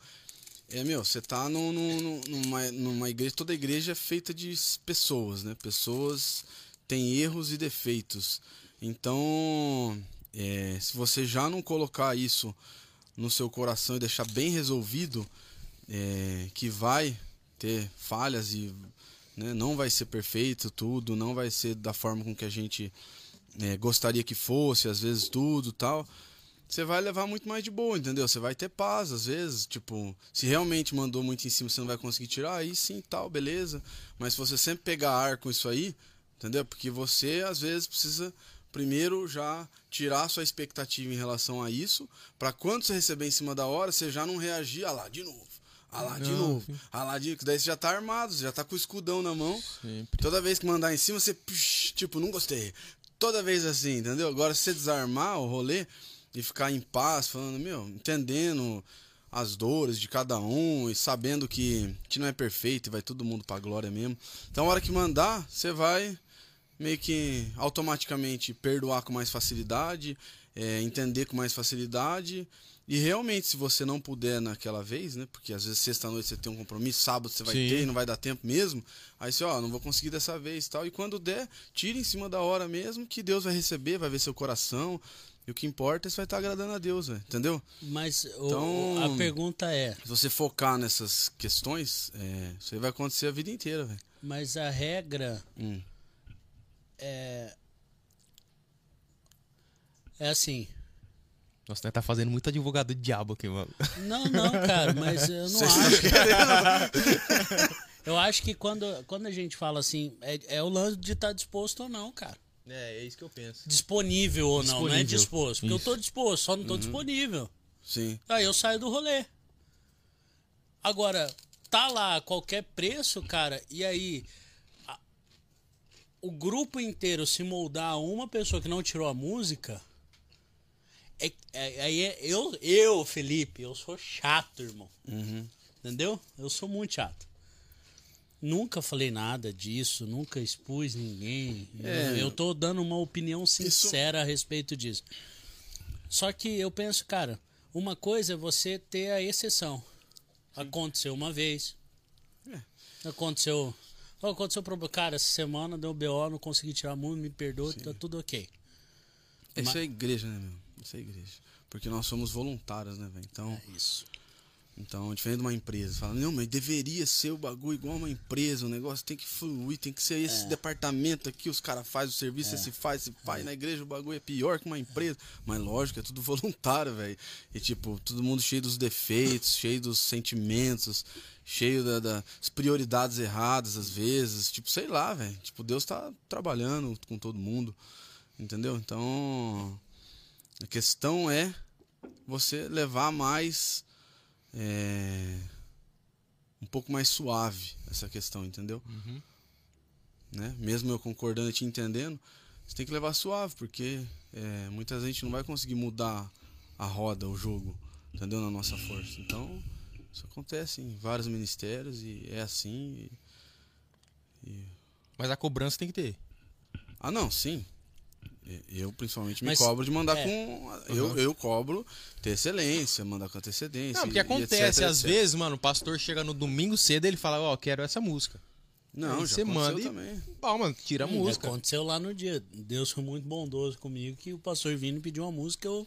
é, meu, você tá no, no- numa, numa igreja. Toda igreja é feita de pessoas, né? Pessoas têm erros e defeitos. Então, é, se você já não colocar isso no seu coração e deixar bem resolvido, é, que vai ter falhas e né, não vai ser perfeito tudo, não vai ser da forma com que a gente é, gostaria que fosse, às vezes tudo tal. Você vai levar muito mais de boa, entendeu? Você vai ter paz, às vezes, tipo, se realmente mandou muito em cima, você não vai conseguir tirar, aí sim, tal, beleza. Mas se você sempre pegar ar com isso aí, entendeu? Porque você, às vezes, precisa primeiro já tirar sua expectativa em relação a isso, pra quando você receber em cima da hora, você já não reagir, ah lá, de novo. Ah lá, de
Não,
novo. Ah lá, de... Daí você já tá armado, você já tá com o escudão na mão.
Sempre.
Toda vez que mandar em cima, você, tipo, não gostei. Toda vez assim, entendeu? Agora, se você desarmar o rolê e ficar em paz, falando, meu, entendendo as dores de cada um e sabendo que, que não é perfeito e vai todo mundo pra glória mesmo. Então, a hora que mandar, você vai meio que automaticamente perdoar com mais facilidade, é, entender com mais facilidade. E realmente, se você não puder naquela vez, né? Porque às vezes sexta-noite você tem um compromisso, sábado você vai
Sim.
ter e não vai dar tempo mesmo. Aí você, ó, não vou conseguir dessa vez e tal. E quando der, tire em cima da hora mesmo, que Deus vai receber, vai ver seu coração. E o que importa é se vai estar agradando a Deus, velho. Entendeu?
Mas
Então-
a pergunta é:
Se você focar nessas questões, é, isso aí vai acontecer a vida inteira, velho.
mas a regra
Hum.
é. É assim.
Nossa, nós tá fazendo muito advogado de diabo aqui, mano.
Não, não, cara, mas eu não
Vocês
acho. [LAUGHS] Eu acho que quando, quando a gente fala assim, é, é o lance de estar disposto ou não, cara.
É, é isso que eu penso.
Disponível ou não, não é
Disponível.
disposto. Porque eu tô
Isso.
disposto, só não
Uhum.
tô disponível.
Sim.
Aí eu saio do rolê. Agora, tá lá a qualquer preço, cara, e aí a- o grupo inteiro se moldar a uma pessoa que não tirou a música. É, é- aí é, eu, eu, Felipe, eu sou chato, irmão.
Uhum.
Entendeu? Eu sou muito chato. Nunca falei nada disso, nunca expus ninguém.
É.
Eu, tô dando uma opinião sincera a respeito disso. Só que eu penso, cara, uma coisa é você ter a exceção. Aconteceu uma vez. Aconteceu. Oh, aconteceu problema. Cara, essa semana deu BO, não consegui tirar muito, me perdoa, tá tudo ok.
Isso é igreja, né, meu? Isso é igreja. Porque nós somos voluntários, né, velho? Então,
É isso.
então, diferente de uma empresa. Fala, não, mas deveria ser o bagulho igual uma empresa. O negócio tem que fluir, tem que ser esse
É.
departamento aqui. Os caras fazem o serviço, esse faz, esse faz. Na igreja o bagulho é pior que uma empresa. Mas lógico, é tudo [LAUGHS] voluntário, velho. E tipo, todo mundo cheio dos defeitos, cheio dos sentimentos, cheio da- das prioridades erradas às vezes. Tipo, sei lá, velho. Tipo, Deus tá trabalhando com todo mundo. Entendeu? Então. A questão é você levar mais. é, um pouco mais suave essa questão, entendeu? Né? Mesmo eu concordando e te entendendo, você tem que levar suave, porque é, muita gente não vai conseguir mudar a roda, o jogo, entendeu? Na nossa força. Então, isso acontece em vários ministérios e é assim. e-
Mas a cobrança tem que ter.
Ah, não, sim. E- Eu, principalmente, me
Mas,
cobro de mandar
é.
com. Eu, eu cobro ter excelência, mandar com antecedência.
Não, porque
e- e
acontece,
etc,
às
etc.
vezes, mano, o pastor chega no domingo cedo e ele fala, ó, quero essa música.
Não,
Aí
já
você manda e-
também.
Pau, mano, tira a música.
Aconteceu lá no dia. Deus foi muito bondoso comigo que o pastor Vini pediu uma música que eu,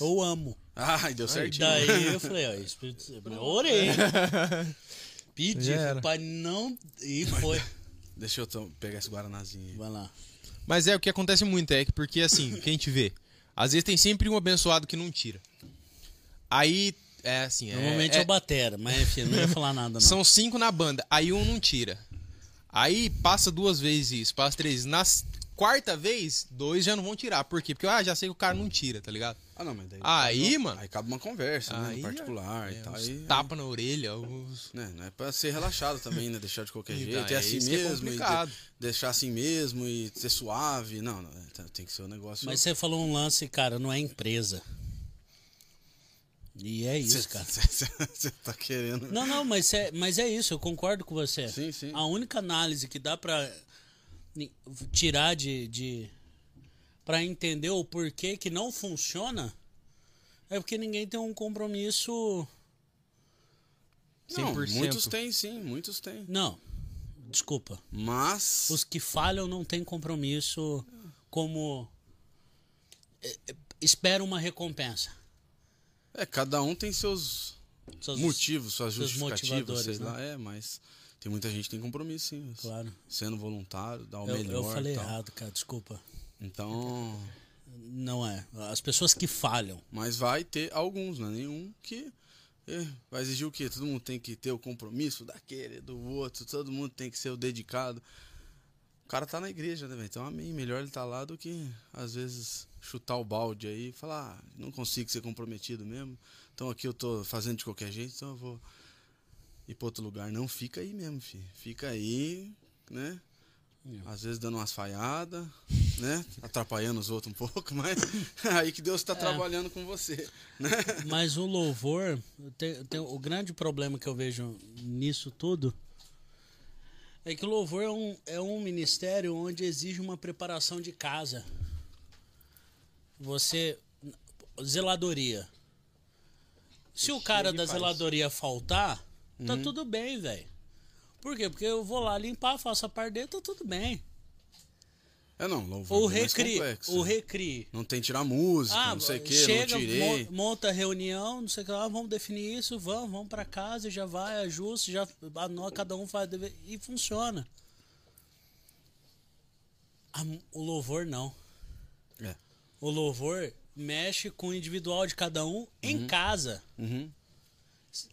eu amo.
Ai, deu certinho.
Daí eu [LAUGHS] falei, ó, Espírito Santo, eu orei. [LAUGHS] Pedi, pai, não. E foi. [LAUGHS]
Deixa eu pegar esse guaranazinho aí.
Vai lá.
Mas é o que acontece muito, é que porque assim, o que a gente vê, às vezes tem sempre um abençoado que não tira. Aí, é assim, é,
Normalmente é,
é-
o Batera, mas enfim, não ia falar nada, não.
são cinco na banda, aí um não tira. Aí passa duas vezes isso, passa três. Na s- quarta vez, dois já não vão tirar. Por quê? Porque, ah, já sei que o cara não tira, tá ligado?
Ah, não, mas daí.
Aí,
cabe-
mano.
Aí cabe uma conversa, né?
Aí,
No particular
é,
e tal. Aí,
tapa na orelha, os...
né, não é pra ser relaxado também, né? Deixar de qualquer [LAUGHS]
Então,
jeito. É
é
assim
é
mesmo. e de-
complicado.
deixar assim mesmo e ser suave. Não, não. é, Tem que ser um negócio.
Mas você falou um lance, cara, não é empresa. E é isso, cara.
Você [LAUGHS] tá querendo.
Não, não, mas é, mas é isso, eu concordo com você.
Sim, sim.
A única análise que dá pra tirar de, de para entender o porquê que não funciona é porque ninguém tem um compromisso.
Não,
100%.
muitos têm, sim, muitos têm.
Não, desculpa.
Mas.
Os que falham não têm compromisso como é, é, espera uma recompensa.
É, cada um tem seus
Seus-
motivos, suas
seus
justificativas, sei
né?
lá. É, mas tem muita gente que tem compromisso, sim.
Claro.
Sendo voluntário, dar o
Eu,
melhor.
eu falei errado, cara, desculpa.
Então.
Não é. As pessoas que falham.
Mas vai ter alguns, não é nenhum que. é, vai exigir o quê? Todo mundo tem que ter o compromisso daquele, do outro, todo mundo tem que ser o dedicado. O cara tá na igreja, né, velho? Então, amém. Melhor ele tá lá do que, às vezes, chutar o balde aí e falar, ah, não consigo ser comprometido mesmo. Então aqui eu tô fazendo de qualquer jeito, então eu vou ir pra outro lugar. Não, fica aí mesmo, filho. Fica aí, né? Às vezes dando umas falhadas, né? [LAUGHS] Atrapalhando os outros um pouco, mas [LAUGHS] aí que Deus tá trabalhando com você, né?
Mas o louvor, tem, tem- o grande problema que eu vejo nisso tudo é que o louvor é um, é um ministério onde exige uma preparação de casa. Você. Zeladoria. Se o cara
chega
da
faz.
zeladoria faltar, tá tudo bem, velho. Por quê? Porque eu vou lá limpar, faço a parte dele, tá tudo bem.
É não, louvor
O recri, o recri.
Não tem tirar música,
Ah,
não sei o que,
chega,
não tirei.
mon- monta reunião, não sei o que lá, vamos definir isso, vamos, vamos pra casa, já vai, ajusta, já anota, cada um faz e funciona. A o louvor não.
É.
O louvor mexe com o individual de cada um em casa.
Uhum.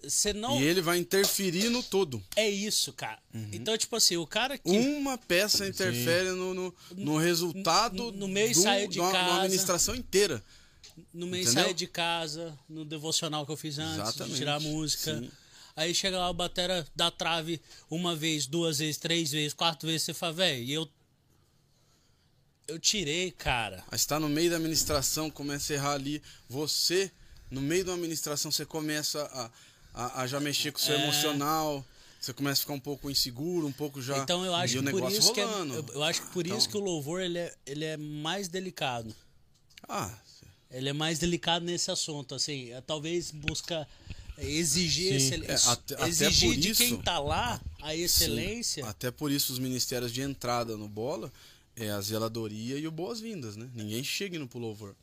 Você não
E ele vai interferir no todo.
é isso, cara. Então, tipo assim, o cara que
Uma peça interfere no, no, no resultado
no- no mês
do-
saia de
da
casa.
administração inteira.
no mês
Entendeu?
sair de casa, no devocional que eu fiz antes,
Exatamente,
de tirar a música.
sim.
Aí chega lá o batera da trave uma vez, duas vezes, três vezes, quatro vezes, você fala, velho, e eu. Eu tirei, cara.
Aí está no meio da administração, começa a errar ali. Você, no meio da administração, você começa a, a, a já mexer com o seu
É.
emocional. Você começa a ficar um pouco inseguro, um pouco já.
Então eu acho
e o
que por
negócio
isso que é, eu, eu acho que por
Então-
isso que o louvor ele é, ele é mais delicado.
Ah,
Ele é mais delicado nesse assunto, assim, é, talvez busca exigir
Sim.
excelência,
É, até- até
exigir
por
de
isso-
quem tá lá a excelência.
Sim. Até por isso os ministérios de entrada no bola é a zeladoria e o boas-vindas, né? Ninguém chega indo pro louvor.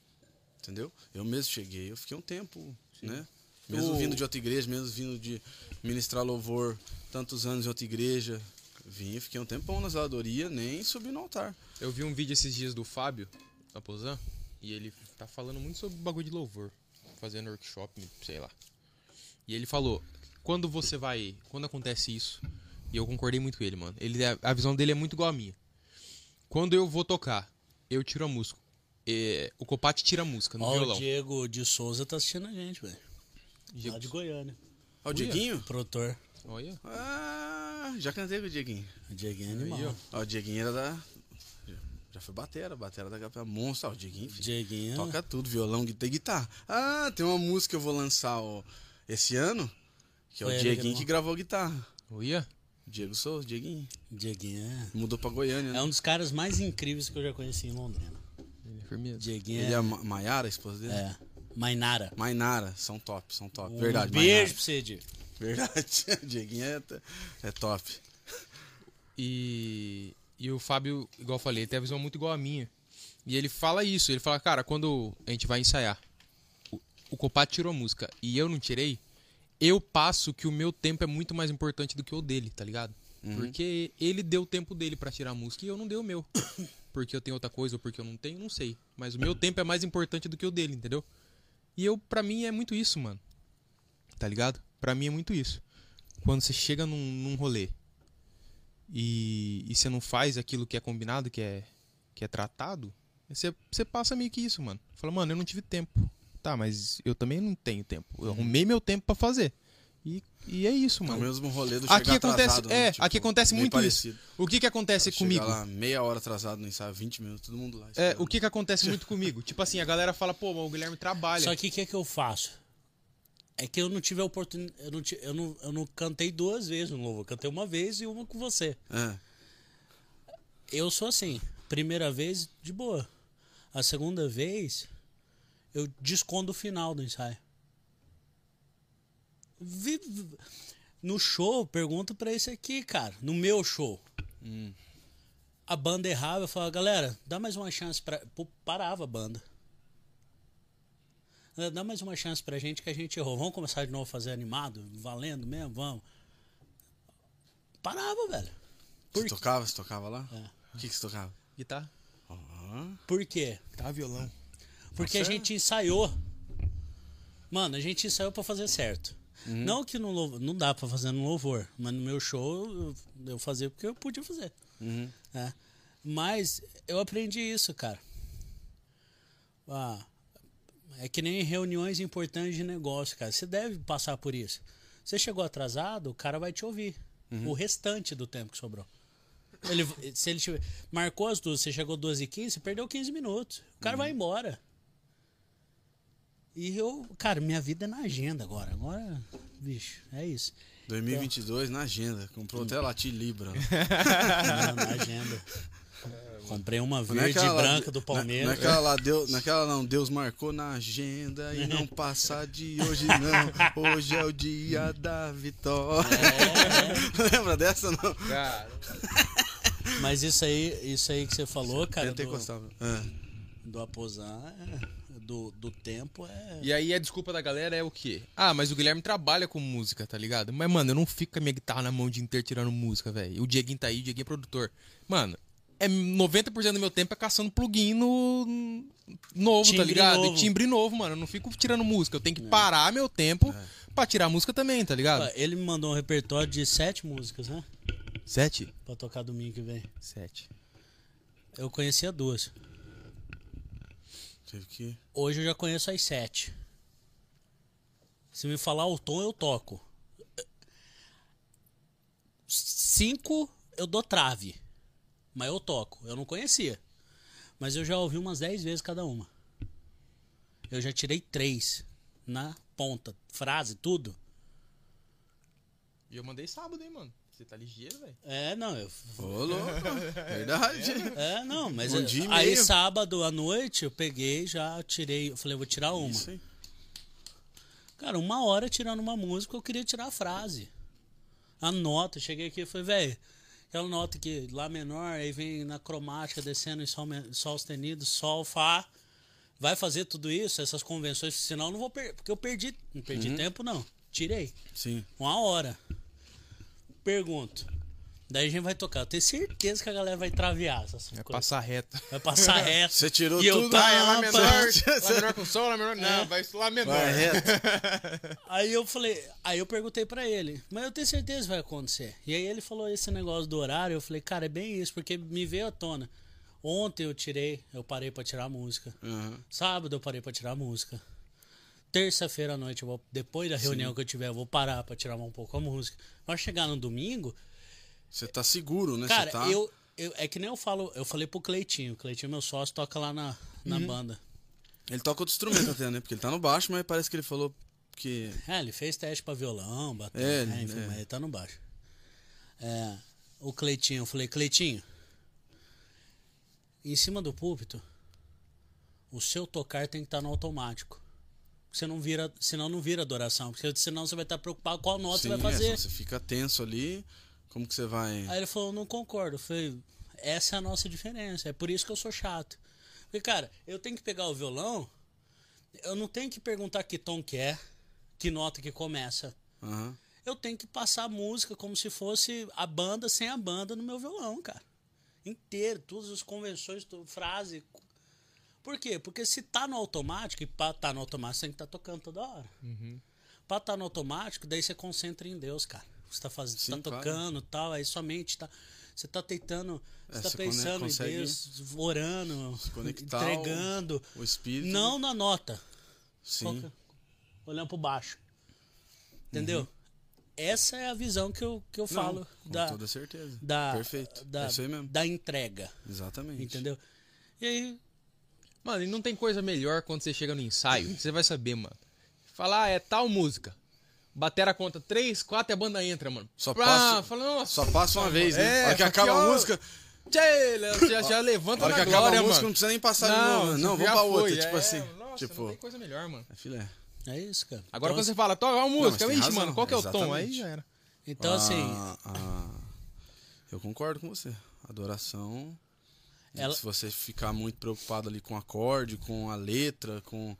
Entendeu? Eu mesmo cheguei, eu fiquei um tempo, né? Mesmo
O-
vindo de outra igreja, mesmo vindo de ministrar louvor tantos anos em outra igreja, vim e fiquei um tempão na zeladoria, nem subi no altar.
Eu vi um vídeo esses dias do Fábio, da Pozan, e ele tá falando muito sobre bagulho de louvor, fazendo workshop, sei lá. E ele falou, quando você vai, quando acontece isso, e eu concordei muito com ele, mano. Ele a visão dele é muito igual a minha. Quando eu vou tocar, eu tiro a música. É, o Copate tira a música no
Ó, o
violão.
Diego de Souza tá assistindo a gente, velho.
Diego-
Lá de Goiânia.
Ó, o Dieguinho?
Produtor.
Olha.
Ah, já cantei com o Dieguinho.
O Dieguinho é animal.
Ó, o Dieguinho era da. já- foi batera, batera da Capela Monstro. Ó, o Dieguinho, filho.
Dieguinho.
Toca tudo, violão, guitarra e guitarra. Ah, tem uma música que eu vou lançar ó, esse ano, que é
Foi
o
que
Dieguinho
gravou.
que gravou a guitarra.
Olha.
Diego Souza, Dieguinho.
Dieguinho é.
Mudou pra Goiânia, né?
É um dos caras mais incríveis que eu já conheci em Londrina.
Ele é firmeza.
Dieguinho
Ele é
é.
a Ma- Maiara, a esposa dele?
É. Mainara.
Mainara, são top, são top.
Um
Verdade,
beijo
Mainara.
pra você, Diego.
Verdade. [LAUGHS] Dieguinho é, é top.
E, e o Fábio, igual eu falei, ele tem a visão muito igual a minha. E ele fala isso, ele fala, cara, quando a gente vai ensaiar, o, o Copato tirou a música e eu não tirei, eu passo que o meu tempo é muito mais importante do que o dele, tá ligado? Porque ele deu o tempo dele pra tirar a música e eu não dei o meu. [COUGHS] Porque eu tenho outra coisa ou porque eu não tenho, não sei. Mas o meu tempo é mais importante do que o dele, entendeu? E eu, pra mim, é muito isso, mano. Tá ligado? Pra mim é muito isso. Quando você chega num, num rolê e, e você não faz aquilo que é combinado, que é, que é tratado, você, você passa meio que isso, mano. Fala, mano, eu não tive tempo. Tá, mas eu também não tenho tempo. Eu arrumei meu tempo pra fazer. E, e é isso,
É o
mano.
mesmo rolê do
Aqui
chegar
acontece,
atrasado, né?
é,
Tipo,
aqui acontece muito
parecido.
isso. O que que acontece comigo?
lá meia hora atrasado no ensaio, 20 minutos, todo mundo lá.
É,
esperando.
o que que acontece muito comigo? Tipo assim, a galera fala, pô, mas o Guilherme trabalha.
Só que o que, que eu faço? É que eu não tive a oportunidade. Eu não, eu, não, eu não cantei duas vezes no Louvor. Eu cantei uma vez e uma com você.
É.
Eu sou assim. Primeira vez, de boa. A segunda vez, eu descondo o final do ensaio. No show, pergunta pra esse aqui, cara. No meu show. A banda errava, eu falava, galera, dá mais uma chance pra. Pô, parava a banda. "É, Dá mais uma chance pra gente que a gente errou. Vamos começar de novo a fazer animado? Valendo mesmo? Vamos. Parava, velho.
Você
Por,
tocava? Você tocava lá?
É.
O que, que você tocava?
Guitarra.
Aham.
por quê?
Guitarra, violão.
Porque a
Nossa, é?
gente ensaiou. Mano, a gente ensaiou pra fazer certo.
Uhum.
Não que no louvor, não dá pra fazer no louvor, mas no meu show eu, eu fazia porque eu podia fazer.
Uhum.
né? Mas eu aprendi isso, cara. Ah, é que nem reuniões importantes de negócio, cara. Você deve passar por isso. Você chegou atrasado, o cara vai te ouvir. O restante do tempo que sobrou. Ele, se ele tiver, marcou as duas, você chegou 12 e 15, você perdeu 15 minutos. O cara vai embora. E eu, cara, minha vida é na agenda agora. Agora, bicho, é isso.
2022 na agenda. Comprou até Lati Libra. [LAUGHS]
Na, na agenda. Comprei uma
é
verde e
lá
branca do
Não,
Palmeiras.
não é aquela lá, Deus, naquela não, Deus marcou na agenda e não [LAUGHS] passa de hoje não. Hoje é o dia da vitória.
É. [LAUGHS]
Lembra dessa não?
Cara.
Mas isso aí, isso aí que você falou, cara, do,
encostar. É.
do aposar, é, do, do tempo, é.
E aí a desculpa da galera é o quê? Ah, mas o Guilherme trabalha com música, tá ligado? Mas, mano, eu não fico com a minha guitarra na mão o dia inteiro tirando música, velho. O Dieguinho tá aí, o Dieguinho é produtor. Mano, é 90% do meu tempo é caçando plugin no novo, tá
Timbre
ligado?
novo.
E timbre novo, mano. Eu não fico tirando música. Eu tenho que parar meu tempo pra tirar música também, tá ligado?
Ele me mandou um repertório de sete músicas, né?
Sete?
Pra tocar domingo que vem.
Sete.
Eu conhecia duas.
Teve que.
Hoje eu já conheço as sete. Se me falar o tom, eu toco. Cinco eu dou trave. Mas eu toco. Eu não conhecia. Mas eu já ouvi umas dez vezes cada uma. Eu já tirei três na ponta. Frase, tudo.
E eu mandei sábado, hein, mano. Você tá ligeiro, velho.
É, não, eu.
Ô, louco. Verdade.
É, não, mas
Um dia
aí
meio.
sábado à noite eu peguei, já tirei, eu falei, eu vou tirar uma.
Isso aí.
Cara, uma hora tirando uma música, eu queria tirar a frase. A nota, cheguei aqui e falei, velho, aquela nota que lá menor, aí vem na cromática descendo em sol, sol sustenido, sol, fá. Vai fazer tudo isso, essas convenções, senão eu não vou perder. Porque eu perdi. Não perdi
Uhum.
tempo, não. Tirei.
Sim.
Uma hora. Pergunto. Daí a gente vai tocar. Eu tenho certeza que a galera vai travear essas
Vai
coisas.
passar reto.
Vai passar [LAUGHS] reto.
Você tirou
E eu
tudo. Ah, é lá menor. [LAUGHS]
Lá menor com sol, lá menor. Não, vai lá menor.
Vai reto. [LAUGHS]
Aí eu falei, aí eu perguntei pra ele, mas eu tenho certeza que vai acontecer. E aí ele falou esse negócio do horário, eu falei, cara, é bem isso, porque me veio à tona. Ontem eu tirei, eu parei pra tirar a música.
Aham.
Sábado eu parei pra tirar a música. Terça-feira à noite, vou, depois da reunião que eu tiver, eu vou parar pra tirar um pouco a música. Vai chegar no domingo,
Você tá seguro, né?
cara,
tá...
eu, eu- é que nem eu falo, eu falei pro Cleitinho, o Cleitinho meu sócio toca lá na, na
Uhum.
banda.
Ele toca outro instrumento até, né? Porque ele tá no baixo, mas parece que ele falou que.
É, ele fez teste pra violão, bateu,
É,
né, enfim,
é.
mas ele tá no baixo. É, o Cleitinho, eu falei, Cleitinho, em cima do púlpito, o seu tocar tem que estar no automático. Você não vira, senão não vira adoração, porque senão você vai estar preocupado qual nota
Sim,
você vai
é,
fazer.
você fica tenso ali. Como que você vai.
Aí ele falou, não concordo. Eu falei, essa é a nossa diferença. É por isso que eu sou chato. Porque, cara, eu tenho que pegar o violão, eu não tenho que perguntar que tom que é, que nota que começa.
Aham.
Eu tenho que passar a música como se fosse a banda sem a banda no meu violão, cara. Inteiro, todas as convenções, frase. Por quê? Porque se tá no automático, e pra tá no automático, você tem que estar tocando toda hora. Pra tá no automático, daí você concentra em Deus, cara. Você tá fazendo, você
Sim,
tá
claro.
tocando e tal, aí sua mente tá. Você tá tentando. Você
É,
tá
você
pensando em Deus, orando, entregando.
O espírito.
Não na nota.
Sim.
Foca- olhando pro baixo. Entendeu?
Uhum.
Essa é a visão que eu, que eu
Não,
falo
com
da,
toda certeza.
da,
Perfeito.
da,
é isso aí mesmo.
da entrega.
Exatamente.
Entendeu? E aí,
Mano, e não tem coisa melhor quando você chega no ensaio. Você vai saber, mano. Falar, ah, é tal música. Batera conta 3, 4 e a banda entra, mano.
Só
Pra-
passa-
fala, nossa,
Só passa uma vez, né?
É,
a que acaba a música.
Tchê, já, já levanta
A hora
na
que acaba
glória,
a música,
mano.
não precisa nem passar de novo. Não, vamos
já
pra outra.
foi,
Tipo
é,
assim.
Nossa,
tipo.
não tem coisa melhor, mano.
É filé.
é isso, cara.
Agora
então,
quando você fala, toca uma música,
tem
ixi, mano, qual que é o tom? Aí já era.
então assim,
Ah, ah, eu concordo com você. Adoração.
Ela-
Se você ficar muito preocupado ali com acorde, com a letra, com,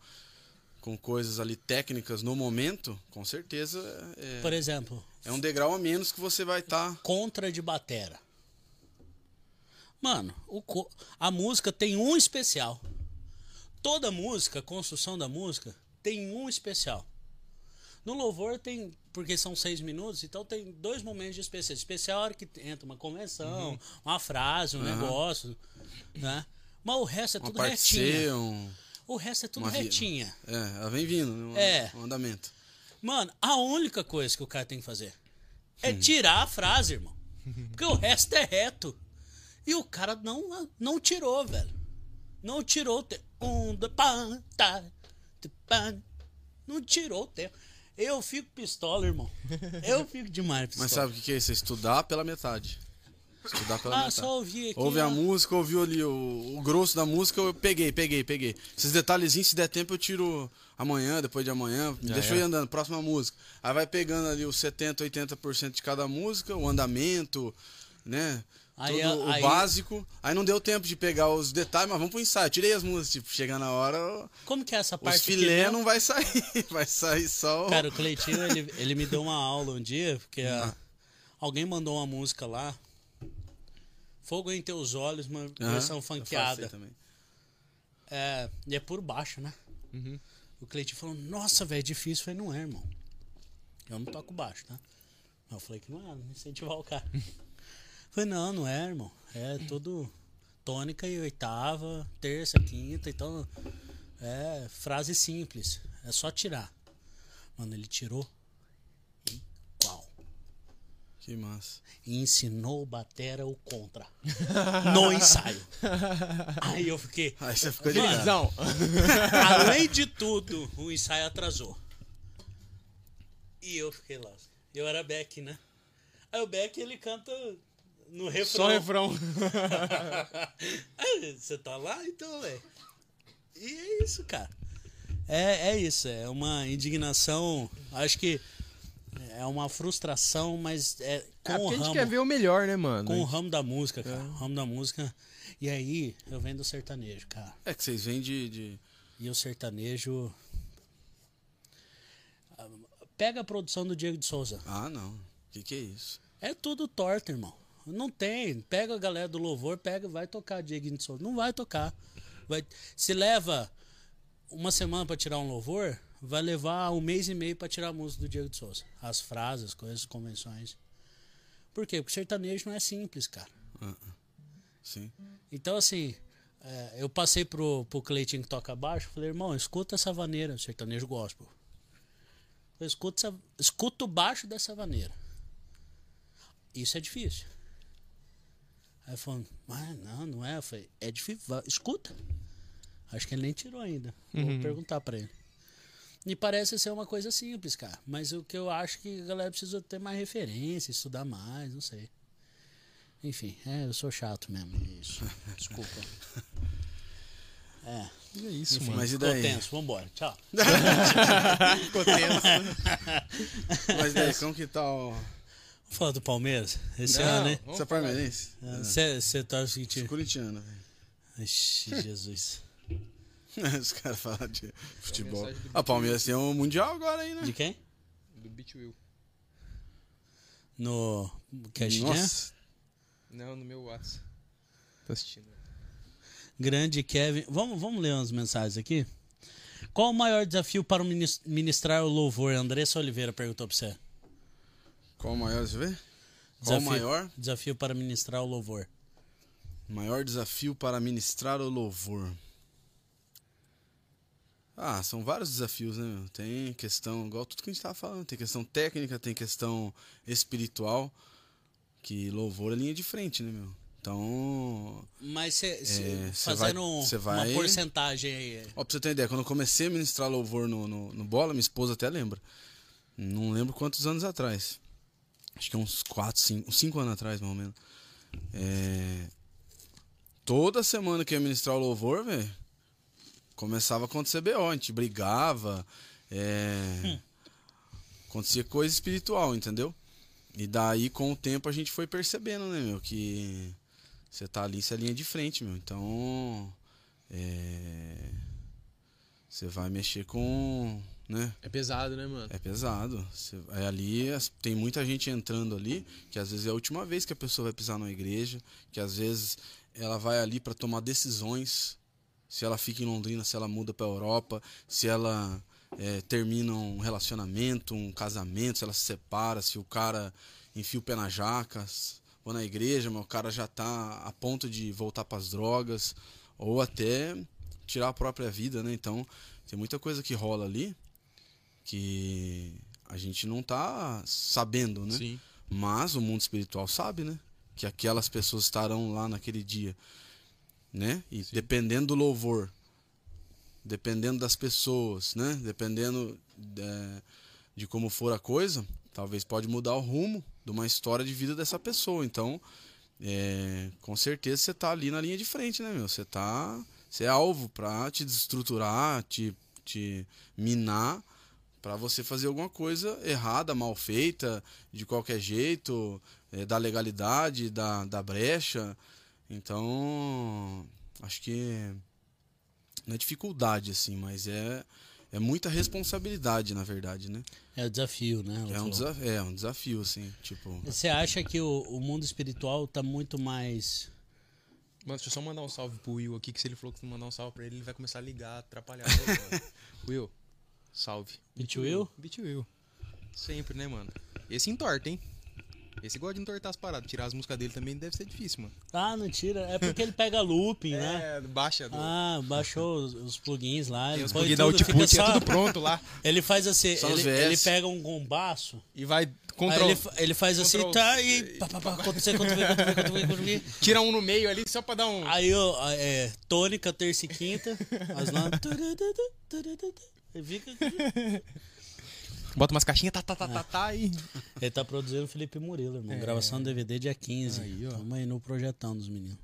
com coisas ali técnicas no momento, com certeza é,
por exemplo,
é um degrau a menos que você vai tá estar.
contra de batera. Mano, o a música tem um especial. Toda música, construção da música, tem um especial. No louvor tem, porque são seis minutos, então tem dois momentos de especial. Especial é a hora que entra uma convenção, uma frase, um negócio, né? Mas o resto é
Uma
tudo
parte
retinha.
Um,
O resto é tudo
uma
retinha.
É, ela vem vindo, né? Um,
É.
um andamento.
Mano, a única coisa que o cara tem que fazer é tirar a frase, irmão. Porque o resto é reto. E o cara não, não tirou, velho. Não tirou o tempo. Um, tá. Não tirou o tempo. Eu fico pistola, irmão. Eu fico demais pistola.
Mas sabe o que que é isso? É estudar pela metade. Estudar pela
Ah,
metade.
só ouvir aqui.
Ouve a
ó.
música, ouviu ali o, o grosso da música, eu peguei, peguei, peguei. Esses detalhezinhos, se der tempo, eu tiro amanhã, depois de amanhã, deixa eu ir andando, próxima música. Aí vai pegando ali os 70, 80% de cada música, o andamento, né?
Aí,
Tudo o
aí-
básico. Aí não deu tempo de pegar os detalhes, mas vamos pro ensaio. Tirei as músicas, tipo, chega na hora,
Como que é essa parte aqui,
filé
né?
não vai sair. [LAUGHS] Vai sair só. o-
Cara, o Cleitinho, ele, ele me deu uma aula um dia, porque
Hum.
a- alguém mandou uma música lá. Fogo em teus olhos, uma versão funkeada.
também.
É, e é por baixo, né? O Cleitinho falou, nossa, velho, é difícil. Eu falei, não é, irmão. Eu não toco baixo, tá? Eu falei que não era, não incentivar o cara. Eu falei, não, não é, irmão. É tudo tônica e oitava, terça, quinta, então é frase simples. É só tirar. Mano, ele tirou.
Que massa.
E ensinou o Batera o contra. No [LAUGHS] ensaio. Aí eu fiquei.
Aí você ficou
Mano,
ligado.
Visão.
Além de tudo, o ensaio atrasou. E eu fiquei lá. Eu era Beck, né? Aí o Beck ele canta no refrão.
Só refrão.
Aí, [LAUGHS] Você tá lá, então, velho. E é isso, cara. É, é isso, é uma indignação. Acho que é uma frustração, mas é com
É
o
porque a gente
ramo,
quer ver o melhor, né, mano?
com o ramo da música, cara. O ramo da música. E aí, eu venho do sertanejo, cara.
É que vocês vêm de. de...
E o sertanejo. ah, Pega a produção do Diego de Souza.
Ah, não. O que, que é isso?
É tudo torto, irmão. Não tem. Pega a galera do louvor, pega, vai tocar Diego de Souza. Não vai tocar. Vai, se leva uma semana pra tirar um louvor, vai levar um mês e meio pra tirar a música do Diego de Souza. As frases, as coisas, as convenções. Por quê? Porque sertanejo não é simples, cara.
Sim.
Então, assim, é, eu passei pro, pro Cleitinho que toca baixo, falei, irmão, escuta essa vaneira, sertanejo gospel. Eu escuto, essa- escuta o baixo dessa vaneira. Isso é difícil. Aí ele falou, mas não, não é. Eu falei, é difícil, escuta. Acho que ele nem tirou ainda. Vou perguntar pra ele. E parece ser uma coisa simples, cara. Mas o que eu acho que a galera precisa ter mais referência, estudar mais, não sei. Enfim, é, eu sou chato mesmo. é Isso. [LAUGHS] Desculpa. É.
É isso,
Enfim,
mano.
Mas e
ficou
daí?
tenso. Vambora. Tchau. [LAUGHS]
Ficou tenso.
Mas daí, [LAUGHS] como que tá o.
Vamos falar do Palmeiras? Esse
Não,
ano, né?
vamos
Você é palmeirense?
Você torce que
Sou
time?
corintiano, velho.
Ixi, Jesus. [LAUGHS]
Os caras falam de futebol.
do
Ah, Palmeiras tem um mundial agora aí, né?
De quem?
Do Beat Will.
No Cash Jam?
Nossa.
Não, no meu WhatsApp. Tô assistindo.
Grande Kevin. Vamos, vamos ler umas mensagens aqui? Qual o maior desafio para ministrar o louvor? Andressa Oliveira perguntou pra você.
Qual o maior, deixa eu ver? Qual o
Desafio-
maior?
Desafio para ministrar o louvor.
Maior desafio para ministrar o louvor. Ah, são vários desafios, né? meu? Tem questão, igual tudo que a gente tava falando, tem questão técnica, tem questão espiritual, que louvor é linha de frente, né, meu? Então,
Mas você
É, cê
fazendo
vai- cê vai-
uma porcentagem aí.
ó, pra você ter ideia, quando eu comecei a ministrar louvor no, no, no Bola, minha esposa até lembra. Não lembro quantos anos atrás. Acho que é uns 4, 5, 5 anos atrás, mais ou menos. É, Toda semana que eu ia ministrar o louvor, velho, começava a acontecer BO, a gente brigava, é, acontecia coisa espiritual, entendeu? E daí, com o tempo, a gente foi percebendo, né, meu, que você tá ali, você é linha de frente, meu. Então, é, você vai mexer com, né,
É pesado, né, mano?
é pesado. Você- é ali tem muita gente entrando ali que às vezes é a última vez que a pessoa vai pisar numa igreja, que às vezes ela vai ali para tomar decisões. Se ela fica em Londrina, se ela muda para Europa, se ela é, termina um relacionamento, um casamento, se ela se separa, se o cara enfia o pé na jaca, s- ou na igreja, mas o cara já tá a ponto de voltar para as drogas, ou até tirar a própria vida, né? Então, tem muita coisa que rola ali que a gente não tá sabendo, né?
Sim.
Mas o mundo espiritual sabe, né? Que aquelas pessoas estarão lá naquele dia, né? E dependendo do louvor, dependendo das pessoas, né? Dependendo é, de como for a coisa, talvez pode mudar o rumo de uma história de vida dessa pessoa. Então, é, com certeza você tá ali na linha de frente, né, meu? Você tá, você é alvo para te desestruturar, te, te minar para você fazer alguma coisa errada, mal feita, de qualquer jeito, é, da legalidade, da, da brecha. Então, acho que não é dificuldade, assim, mas é, é muita responsabilidade, na verdade, né?
É o desafio, né?
É um,
falou.
desa é um desafio, assim, tipo...
Você acha que o, o mundo espiritual tá muito mais.
Mano, deixa eu só mandar um salve pro Will aqui, que se ele falou que mandar um salve pra ele, ele vai começar a ligar, atrapalhar. [LAUGHS] Will, salve.
Beat Will?
Beat Will. Sempre, né, mano? Esse entorta, hein? Esse gosta de entortar as paradas. Tirar as músicas dele também deve ser difícil, mano.
Ah, não tira. É porque ele pega looping, [LAUGHS] né?
É, baixa do...
Ah, baixou os, os plugins lá.
Tem
Ele,
os plugins da Output, é
só-
tudo pronto lá. [LAUGHS]
ele faz assim, ele, ele pega um gombaço,
E vai control...
ele, ele faz assim,
Control-
tá, e pá, pá, pá, acontecer, acontecer, acontecer, acontecer, acontecer.
Tira um no meio ali só pra dar um...
Aí, ó, é, tônica, terça e quinta, as notas. [LAUGHS] Ele fica-
Bota umas caixinhas, tá, tá, tá, tá, tá, e... [LAUGHS]
Ele tá produzindo o Felipe Murilo, irmão. Gravação do DVD dia 15.
É. Aí, ó.
Tamo aí no projetão dos meninos.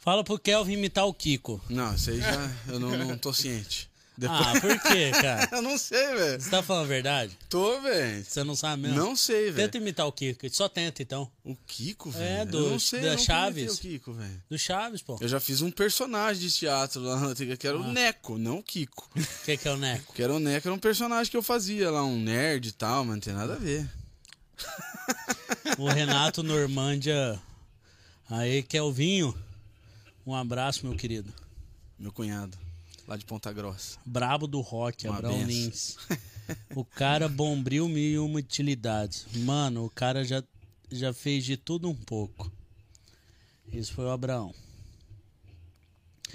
Fala pro Kelvin imitar o Kiko.
Não, isso aí já... Eu não, não tô ciente. Depois...
Ah, por quê, cara? [LAUGHS]
eu não sei, velho.
Você tá falando a verdade?
Tô, velho.
Você não sabe mesmo?
Não sei, velho.
Tenta imitar o Kiko. Só tenta, então.
O Kiko, velho.
É,
Eu
do-
não sei,
da
eu nunca
Chaves.
o Kiko, velho.
Do Chaves, pô. O
Eu já fiz um personagem de teatro lá na antiga, que era
Ah.
o Neco, não o Kiko. [LAUGHS]
que, que é o Neco?
Que era o Neco, era um personagem que eu fazia lá, um nerd e tal, mas não tem nada a ver.
O Renato Normândia. Aí, Kelvinho. Um abraço, meu querido.
Meu cunhado, lá de Ponta Grossa.
Brabo do rock,
Uma
Abraão
benção.
Lins. [LAUGHS] O cara bombril mil e uma utilidades. Mano, o cara já, já fez de tudo um pouco. Isso foi o Abraão.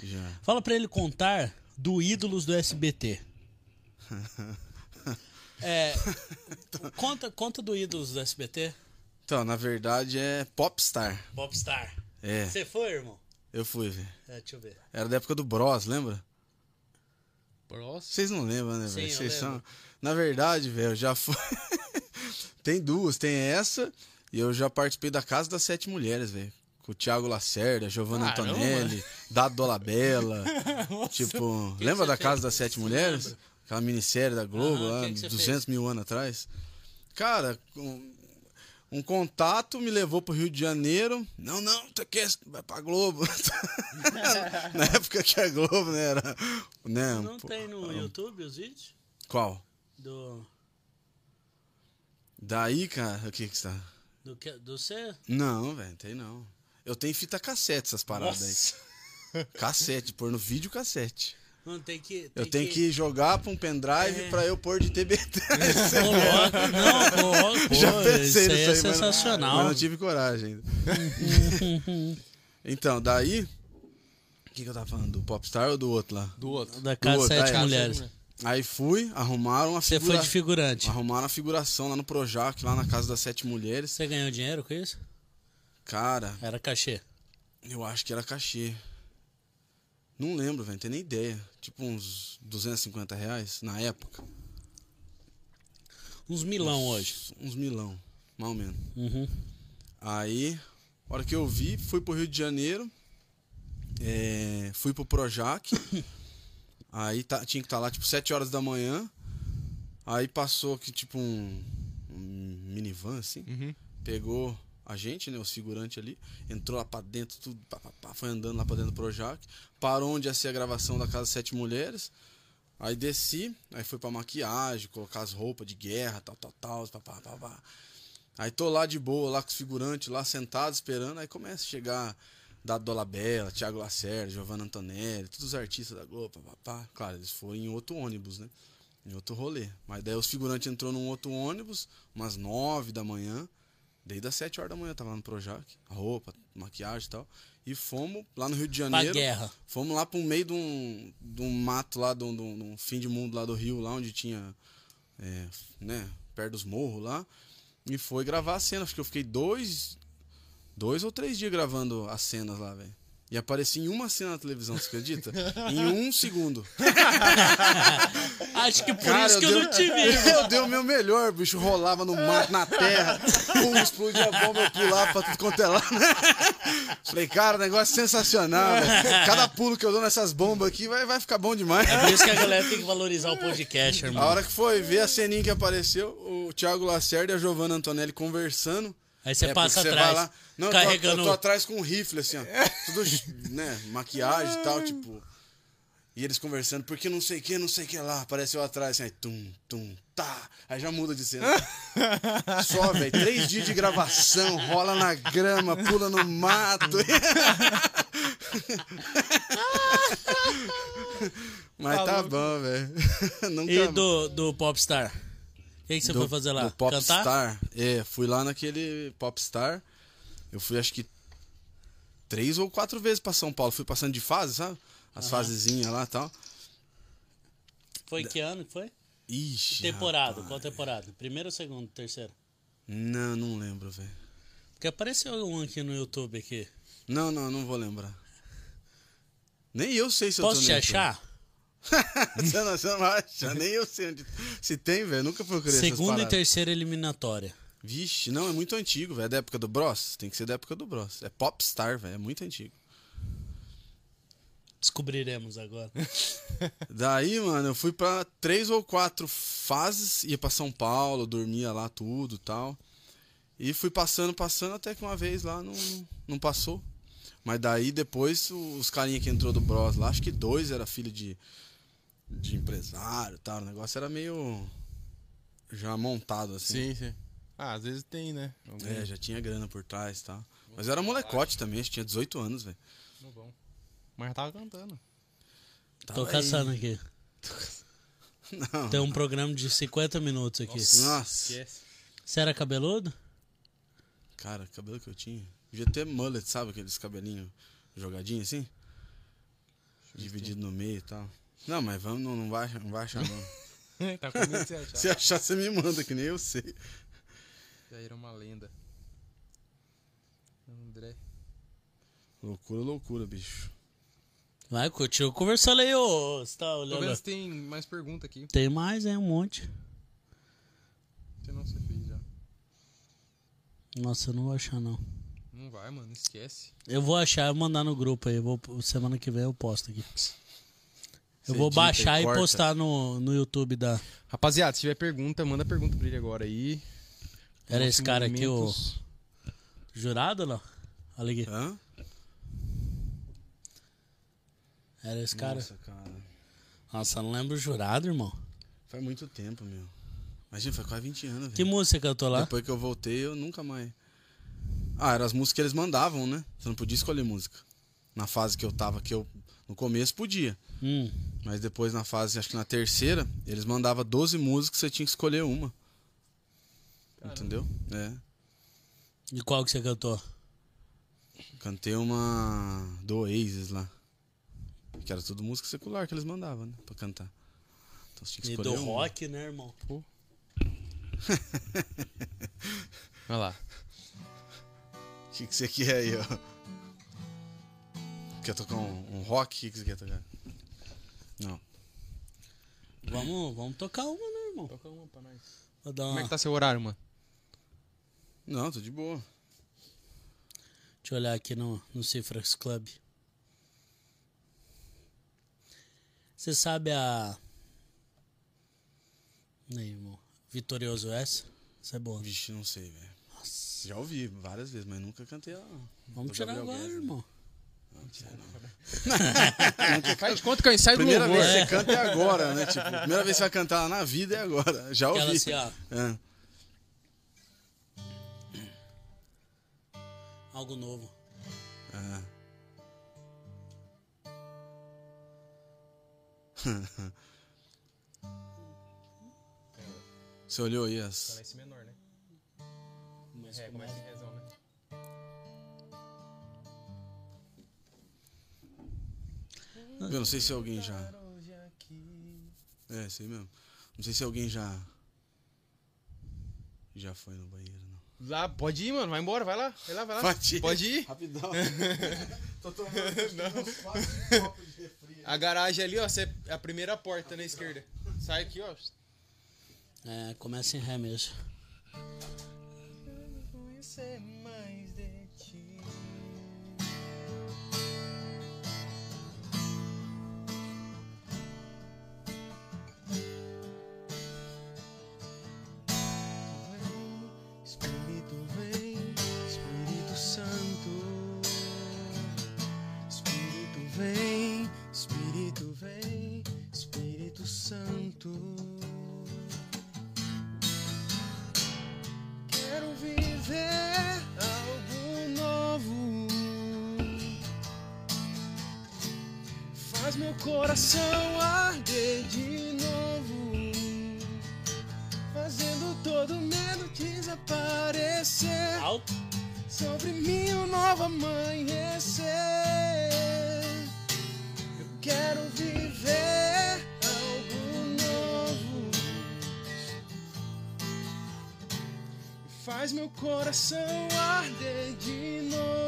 Já.
Fala pra ele contar do Ídolos do SBT. [LAUGHS] É. Conta, conta do Ídolos do SBT.
Então, na verdade é Popstar.
Popstar.
É,
Você foi, irmão?
eu fui, velho.
É, deixa eu ver.
Era da época do Bros, lembra?
Próximo.
Vocês não lembram, né, velho? Vocês são. Na verdade, velho, já fui. [LAUGHS] tem duas, tem essa e eu já participei da Casa das Sete Mulheres, velho. Com o Thiago Lacerda, Giovanna
Caramba.
Antonelli, Dado Dolabella. [LAUGHS] tipo,
que
lembra
você
da Casa
fez?
das Sete Mulheres? Aquela minissérie da Globo
Aham,
lá,
que que você
200 mil anos atrás. Cara, com- Um contato me levou pro Rio de Janeiro. Não, não, tu quer, vai pra Globo. [LAUGHS] Na época que a Globo, né, era... Né,
Não
pô,
tem no YouTube os vídeos?
Qual?
Do.
Daí, cara, o que que está?
Do que? Do C?
Não, velho, tem não. Eu tenho fita cassete, essas paradas aí. Cassete, pôr no vídeo cassete.
Não, tem que.
Eu tenho que jogar pra um pendrive
É.
pra eu pôr de TBT.
Coloca, [LAUGHS] [LAUGHS] não. Pô, [LAUGHS]
Já pensei
isso aí
nisso
é
aí, mas-
sensacional.
Mas não tive coragem ainda. então, daí. O que, que eu tava falando? Do Popstar ou do outro lá?
Do outro.
Da Casa
outro,
Sete
é.
Mulheres.
Aí fui, arrumaram uma
Você
figura...
foi de figurante.
Arrumaram a figuração lá no Projac, lá na Casa das Sete Mulheres.
Você ganhou dinheiro com isso?
Cara,
Era cachê.
eu acho que era cachê. Não lembro, velho, não tenho nem ideia. Tipo uns 250 reais na época.
Uns milão hoje.
Uns milão, mais ou menos.
Uhum.
Aí, a hora que eu vi, fui pro Rio de Janeiro, é, fui pro Projac, [LAUGHS] aí tá- tinha que estar lá tipo 7 horas da manhã, aí passou aqui tipo um, um minivan assim,
Uhum.
pegou a gente, né, os figurantes ali, entrou lá pra dentro, tudo, pá, pá, pá, foi andando lá pra dentro do Projac, parou onde ia ser a gravação da Casa Sete Mulheres, aí desci, aí foi pra maquiagem, colocar as roupas de guerra, tal, tal, tal, pá, pá, pá, pá. Aí tô lá de boa, lá com os figurantes, lá sentado, esperando. Aí começa a chegar Dado Dolabella, Thiago Lacerda, Giovanna Antonelli, todos os artistas da Globo, papá. Claro, eles foram em outro ônibus, né? Em outro rolê. Mas daí os figurantes entrou num outro ônibus, umas nove da manhã. Desde as sete horas da manhã tava lá no Projac. Roupa, maquiagem e tal. E fomos lá no Rio de
Pra
Janeiro.
guerra.
Fomos lá pro meio de um, de um mato lá, um, de um- de um fim de mundo lá do Rio, lá onde tinha, é, né, perto dos morros lá. E foi gravar a cena. Acho que eu fiquei dois, dois ou três dias gravando as cenas lá, velho. E apareci em uma cena na televisão, você acredita? em um segundo.
Acho que por
Cara,
isso que eu
dei-
não te vi. [LAUGHS]
Eu dei o meu melhor, bicho rolava no mato, na terra, pum, explodia a bomba, eu pulava pra tudo quanto é lá. [LAUGHS] Falei, cara, negócio é sensacional, velho. Cada pulo que eu dou nessas bombas aqui vai, vai ficar bom demais.
É por isso que a galera tem que valorizar o podcast,
A
irmão.
hora que foi ver a ceninha que apareceu, o Thiago Lacerda e a Giovanna Antonelli conversando.
Aí você
É,
passa atrás,
lá. Não, eu tô-
carregando.
Eu tô, atrás com um rifle, assim, ó. Tudo, né, maquiagem e tal, tipo. E eles conversando, porque não sei o que, não sei o que lá. Apareceu atrás, assim, aí, tum, tum, tá. Aí já muda de cena. [LAUGHS] Só, velho. Três dias de gravação, rola na grama, pula no mato. [LAUGHS] Mas tá bom, velho. [LAUGHS]
E do, do Popstar? O que, que você
do-
foi fazer lá?
do
Cantar?
Popstar. É, fui lá naquele Popstar. Eu fui acho que três ou quatro vezes pra São Paulo. Fui passando de fase, sabe? As fasezinhas lá e tal.
Foi que ano que foi?
Ixi.
Temporada.
rapaz.
Qual temporada? Primeiro, segundo, terceiro?
Não, não lembro, velho.
Porque apareceu um aqui no YouTube aqui.
Não, não, não vou lembrar. Nem eu sei se eu
Posso
tô
te
no
achar?
YouTube. [LAUGHS] você, não, você não acha? Nem eu sei onde. Se tem, velho. Nunca procurei
Segunda e terceira eliminatória.
Vixe, não, é muito antigo, velho. É da época do Bros. Tem que ser da época do Bros. É Popstar, velho. É muito antigo.
Descobriremos agora. [LAUGHS]
Daí, mano, eu fui pra três ou quatro fases, ia pra São Paulo, dormia lá tudo e tal. E fui passando, passando, até que uma vez lá não, não passou. Mas daí depois os carinha que entrou do Bros lá, acho que dois era filho de, de empresário e tal. O negócio era meio já montado assim.
Sim, sim. Ah, às vezes tem, né? Algum-
É, já tinha grana por trás e tal. Mas eu era molecote também, acho que tinha 18 anos, velho.
Não vão. Mas já tava cantando.
Tô
Tava aí.
caçando aqui. [LAUGHS]
Não.
Tem um programa de 50 minutos aqui.
Nossa.
Esquece.
Você era cabeludo?
Cara, cabelo que eu tinha. Devia ter mullet, sabe? Aqueles cabelinhos jogadinhos assim? Dividido no meio e tal. Não, mas vamos, não, não, vai, não vai achar não. [LAUGHS]
tá com medo de [LAUGHS] você achar.
Se achar, você me manda, que nem eu sei.
Já era uma lenda. André.
Loucura, loucura, bicho.
Vai, continua conversando aí, ô. Você tá olhando?
se tem mais pergunta aqui.
Tem mais, hein? Um monte.
Você não se fez já.
Nossa, eu não vou achar, não.
Não vai, mano. Esquece.
Eu vou achar e mandar no grupo aí. Vou, semana que vem eu posto aqui. [LAUGHS] Eu vou baixar
e
e postar no, no YouTube da.
Rapaziada, se tiver pergunta, manda pergunta pra ele agora aí.
Era esse cara aqui, o jurado ou não? Olha aqui.
Hã?
Era esse cara.
Nossa, cara.
Nossa, não lembro o jurado, irmão.
Faz muito tempo, meu. Imagina, faz quase 20 anos,
Que música que eu tô lá?
Depois que eu voltei, eu nunca mais. Ah, eram as músicas que eles mandavam, né? Você não podia escolher música. Na fase que eu tava, que eu. No começo podia.
Hum.
Mas depois na fase, acho que na terceira, eles mandavam 12 músicas você tinha que escolher uma. Entendeu? É.
E qual que você cantou?
Cantei uma do Oasis lá. Que era tudo música secular que eles mandavam, né? Pra cantar. Então você tinha que
E
escolher
do
uma.
rock, né, irmão? [LAUGHS]
Olha lá.
O que, que você quer aí, ó? Quer tocar um, um rock? O que, que você quer tocar? Não.
Vamos, vamos tocar uma, né, irmão?
Toca uma pra nós.
Vou dar
Como
uma...
é que tá seu horário, mano?
Não, tô de boa.
Deixa eu olhar aqui no, no Cifras Club. Você sabe a. Aí, irmão. Vitorioso essa? Essa é boa.
Vixe, não sei, velho. Já ouvi várias vezes, mas nunca cantei ela. não.
Vamos tirar
Gabriel Guedes, né?
irmão.
Faz de conta que é o ensaio do
Primeira
louvor.
vez que
É.
você canta é agora, né? Tipo, a primeira vez que você vai cantar na vida é agora. Já ouvi.
assim, ó.
É.
Algo novo.
É. [LAUGHS] Você olhou aí
Tá
as.
nesse menor, né?
Mas
É,
começa-
começa em
Eu não sei se alguém já. É, sei mesmo. Não sei se alguém já. Já foi no banheiro, não.
Lá, pode ir, mano. Vai embora, vai lá. Vai lá, vai lá.
Pode ir.
Pode ir.
Rapidão. [LAUGHS] Tô tomando uns quatro copos de refri.
A garagem ali, ó, é a primeira porta na esquerda. Sai aqui, ó.
É, começa em ré mesmo.
Coração arder de novo. Fazendo todo medo desaparecer.
Alto.
Sobre mim um novo amanhecer. Eu quero viver algo novo. Faz meu coração arder de novo.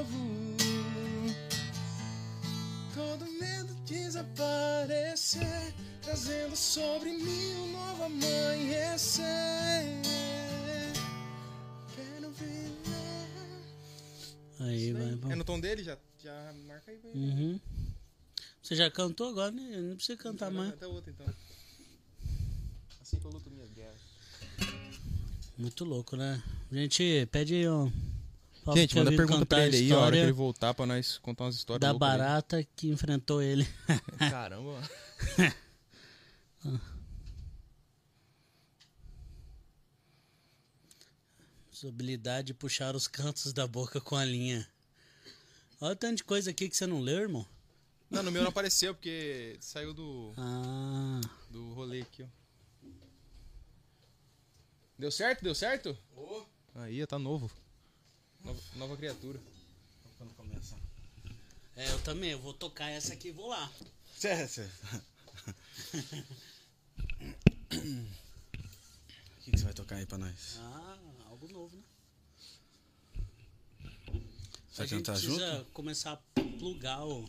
Desaparecer. Trazendo sobre mim um novo amanhecer. Quero viver.
Aí, vai,
É
vai.
no tom dele? Já, já marca aí. vai.
Uhum. Você já cantou agora, né? Não precisa cantar mais.
Até outra então. Assim que eu luto minhas guerras.
Muito louco, né? Gente, pede aí, ó. Fala
Gente, manda pergunta pra ele aí, a hora que ele voltar pra nós contar umas histórias
Da
loucas aí.
barata que enfrentou ele. [LAUGHS]
Caramba. [LAUGHS]
Sua habilidade de puxar os cantos da boca com a linha. Olha o tanto de coisa aqui que você não leu, irmão.
Não, no meu não apareceu, porque saiu do,
Ah,
do rolê aqui, ó. Deu certo? Deu certo? Aí, tá novo. Nova, nova criatura.
Quando começa.
é, eu também. Eu vou tocar essa aqui e vou lá.
Sério. O que, que você vai tocar aí pra nós?
Ah, algo novo, né?
Você vai
a gente
cantar
precisa
junto?
começar a plugar o.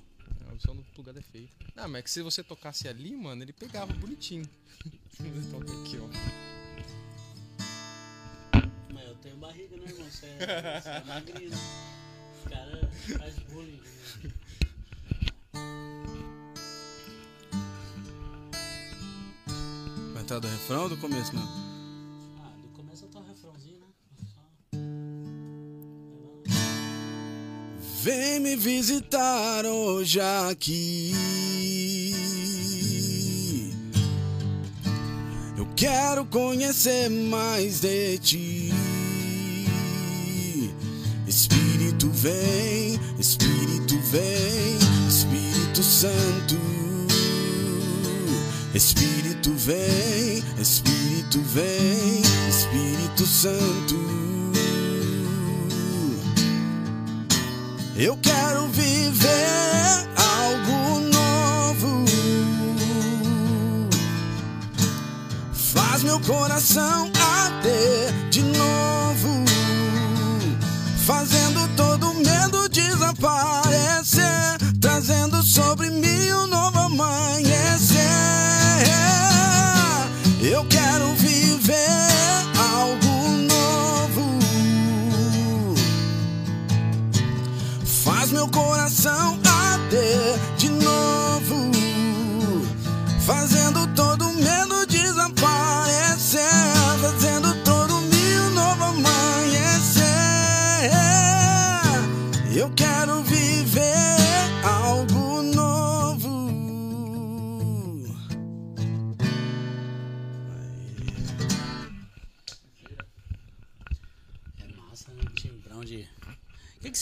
A opção do plugado é feita. Não, mas é que se você tocasse ali, mano, ele pegava bonitinho. [LAUGHS] Toca aqui, ó.
Mas eu tenho barriga, né, irmão? Você é, você é magrinho. Os caras fazem bullying. Né?
Vai entrar do refrão ou do começo mesmo?
Ah, do começo até o refrãozinho, né?
Vem me visitar hoje aqui. Eu quero conhecer mais de ti. Espírito vem, Espírito vem, Espírito Santo. Espírito vem, Espírito vem, Espírito Santo. Eu quero viver algo novo. Faz meu coração arder fazendo todo medo desaparecer, trazendo sobre mim um novo amanhecer. Eu quero viver algo novo. Faz meu coração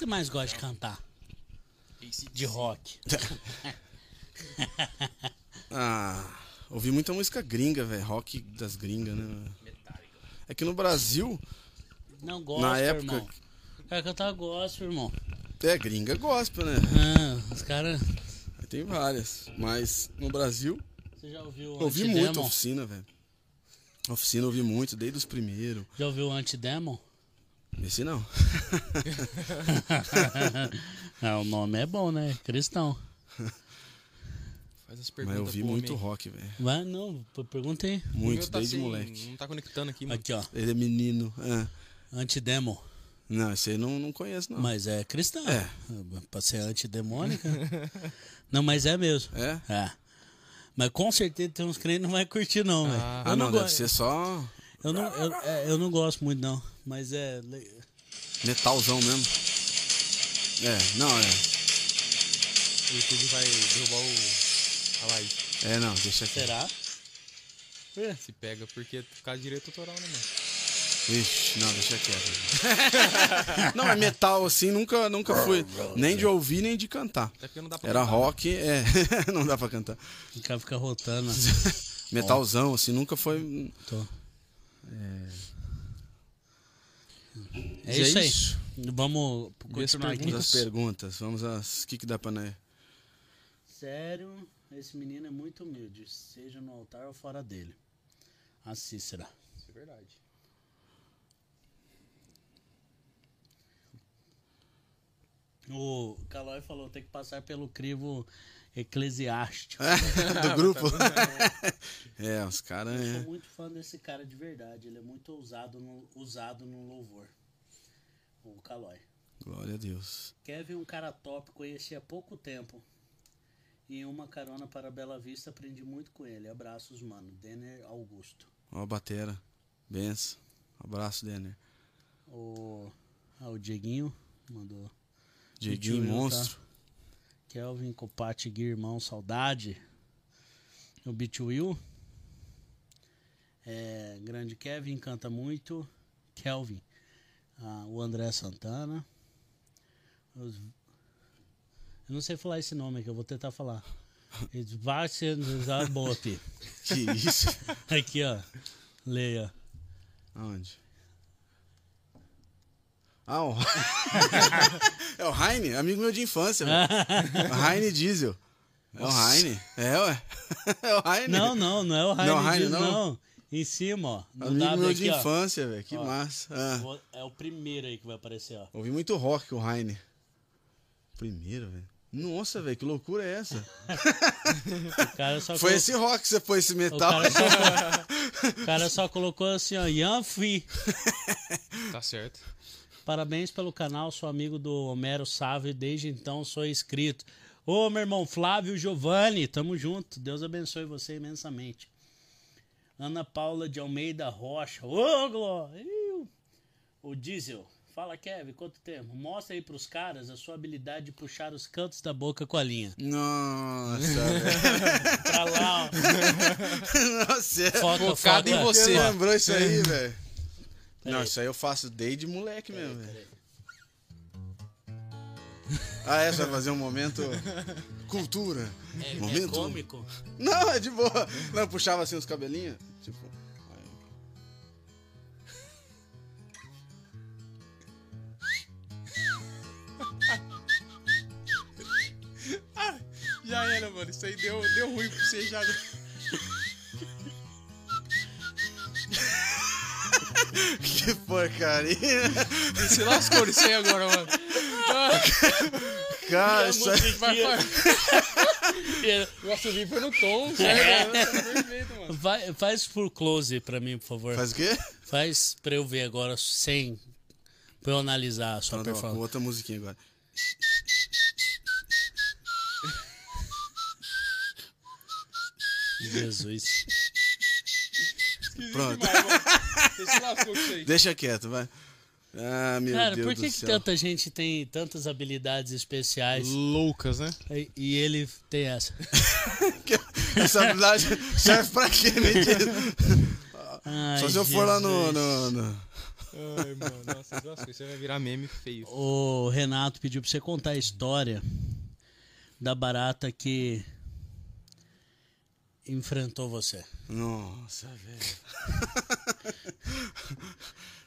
você mais gosta de cantar? De rock. [LAUGHS]
Ah, ouvi muita música gringa, velho, rock das gringas, né? É que no Brasil,
Não gosto,
Na época-
irmão. Quer cantar gospel, irmão.
é gringa gospel, né?
Ah, os caras.
Tem várias, mas no Brasil
Você já ouviu o
ouvi muito oficina, velho. Oficina ouvi muito, desde os primeiros.
Já ouviu o Antidemon?
Esse não. [LAUGHS]
ah, o nome é bom, né? Cristão.
Faz as
Mas
perguntas.
eu ouvi
pro
muito
homem.
rock, velho.
Vai, não, p- pergunta aí.
O
Muito,
tá
desde
sem-
moleque.
Não tá conectando aqui, mano.
Aqui, ó.
Ele é menino. é.
Antidemon.
Não, esse aí não, não conheço, não.
Mas é cristão.
É.
Pra ser antidemônica. [LAUGHS] não, mas é mesmo.
É?
É. Mas com certeza tem uns crentes que não vai curtir, não, velho.
Ah,
Ah,
eu
não,
não,
deve ser só
Eu não, eu, é, eu não gosto muito, não. Mas é.
metalzão mesmo. É, não, é.
O YouTube vai derrubar o... a live.
É, não, deixa aqui.
Será? É.
Se pega, porque por causa de direito autoral, né, mano?
Ixi, não, deixa quieto. [LAUGHS] não, é metal assim, nunca, nunca fui. Nem de ouvir, nem de cantar.
Até porque não dá pra
Era
cantar.
rock, é. [LAUGHS] não dá pra cantar.
O cara fica rotando. [LAUGHS]
Metalzão, assim, nunca foi.
Tô. É,
Mas
isso
é
aí.
isso.
Vamos
as
continuar aqui.
Vamos às perguntas. Vamos às. O que, que dá pra né?
Sério, esse menino é muito humilde, seja no altar ou fora dele. A Cícera.
Isso é verdade.
O Calói falou, tem que passar pelo crivo eclesiástico. [LAUGHS]
Do grupo? [LAUGHS] é, os caras.
Eu sou
É.
muito fã desse cara de verdade. Ele é muito ousado no, usado no louvor. O Calói.
Glória a Deus.
Kevin, um cara top, conheci há pouco tempo. E em uma carona para Bela Vista, aprendi muito com ele. Abraços, mano. Denner Augusto.
Ó, a batera. Benção. Abraço, Denner.
O, ah, o Dieguinho mandou.
Dieguinho,
Will, tá? Kelvin Copati Gui, irmão, saudade. O Beat Will. É, grande Kevin, canta muito. Kelvin. Ah, o André Santana. Os- eu não sei falar esse nome aqui, eu vou tentar falar. Svarsenzabopi. [LAUGHS]
Que isso?
Aqui, ó. Leia.
Aonde? Ah, o... [LAUGHS] é o Heine, amigo meu de infância, [LAUGHS] Heine Diesel. É o Heine. É, ué. [LAUGHS] É o Heine.
Não, não, não é o Raio
Não, Heine,
não.
não?
Em cima, ó. No
Amigo meu
aqui,
de
ó.
infância, velho. Que
Ó.
massa. Ah,
Vou- É o primeiro aí que vai aparecer, ó.
ouvi muito rock, o Heine. Primeiro, velho. Nossa, velho, que loucura é essa?
O cara só
Foi
colo-
esse rock que você pôs esse
o
metal.
cara, só... o cara só colocou assim, ó. Yanfi.
Tá certo.
Parabéns pelo canal, sou amigo do Homero Sávio, desde então sou inscrito. Ô, meu irmão Flávio Giovanni, tamo junto. Deus abençoe você imensamente. Ana Paula de Almeida Rocha. Ô, Glória! O Diesel. Fala, Kevin, quanto tempo? Mostra aí pros caras a sua habilidade de puxar os cantos da boca com a linha.
Nossa, [LAUGHS] velho.
Pra lá, ó. [LAUGHS]
Nossa, é-
Foca,
Focado
foca.
em você.
Você lembrou isso aí, velho? Não,
Peraí.
isso aí eu faço desde moleque mesmo, velho. Ah, é? Você vai fazer um momento. Cultura.
É, é
momento.
cômico.
Não, é de boa. Não, eu puxava assim os cabelinhos. Tipo. aí.
Já era, mano. Isso aí deu, deu ruim pra você já.
Que porcaria.
Você lascou isso aí agora, mano.
Cara, isso aí.
vai, vai. [LAUGHS] O assobio foi no tom, [LAUGHS] certo? Perfeito, mano.
Vai, faz por close pra mim, por favor.
Faz o quê?
Faz pra eu ver agora sem. Pra eu analisar a sua
Não, não, com
performance.
outra musiquinha agora.
Jesus.
Pronto.
Demais. Você.
Deixa quieto, vai. Ah, meu
Cara,
Deus
por que,
do
que
céu.
tanta gente tem tantas habilidades especiais
Loucas, né?
e, e ele tem essa? [LAUGHS]
Essa habilidade serve pra quê, diz?
Ai,
Só se eu for lá no. No, no-
Ai, mano. Nossa. Isso aí vai virar meme feio.
O Renato pediu pra você contar a história da barata que enfrentou você.
Nossa, velho. [LAUGHS]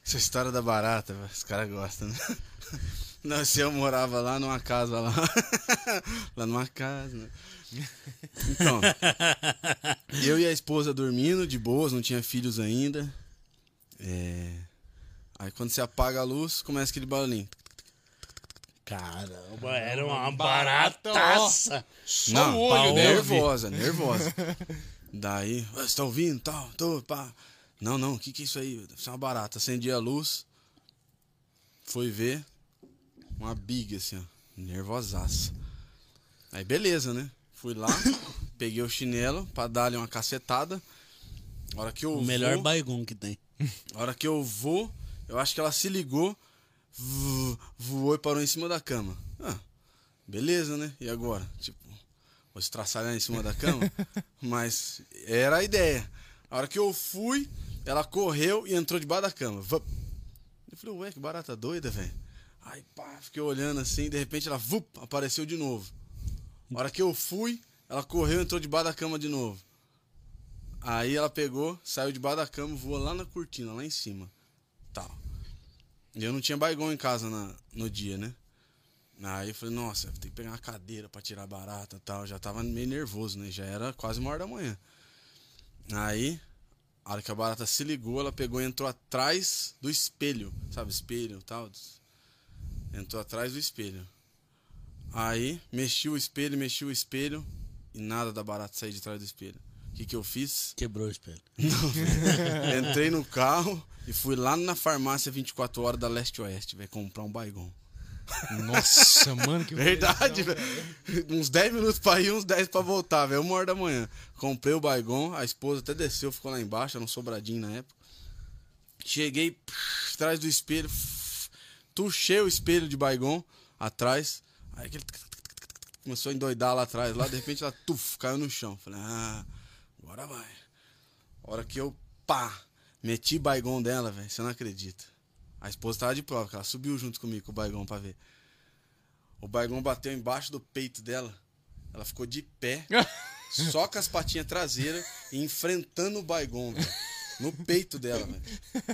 Essa história da barata, os caras gostam, né? [LAUGHS] Não, se eu morava lá numa casa lá. [LAUGHS] lá numa casa, né? Então, eu e a esposa dormindo de boas, não tinha filhos ainda. É... Aí quando você apaga a luz, começa aquele barulhinho.
Caramba, era uma barataça.
Só o olho,
nervosa, nervosa. [LAUGHS] Daí, "Ah, você tá ouvindo? Tal, tô, pá. Não, não, o que que é isso aí? Deve ser uma barata. Acendi a luz, foi ver, uma big assim, ó, nervosaça. Aí beleza, né? Fui lá, [COUGHS] peguei o chinelo pra dar-lhe uma cacetada. A hora que eu
O melhor
vou,
baigum que tem.
a hora que eu vou, eu acho que ela se ligou, vo- voou e parou em cima da cama. Ah, beleza, né? E agora? Tipo, vou estraçalhar em cima da cama? [LAUGHS] Mas era a ideia. A hora que eu fui, ela correu e entrou debaixo da cama. Eu falei, ué, que barata doida, velho. Aí, pá, fiquei olhando assim, de repente ela vup, apareceu de novo. A hora que eu fui, ela correu e entrou debaixo da cama de novo. Aí ela pegou, saiu debaixo da cama, voou lá na cortina, lá em cima. Tal. Eu não tinha baigão em casa na, no dia, né? Aí eu falei, nossa, tem que pegar uma cadeira pra tirar barata e tal. Já tava meio nervoso, né? Já era quase uma hora da manhã. Aí, a hora que a barata se ligou, ela pegou e entrou atrás do espelho. Sabe, espelho e tal. Entrou atrás do espelho. Aí, mexi o espelho, mexi o espelho. E nada da barata sair de trás do espelho. O que que eu fiz?
Quebrou o espelho. [LAUGHS]
Entrei no carro e fui lá na farmácia 24 horas da Leste Oeste, velho, comprar um baigão.
Nossa, mano, que
Verdade, velho. Uns 10 minutos pra ir, uns 10 pra voltar, velho. Uma hora da manhã. Comprei o baigão, a esposa até desceu, ficou lá embaixo, era um sobradinho na época. Cheguei pff, atrás do espelho, pff, tuchei o espelho de baigão atrás. Aí aquele começou a endoidar lá atrás, lá de repente ela tuf, caiu no chão. Falei, ah, agora vai. A hora que eu, pá, meti baigão dela, velho, você não acredita. A esposa tava de prova, ela subiu junto comigo com o baigão pra ver. O baigão bateu embaixo do peito dela. Ela ficou de pé, [LAUGHS] só com as patinhas traseiras e enfrentando o baigão, velho. No peito dela, velho.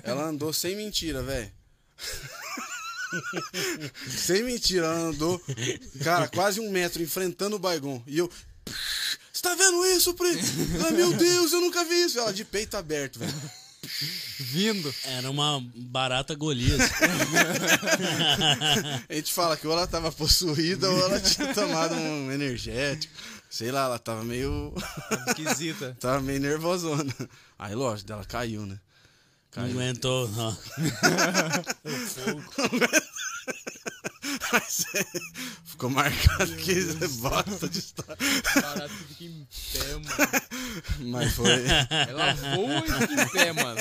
Ela andou sem mentira, velho. [LAUGHS] sem mentira, ela andou, cara, quase um metro enfrentando o baigão. E eu. Você tá vendo isso, Pri? Ai, meu Deus, eu nunca vi isso. Ela de peito aberto, velho.
Vindo.
Era uma barata Golias. [LAUGHS]
A gente fala que ou ela tava possuída ou ela tinha tomado um energético. Sei lá, ela tava meio.
Esquisita. [LAUGHS]
tava meio nervosona. Aí, lógico, dela caiu, né?
Não
Caiu.
aguentou, não. [LAUGHS]
Mas, é, [LAUGHS] Ficou marcado que bosta de história.
Barato que fica em pé, mano.
Mas foi.
Ela voa e fica em pé, mano.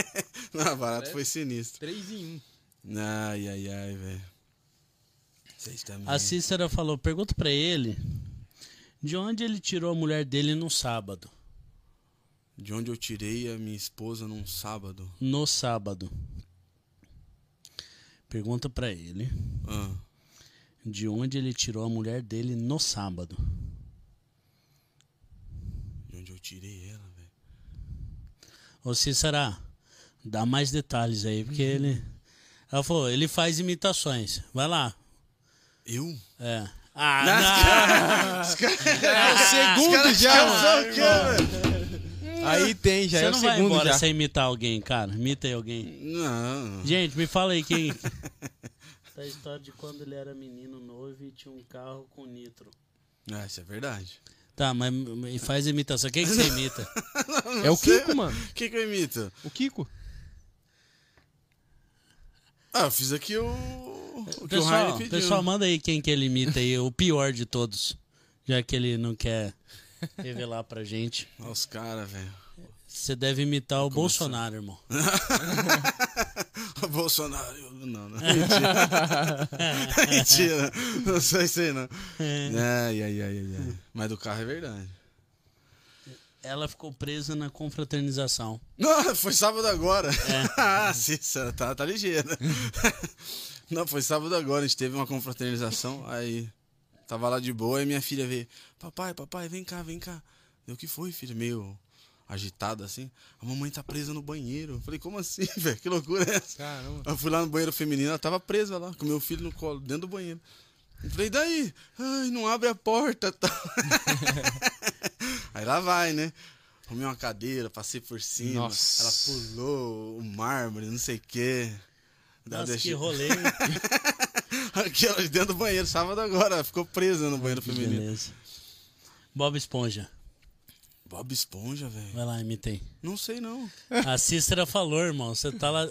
Não, barato foi sinistro.
Três em um.
Ai, ai, ai, velho. Vocês também.
A Cícera falou, pergunta pra ele de onde ele tirou a mulher dele no sábado.
De onde eu tirei a minha esposa num sábado.
No sábado. Pergunta pra ele
Ah,
de onde ele tirou a mulher dele no sábado.
de onde eu tirei ela, velho.
Ô Cícera, dá mais detalhes aí, porque ele. Ela falou, ele faz imitações. Vai lá.
Eu?
É. Ah, não.
É o segundo já, mano.
velho.
Aí tem, já
Você
é o
não vai
segundo
embora
já.
sem imitar alguém, cara. Imita aí alguém.
Não.
Gente, me fala aí quem. [LAUGHS] a história de quando ele era menino novo e tinha um carro com nitro.
Ah, isso é verdade.
Tá, mas mas faz imitação. Quem que você imita? [LAUGHS]
É o Kiko, mano.
O que que eu imito?
O Kiko.
Ah, eu fiz aqui o... O que o
Pessoal, pessoal, manda aí quem que ele imita aí, o pior de todos. Já que ele não quer revelar pra gente.
Olha os caras, velho.
Você deve imitar o Bolsonaro, irmão. [LAUGHS] [LAUGHS]
Bolsonaro. Não, não. Mentira. [LAUGHS] Mentira. Não sei isso aí, não. Ai, ai, ai, ai, ai. Mas do carro é verdade.
Ela ficou presa na confraternização.
Não, foi sábado agora. [LAUGHS] ah, sim, você tá, tá ligeiro. Não, foi sábado agora. A gente teve uma confraternização. Aí tava lá de boa. E minha filha veio: Papai, papai, vem cá, vem cá. Eu, o que foi, filha? Meio agitada assim. A mamãe tá presa no banheiro. Eu falei: Como assim, [LAUGHS] velho? Que loucura é essa?
Caramba.
Eu fui lá no banheiro feminino, ela tava presa lá, com meu filho no colo, dentro do banheiro. Eu falei, daí? Ai, não abre a porta. [LAUGHS] Tá. [LAUGHS] Aí lá vai, né? Arrumei uma cadeira, passei por cima.
Nossa.
Ela pulou o mármore, não sei o quê.
Nossa,
deixei-
que rolê.
Aqui, dentro do banheiro, sábado agora. Ficou presa no banheiro feminino.
Beleza. Bob Esponja.
Bob Esponja, velho.
Vai lá, imitei.
Não sei, não. [LAUGHS]
A Cícera falou, irmão. Você tá lá.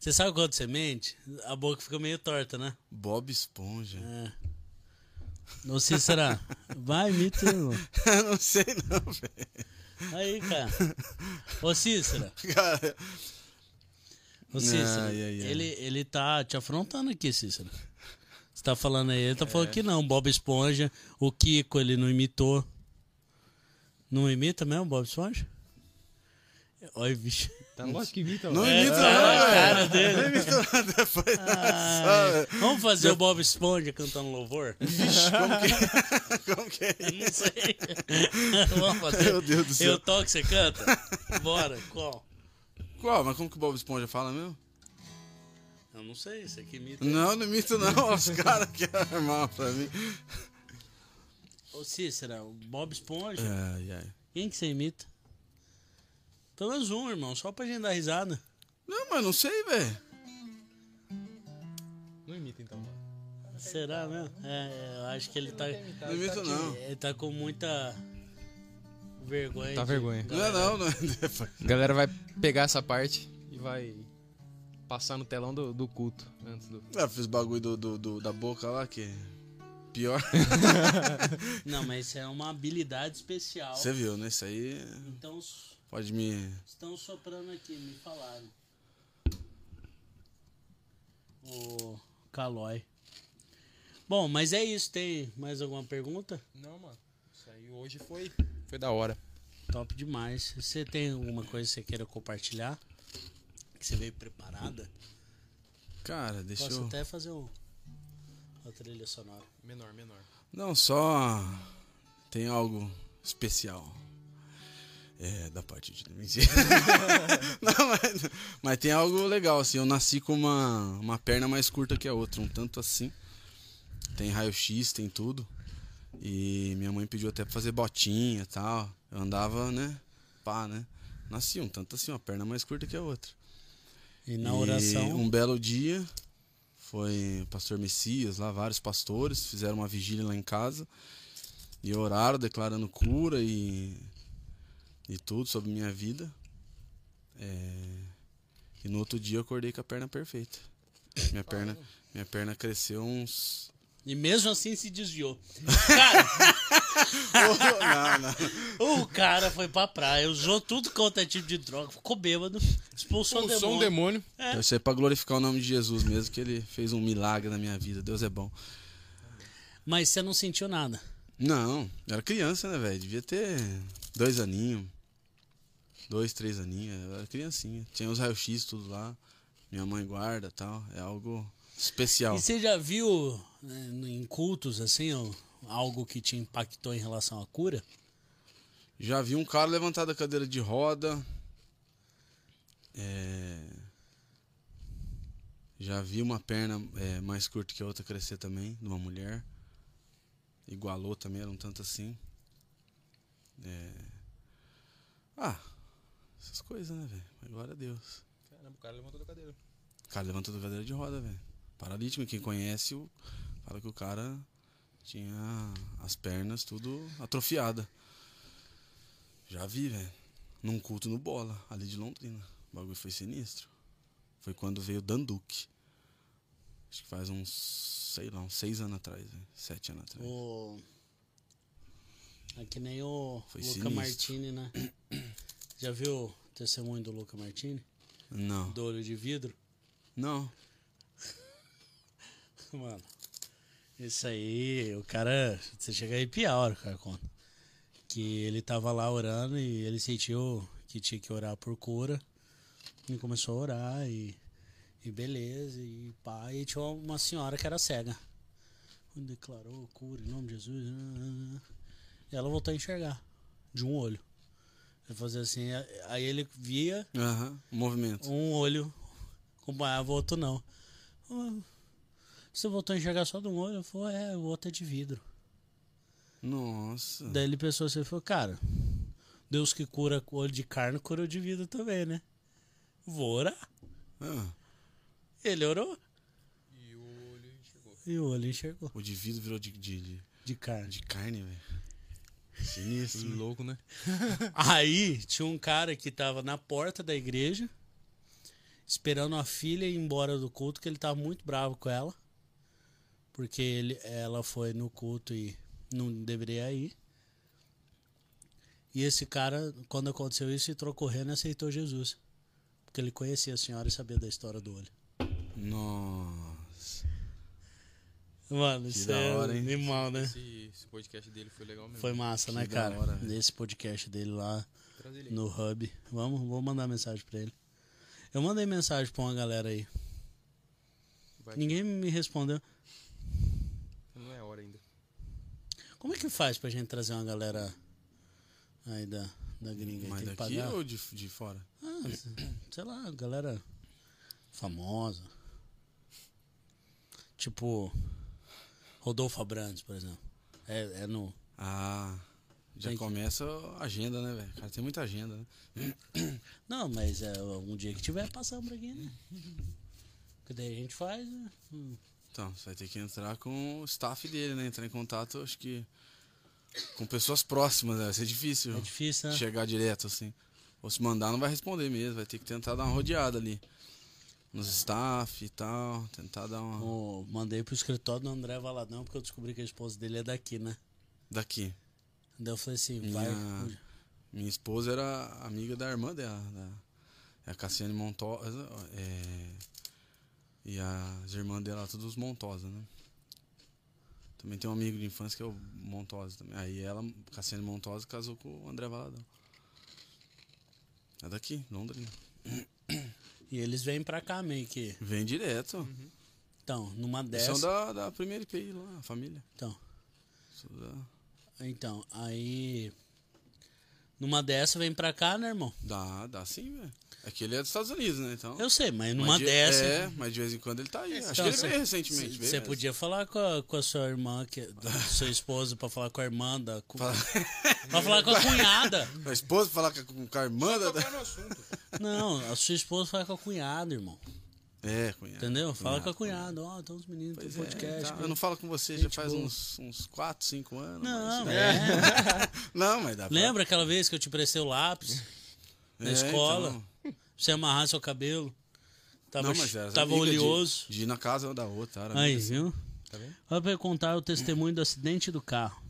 Você sabe quando você mente? A boca fica meio torta, né?
Bob Esponja.
É. Ô Cícera, vai, imita, irmão. [LAUGHS]
não sei, não, velho.
Aí, cara. Ô Cícera, [LAUGHS]
Cara,
ô Cícera. Ele, ele tá te afrontando aqui, Cícera. Você tá falando aí, ele tá falando que não, Bob Esponja, o Kiko ele não imitou. Não imita mesmo, Bob Esponja? Olha, bicho.
Tá lógico que imita,
não
mano.
É,
imita,
tá
não, velho.
cara dele.
Não imita nada depois.
Ai, vamos fazer o Bob Esponja cantando louvor?
Vixe, como que, [LAUGHS] como que é
Eu não
isso?
sei. [LAUGHS] Vamos fazer.
Meu Deus do céu.
Eu toco, você canta? Bora, qual?
Qual? Mas como que o Bob Esponja fala mesmo?
Eu não sei, isso aqui imita.
Não, não imito não. Os caras querem armar pra mim.
Ô Cícera, o Bob Esponja,
Ai, ai.
quem que você imita? Pelo menos um, irmão, só pra gente dar risada.
Não, mas não sei, velho.
Não imita, então. mano.
Será mesmo? É, eu acho que ele tá.
Não imito não.
Ele tá com muita vergonha.
Tá
de-
vergonha.
Não é não, não é. Depois.
A galera vai pegar essa parte e vai passar no telão do, do culto. Antes do...
Eu fiz bagulho do, do, do- da boca lá que. Pior. [LAUGHS]
Não, mas isso é uma habilidade especial.
Você viu, né? Isso aí
Então,
pode me.
estão soprando aqui, me falaram. O Calói. Bom, mas é isso. Tem mais alguma pergunta?
Não, mano. Isso aí hoje foi, foi da hora.
Top demais. Você tem alguma coisa que você queira compartilhar? Que você veio preparada?
Cara, deixa
Posso
eu.
até fazer um, uma trilha sonora.
Menor, menor.
Não, só. Tem algo especial. É, da parte de. [LAUGHS] Não, mas, mas tem algo legal, assim. Eu nasci com uma, uma perna mais curta que a outra, um tanto assim. Tem raio-x, tem tudo. E minha mãe pediu até pra fazer botinha e tal. Eu andava, né? Pá, né? Nasci um tanto assim, uma perna mais curta que a outra.
E na
E
oração.
um belo dia, foi pastor Messias, lá vários pastores, fizeram uma vigília lá em casa e oraram declarando cura e, e tudo sobre minha vida. É, e no outro dia eu acordei com a perna perfeita. Minha perna, minha perna cresceu uns.
E mesmo assim se desviou. [LAUGHS] Cara,
não, não.
o cara foi pra praia, usou tudo quanto é tipo de droga, ficou bêbado. Expulsou o
Expulsou um
demônio.
demônio.
É.
Isso é pra glorificar o nome de Jesus mesmo, que ele fez um milagre na minha vida. Deus é bom.
Mas você não sentiu nada.
Não, eu era criança, né, velho? Devia ter dois aninhos. Dois, três aninhos. Eu era criancinha. Tinha os raios-x tudo lá. Minha mãe guarda tal. É algo especial.
E você já viu em cultos, assim, algo que te impactou em relação à cura?
Já vi um cara levantar da cadeira de roda. É... Já vi uma perna é, mais curta que a outra crescer também, de uma mulher. Igualou também, era um tanto assim. É... Ah, essas coisas, né, velho? Mas Glória a Deus.
Caramba, o cara levantou da cadeira.
O cara levantou da cadeira de roda, velho. Paralítico, quem conhece o... fala que o cara tinha as pernas tudo atrofiada. Já vi, velho. Num culto no bola, ali de Londrina. O bagulho foi sinistro. Foi quando veio o Danduque. Acho que faz uns, sei lá, uns seis anos atrás, velho. Sete anos atrás.
O... É que nem o
Foi
Luca
sinistro.
Martini, né? [CLEARS THROAT] Já viu o testemunho do Luca Martini?
Não,
Do olho de vidro?
não. [LAUGHS]
Mano, isso aí, o cara. Você chega a arrepiar a hora que o cara conta. Que ele tava lá orando e ele sentiu que tinha que orar por cura. E começou a orar e. E beleza, e pá. E tinha uma senhora que era cega. Declarou cura em nome de Jesus. ah, E ela voltou a enxergar. De um olho. Ele fazia assim, aí ele via
Aham, movimento.
um olho acompanhava o outro não. Você voltou a enxergar só de um olho? Eu falei, é, o outro é de vidro.
Nossa.
Daí ele pensou assim, ele falou, cara, Deus que cura com olho de carne, cura o de vidro também, né? Vou orar.
Ah,
Ele orou
E o olho chegou.
e o olho enxergou.
o de vidro virou de, de, de,
De carne.
de carne, velho. Sinistro.
Louco, né? [LAUGHS]
Aí tinha um cara que tava na porta da igreja, esperando a filha ir embora do culto, que ele tava muito bravo com ela. Porque ele, ela foi no culto e não deveria ir. E esse cara, quando aconteceu isso, entrou correndo e aceitou Jesus. Porque ele conhecia a senhora e sabia da história do olho.
Nossa.
Mano, isso
da
é
hora, hein?
animal, né?
Esse, esse podcast dele foi legal mesmo.
Foi massa,
Que
né, cara?
hora.
Nesse podcast dele lá. No hub. Vamos, vou mandar mensagem pra ele. Eu mandei mensagem pra uma galera aí.
Vai.
Ninguém me respondeu.
Não é hora ainda.
Como é que faz pra gente trazer uma galera aí da, da gringa?
Mas
Tem que
daqui
pagar?
ou de, de fora?
Ah, sei lá, galera famosa. Tipo, Rodolfo Abrantes, por exemplo. É, é no.
Ah, já
Tem que-
começa a agenda, né, velho? Cara, tem muita agenda, né? [COUGHS]
Não, mas é um dia que tiver passando por aqui, né? [LAUGHS] Que daí a gente faz, né? Hum.
Então, você vai ter que entrar com o staff dele, né? Entrar em contato, acho que com pessoas próximas, né? Vai ser difícil
É difícil, né?
chegar direto, assim. Ou se mandar, não vai responder mesmo. Vai ter que tentar dar uma rodeada ali. Nos staff e tal. Tentar dar uma.
Ô, mandei pro escritório do André Valadão, porque eu descobri que a esposa dele é daqui, né?
Daqui.
Daí eu falei assim, vai.
Minha, minha esposa era amiga da irmã dela, da, é a Cassiane Montosa. É, e as irmãs dela, todos os Montosa, né? Também tem um amigo de infância que é o Montosa também. Aí ela, Cassiane Montosa, casou com o André Valadão. É daqui, Londrina.
E eles vêm pra cá meio que.
Vem direto.
Então, numa
Eles
dessa.
São da, da primeira IPI lá, a família.
Então,
da-
então, aí. Numa dessa vem pra cá, né, irmão?
Dá, dá sim, velho. É que ele é dos Estados Unidos, né? Então.
Eu sei, mas
Mas
numa
de-
dessa.
É, mas de vez em quando ele tá aí. Acho
Então,
que ele
cê-
veio recentemente.
Você podia falar com a, com a sua irmã, que, da [LAUGHS] sua esposa, pra falar com a irmã da. Com,
Fala- [LAUGHS]
pra falar com a cunhada. [LAUGHS]
A esposa falar com, com a irmã da.
Não, a sua esposa fala com a cunhada, irmão.
É, cunhado.
Entendeu? Fala com a cunhada. Ó, tem uns meninos, um
é,
podcast.
tá.
que-
Eu não falo com você já faz
boa.
uns, uns 4, 5 anos.
Não,
mas-
é.
Não, mas dá pra...
Lembra aquela vez que eu te prestei o lápis na
É,
escola?
então.
Você amarrar seu cabelo? Tava,
não, mas era
tava
amiga de-
oleoso.
De, ir na casa da outra. Era
Aí,
assim.
viu?
Tá vendo?
Olha pra eu contar o testemunho do acidente do carro.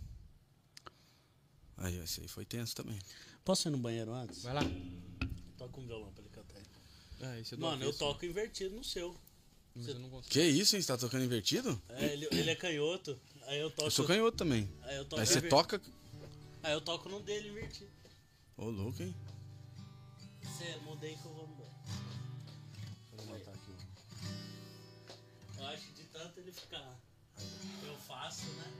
Aí, esse aí foi tenso também.
Posso ir no banheiro antes?
Vai lá.
Toca um violão pra ele cantar aí.
Ah, esse é
Mano, eu toco invertido no seu.
Mas eu não consigo.
Que isso, hein? Você tá tocando invertido?
É, ele, ele é canhoto. Aí eu toco.
Eu sou canhoto também.
Aí eu toco.
Aí você
inver-
toca.
Aí eu toco no dele invertido.
Ô, louco, hein?
Você mudei que eu vou mudar. Eu acho que de tanto ele ficar. Eu faço, né?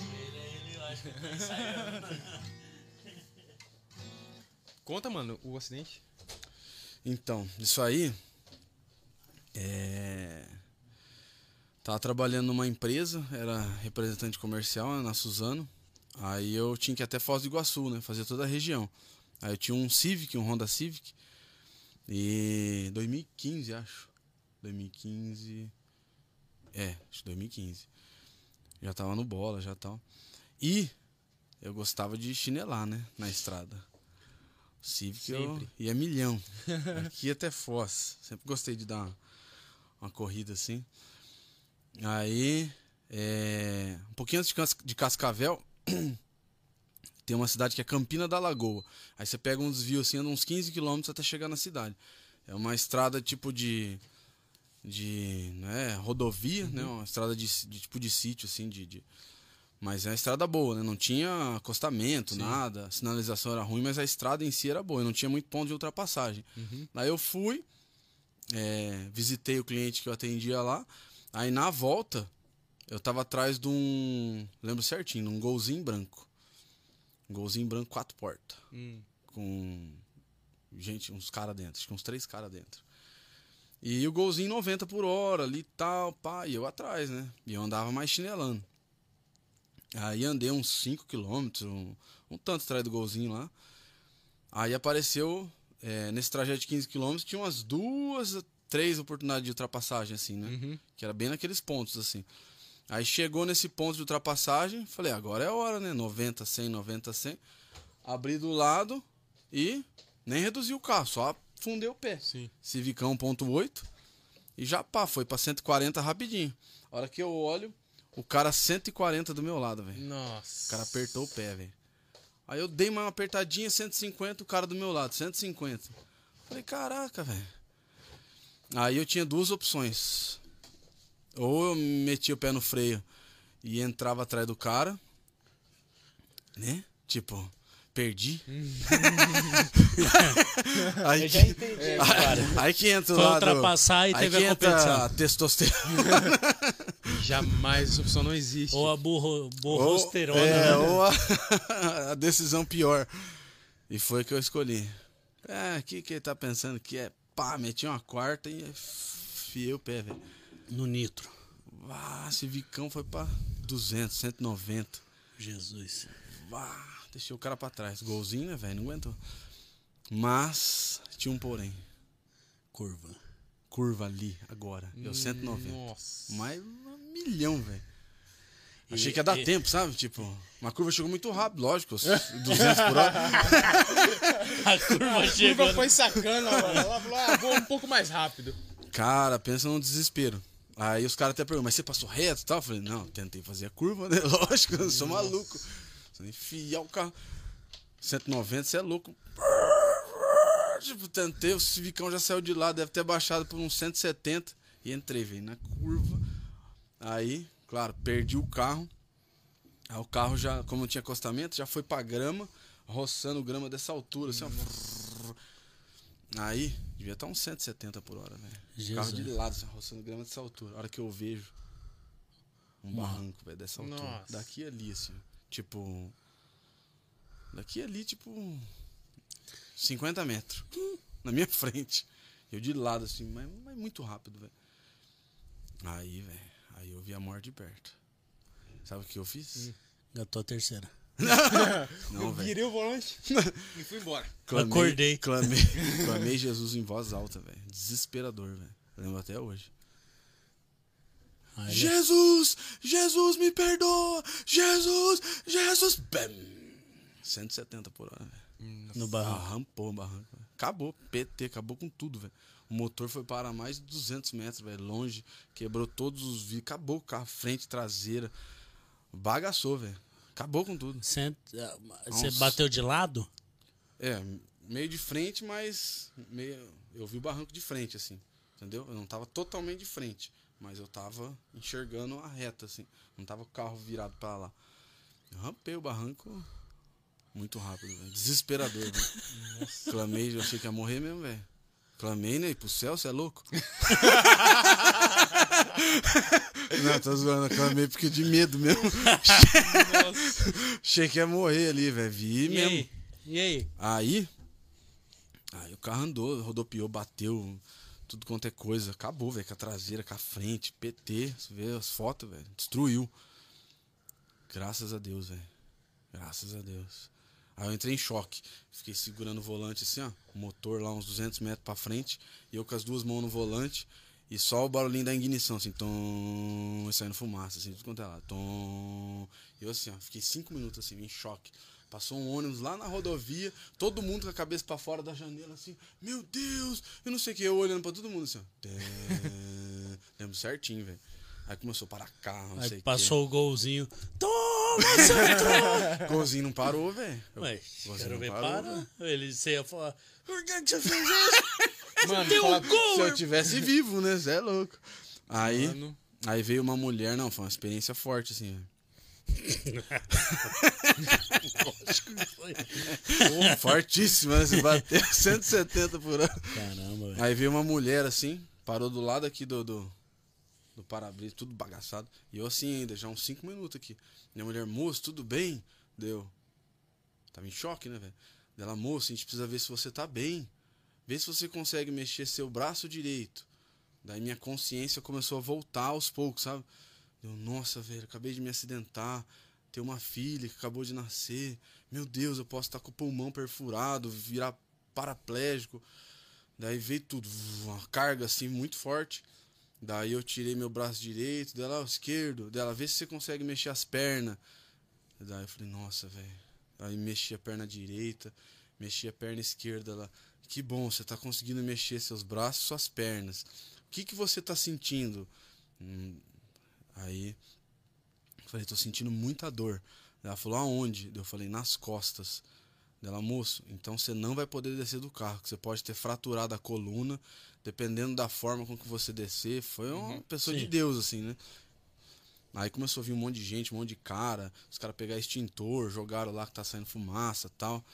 Ele, ele eu acho que tá ensaiando. [LAUGHS]
Conta, mano, o acidente.
Então, isso aí. É. Tava trabalhando numa empresa, era representante comercial né, na Suzano. Aí eu tinha que ir até Foz do Iguaçu, né? Fazer toda a região. Aí eu tinha um Civic, um Honda Civic. E 2015, acho. 2015. É, acho que 2015. Já tava no bola, já tal. E eu gostava de chinelar, né? Na estrada. Civic eu ia milhão. [LAUGHS] Aqui até Foz. Sempre gostei de dar uma, uma corrida assim. Aí, é, um pouquinho antes de Cascavel, [CLEARS THROAT] tem uma cidade que é Campina da Lagoa. Aí você pega um desvio assim, anda uns 15 quilômetros até chegar na cidade. É uma estrada tipo de. de. né, rodovia, né? Uma estrada de, de tipo de sítio, assim, de. de- mas é uma estrada boa, né? Não tinha acostamento, nada. A sinalização era ruim, mas a estrada em si era boa. e Não tinha muito ponto de ultrapassagem. Aí eu fui, é, visitei o cliente que eu atendia lá. Aí na volta, eu tava atrás de um. Lembro certinho, de um golzinho branco. Um golzinho branco, quatro portas.
Hum.
Com. Gente, uns caras dentro. Acho que uns três caras dentro. E o golzinho 90 por hora ali e tal, pá. E eu atrás, né? E eu andava mais chinelando. Aí andei uns 5 quilômetros, um, um tanto atrás do golzinho lá. Aí apareceu, é, nesse trajeto de 15 quilômetros, tinha umas duas, três oportunidades de ultrapassagem, assim, né?
Uhum.
Que era bem naqueles pontos, assim. Aí chegou nesse ponto de ultrapassagem, falei, agora é a hora, né? 90, 100, 90, 100. Abri do lado e nem reduzi o carro, só fundei o pé.
Sim.
Civicão 1.8 e já pá, foi pra 140 rapidinho. A hora que eu olho, o cara 140 do meu lado, velho.
Nossa.
O cara apertou o pé, velho. Aí eu dei uma apertadinha, 150, o cara do meu lado, 150. Falei, caraca, velho. Aí eu tinha duas opções. Ou eu metia o pé no freio e entrava atrás do cara, né? Tipo, perdi. [LAUGHS] aí,
Eu já
que,
entendi,
aí,
cara. [LAUGHS]
aí que entra o
Foi
lado...
ultrapassar e
aí
teve
que
a
entra
competição.
a testosterona. [LAUGHS]
Jamais essa opção não existe.
Ou a burro,
Ou,
burrosterona.
é,
né?
ou a, a decisão pior. E foi que eu escolhi. É, o que, que ele tá pensando que é? Pá, meti uma quarta e fiei o pé, velho.
No nitro.
Ah, esse vicão foi pra 200, 190.
Jesus.
Ah, deixei o cara pra trás. Golzinho, né, velho? Não aguentou. Mas tinha um porém.
Curva.
Curva ali, agora. Deu 190.
Nossa.
Mais um milhão, velho. Achei que ia dar
e-
tempo, sabe? Tipo, uma curva chegou muito rápido, lógico. os 200 por hora. [LAUGHS]
A curva
A
chegou.
curva foi sacana, mano. Ela falou, ah, vou um pouco mais rápido.
Cara, pensa num desespero. Aí os caras até perguntam, mas você passou reto e tal? Eu falei, não, tentei fazer a curva, né? [LAUGHS] Lógico, eu sou maluco. Você enfiar o carro. 190, você é louco. Tipo, tentei, o Civicão já saiu de lá, deve ter baixado por uns 170. E entrei, velho, na curva. Aí, claro, perdi o carro. Aí o carro já, como não tinha acostamento, já foi pra grama, roçando grama dessa altura, assim, ó. Aí, devia estar uns 170 por hora, velho. Carro de lado, assim, roçando grama dessa altura. A hora que eu vejo um barranco, velho, dessa altura.
Nossa.
Daqui a ali, assim. Tipo. Daqui ali, tipo. 50 metros. [LAUGHS] Na minha frente. Eu de lado, assim, mas, mas muito rápido, velho. Aí, velho. Aí eu vi a morte de perto. Sabe o que eu fiz?
Gatou a terceira.
Não,
eu virei o volante e fui embora.
Acordei.
Clamei, [LAUGHS] clamei Jesus em voz alta, velho. Desesperador, velho. Lembro até hoje.
Aí
Jesus! Jesus, me perdoa! Jesus! Jesus! Bam! 170 por hora, velho.
no barranco.
Arrampou o barranco. velho. Acabou, PT, acabou com tudo, velho. O motor foi para mais de 200 metros, velho, longe. Quebrou todos os vidros. Acabou o carro, frente, traseira. Bagaçou, velho. Acabou com tudo.
Ah, Você
Nossa.
bateu de lado?
É, meio de frente, mas meio, eu vi o barranco de frente, assim. Entendeu? Eu não tava totalmente de frente, mas eu tava enxergando a reta, assim. Não tava o carro virado pra lá. Eu rampei o barranco muito rápido, velho. Desesperador, [LAUGHS] velho. Clamei, eu achei que ia morrer mesmo, velho. Clamei, né? E pro céu, você é louco? [LAUGHS] Não, tô zoando, eu clamei porque de medo mesmo. Achei que ia morrer ali, velho. Vi
E
mesmo.
aí? E aí?
Aí, aí o carro andou, rodopiou, bateu, tudo quanto é coisa. Acabou, velho, com a traseira, com a frente, PT, você vê as fotos, velho. Destruiu. Graças a Deus, velho. Graças a Deus. Aí eu entrei em choque. Fiquei segurando o volante assim, ó. O motor lá uns 200 metros pra frente. E eu com as duas mãos no volante. E só o barulhinho da ignição, assim, tom, e saindo fumaça, assim, tudo quanto é lá, tom. E eu assim, ó, fiquei cinco minutos assim, em choque. Passou um ônibus lá na rodovia, todo mundo com a cabeça pra fora da janela, assim, meu Deus, eu não sei o que, eu olhando pra todo mundo assim, ó. [LAUGHS] Lembro certinho, velho. Aí começou a parar carro, não sei
Aí
o
passou o golzinho. Toma, Santo!
quê. Golzinho não parou, velho.
Ué,
Golzinho
quero
não
ver,
parou,
para.
velho.
Ele ia falar, por que, que você fez isso?
Mano,
Deu um gol,
Se eu tivesse vivo, né? Você é louco. Aí,
Mano.
aí veio uma mulher, não, foi uma experiência forte, assim, velho. Pô, Fortíssima, né? Você bateu 170 por ano.
Caramba, velho.
Aí veio uma mulher assim, parou do lado aqui do, do, do para-brisa, tudo bagaçado. E eu assim ainda, já uns 5 minutos aqui. Minha mulher, moço, tudo bem? Deu. Tava em choque, né, velho? Dela, moço, a gente precisa ver se você tá bem. Vê se você consegue mexer seu braço direito. Daí minha consciência começou a voltar aos poucos, sabe? Eu, nossa, velho, acabei de me acidentar. Tenho uma filha que acabou de nascer. Meu Deus, eu posso estar com o pulmão perfurado, virar paraplégico. Daí veio tudo, uma carga assim muito forte. Daí eu tirei meu braço direito, dela, ó, esquerdo, dela, vê se você consegue mexer as pernas. Daí eu falei, nossa, velho. Aí mexi a perna direita, mexi a perna esquerda lá. Que bom, você tá conseguindo mexer seus braços suas pernas. O que que você tá sentindo? Hum, aí falei, tô sentindo muita dor. Ela falou, aonde? Eu falei, nas costas. Dela, moço, então você não vai poder descer do carro, você pode ter fraturado a coluna, dependendo da forma com que você descer. Foi uma pessoa
sim.
de Deus, assim, né? Aí começou a vir um monte de gente, um monte de cara. Os caras pegaram extintor, jogaram lá que tá saindo fumaça tal.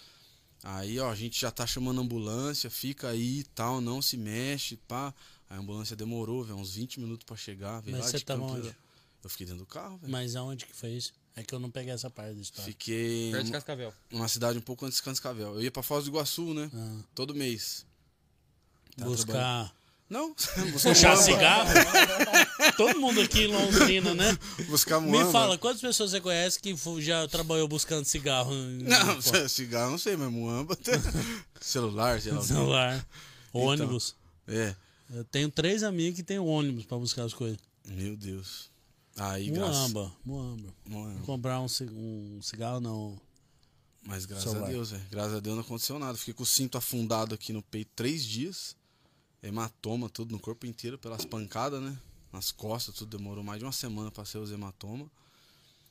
Aí, ó, a gente já tá chamando a ambulância, fica aí e tal, não se mexe, pá. Aí a ambulância demorou, velho, uns 20 minutos pra chegar. Veio
Mas
lá
você
de
tava onde?
Eu fiquei dentro do carro, velho.
Mas aonde que foi isso? É que eu não peguei essa parte da história.
Fiquei
Perto de Cascavel.
numa cidade um pouco antes de Cascavel. Eu ia pra Foz do Iguaçu, né?
Ah,
Todo mês. Tava
buscar.
Não, [LAUGHS] buscar
Puxar
muamba.
cigarro? Todo mundo aqui em Londrina, né?
Buscar
Me
muamba.
fala, quantas pessoas você conhece que já trabalhou buscando cigarro? em-
Não, [LAUGHS] cigarro não sei, mas muamba. [LAUGHS] Celular, sei lá.
Celular. Ônibus.
É.
Eu tenho três amigos que tem ônibus pra buscar as coisas.
Meu Deus. Aí, graças...
Muamba, muamba. Comprar um, um cigarro, não.
Mas graças
Celular.
a Deus, velho. Graças a Deus não aconteceu nada. Fiquei com o cinto afundado aqui no peito três dias. Hematoma, tudo no corpo inteiro, pelas pancadas, né? Nas costas, tudo demorou mais de uma semana pra ser os hematomas.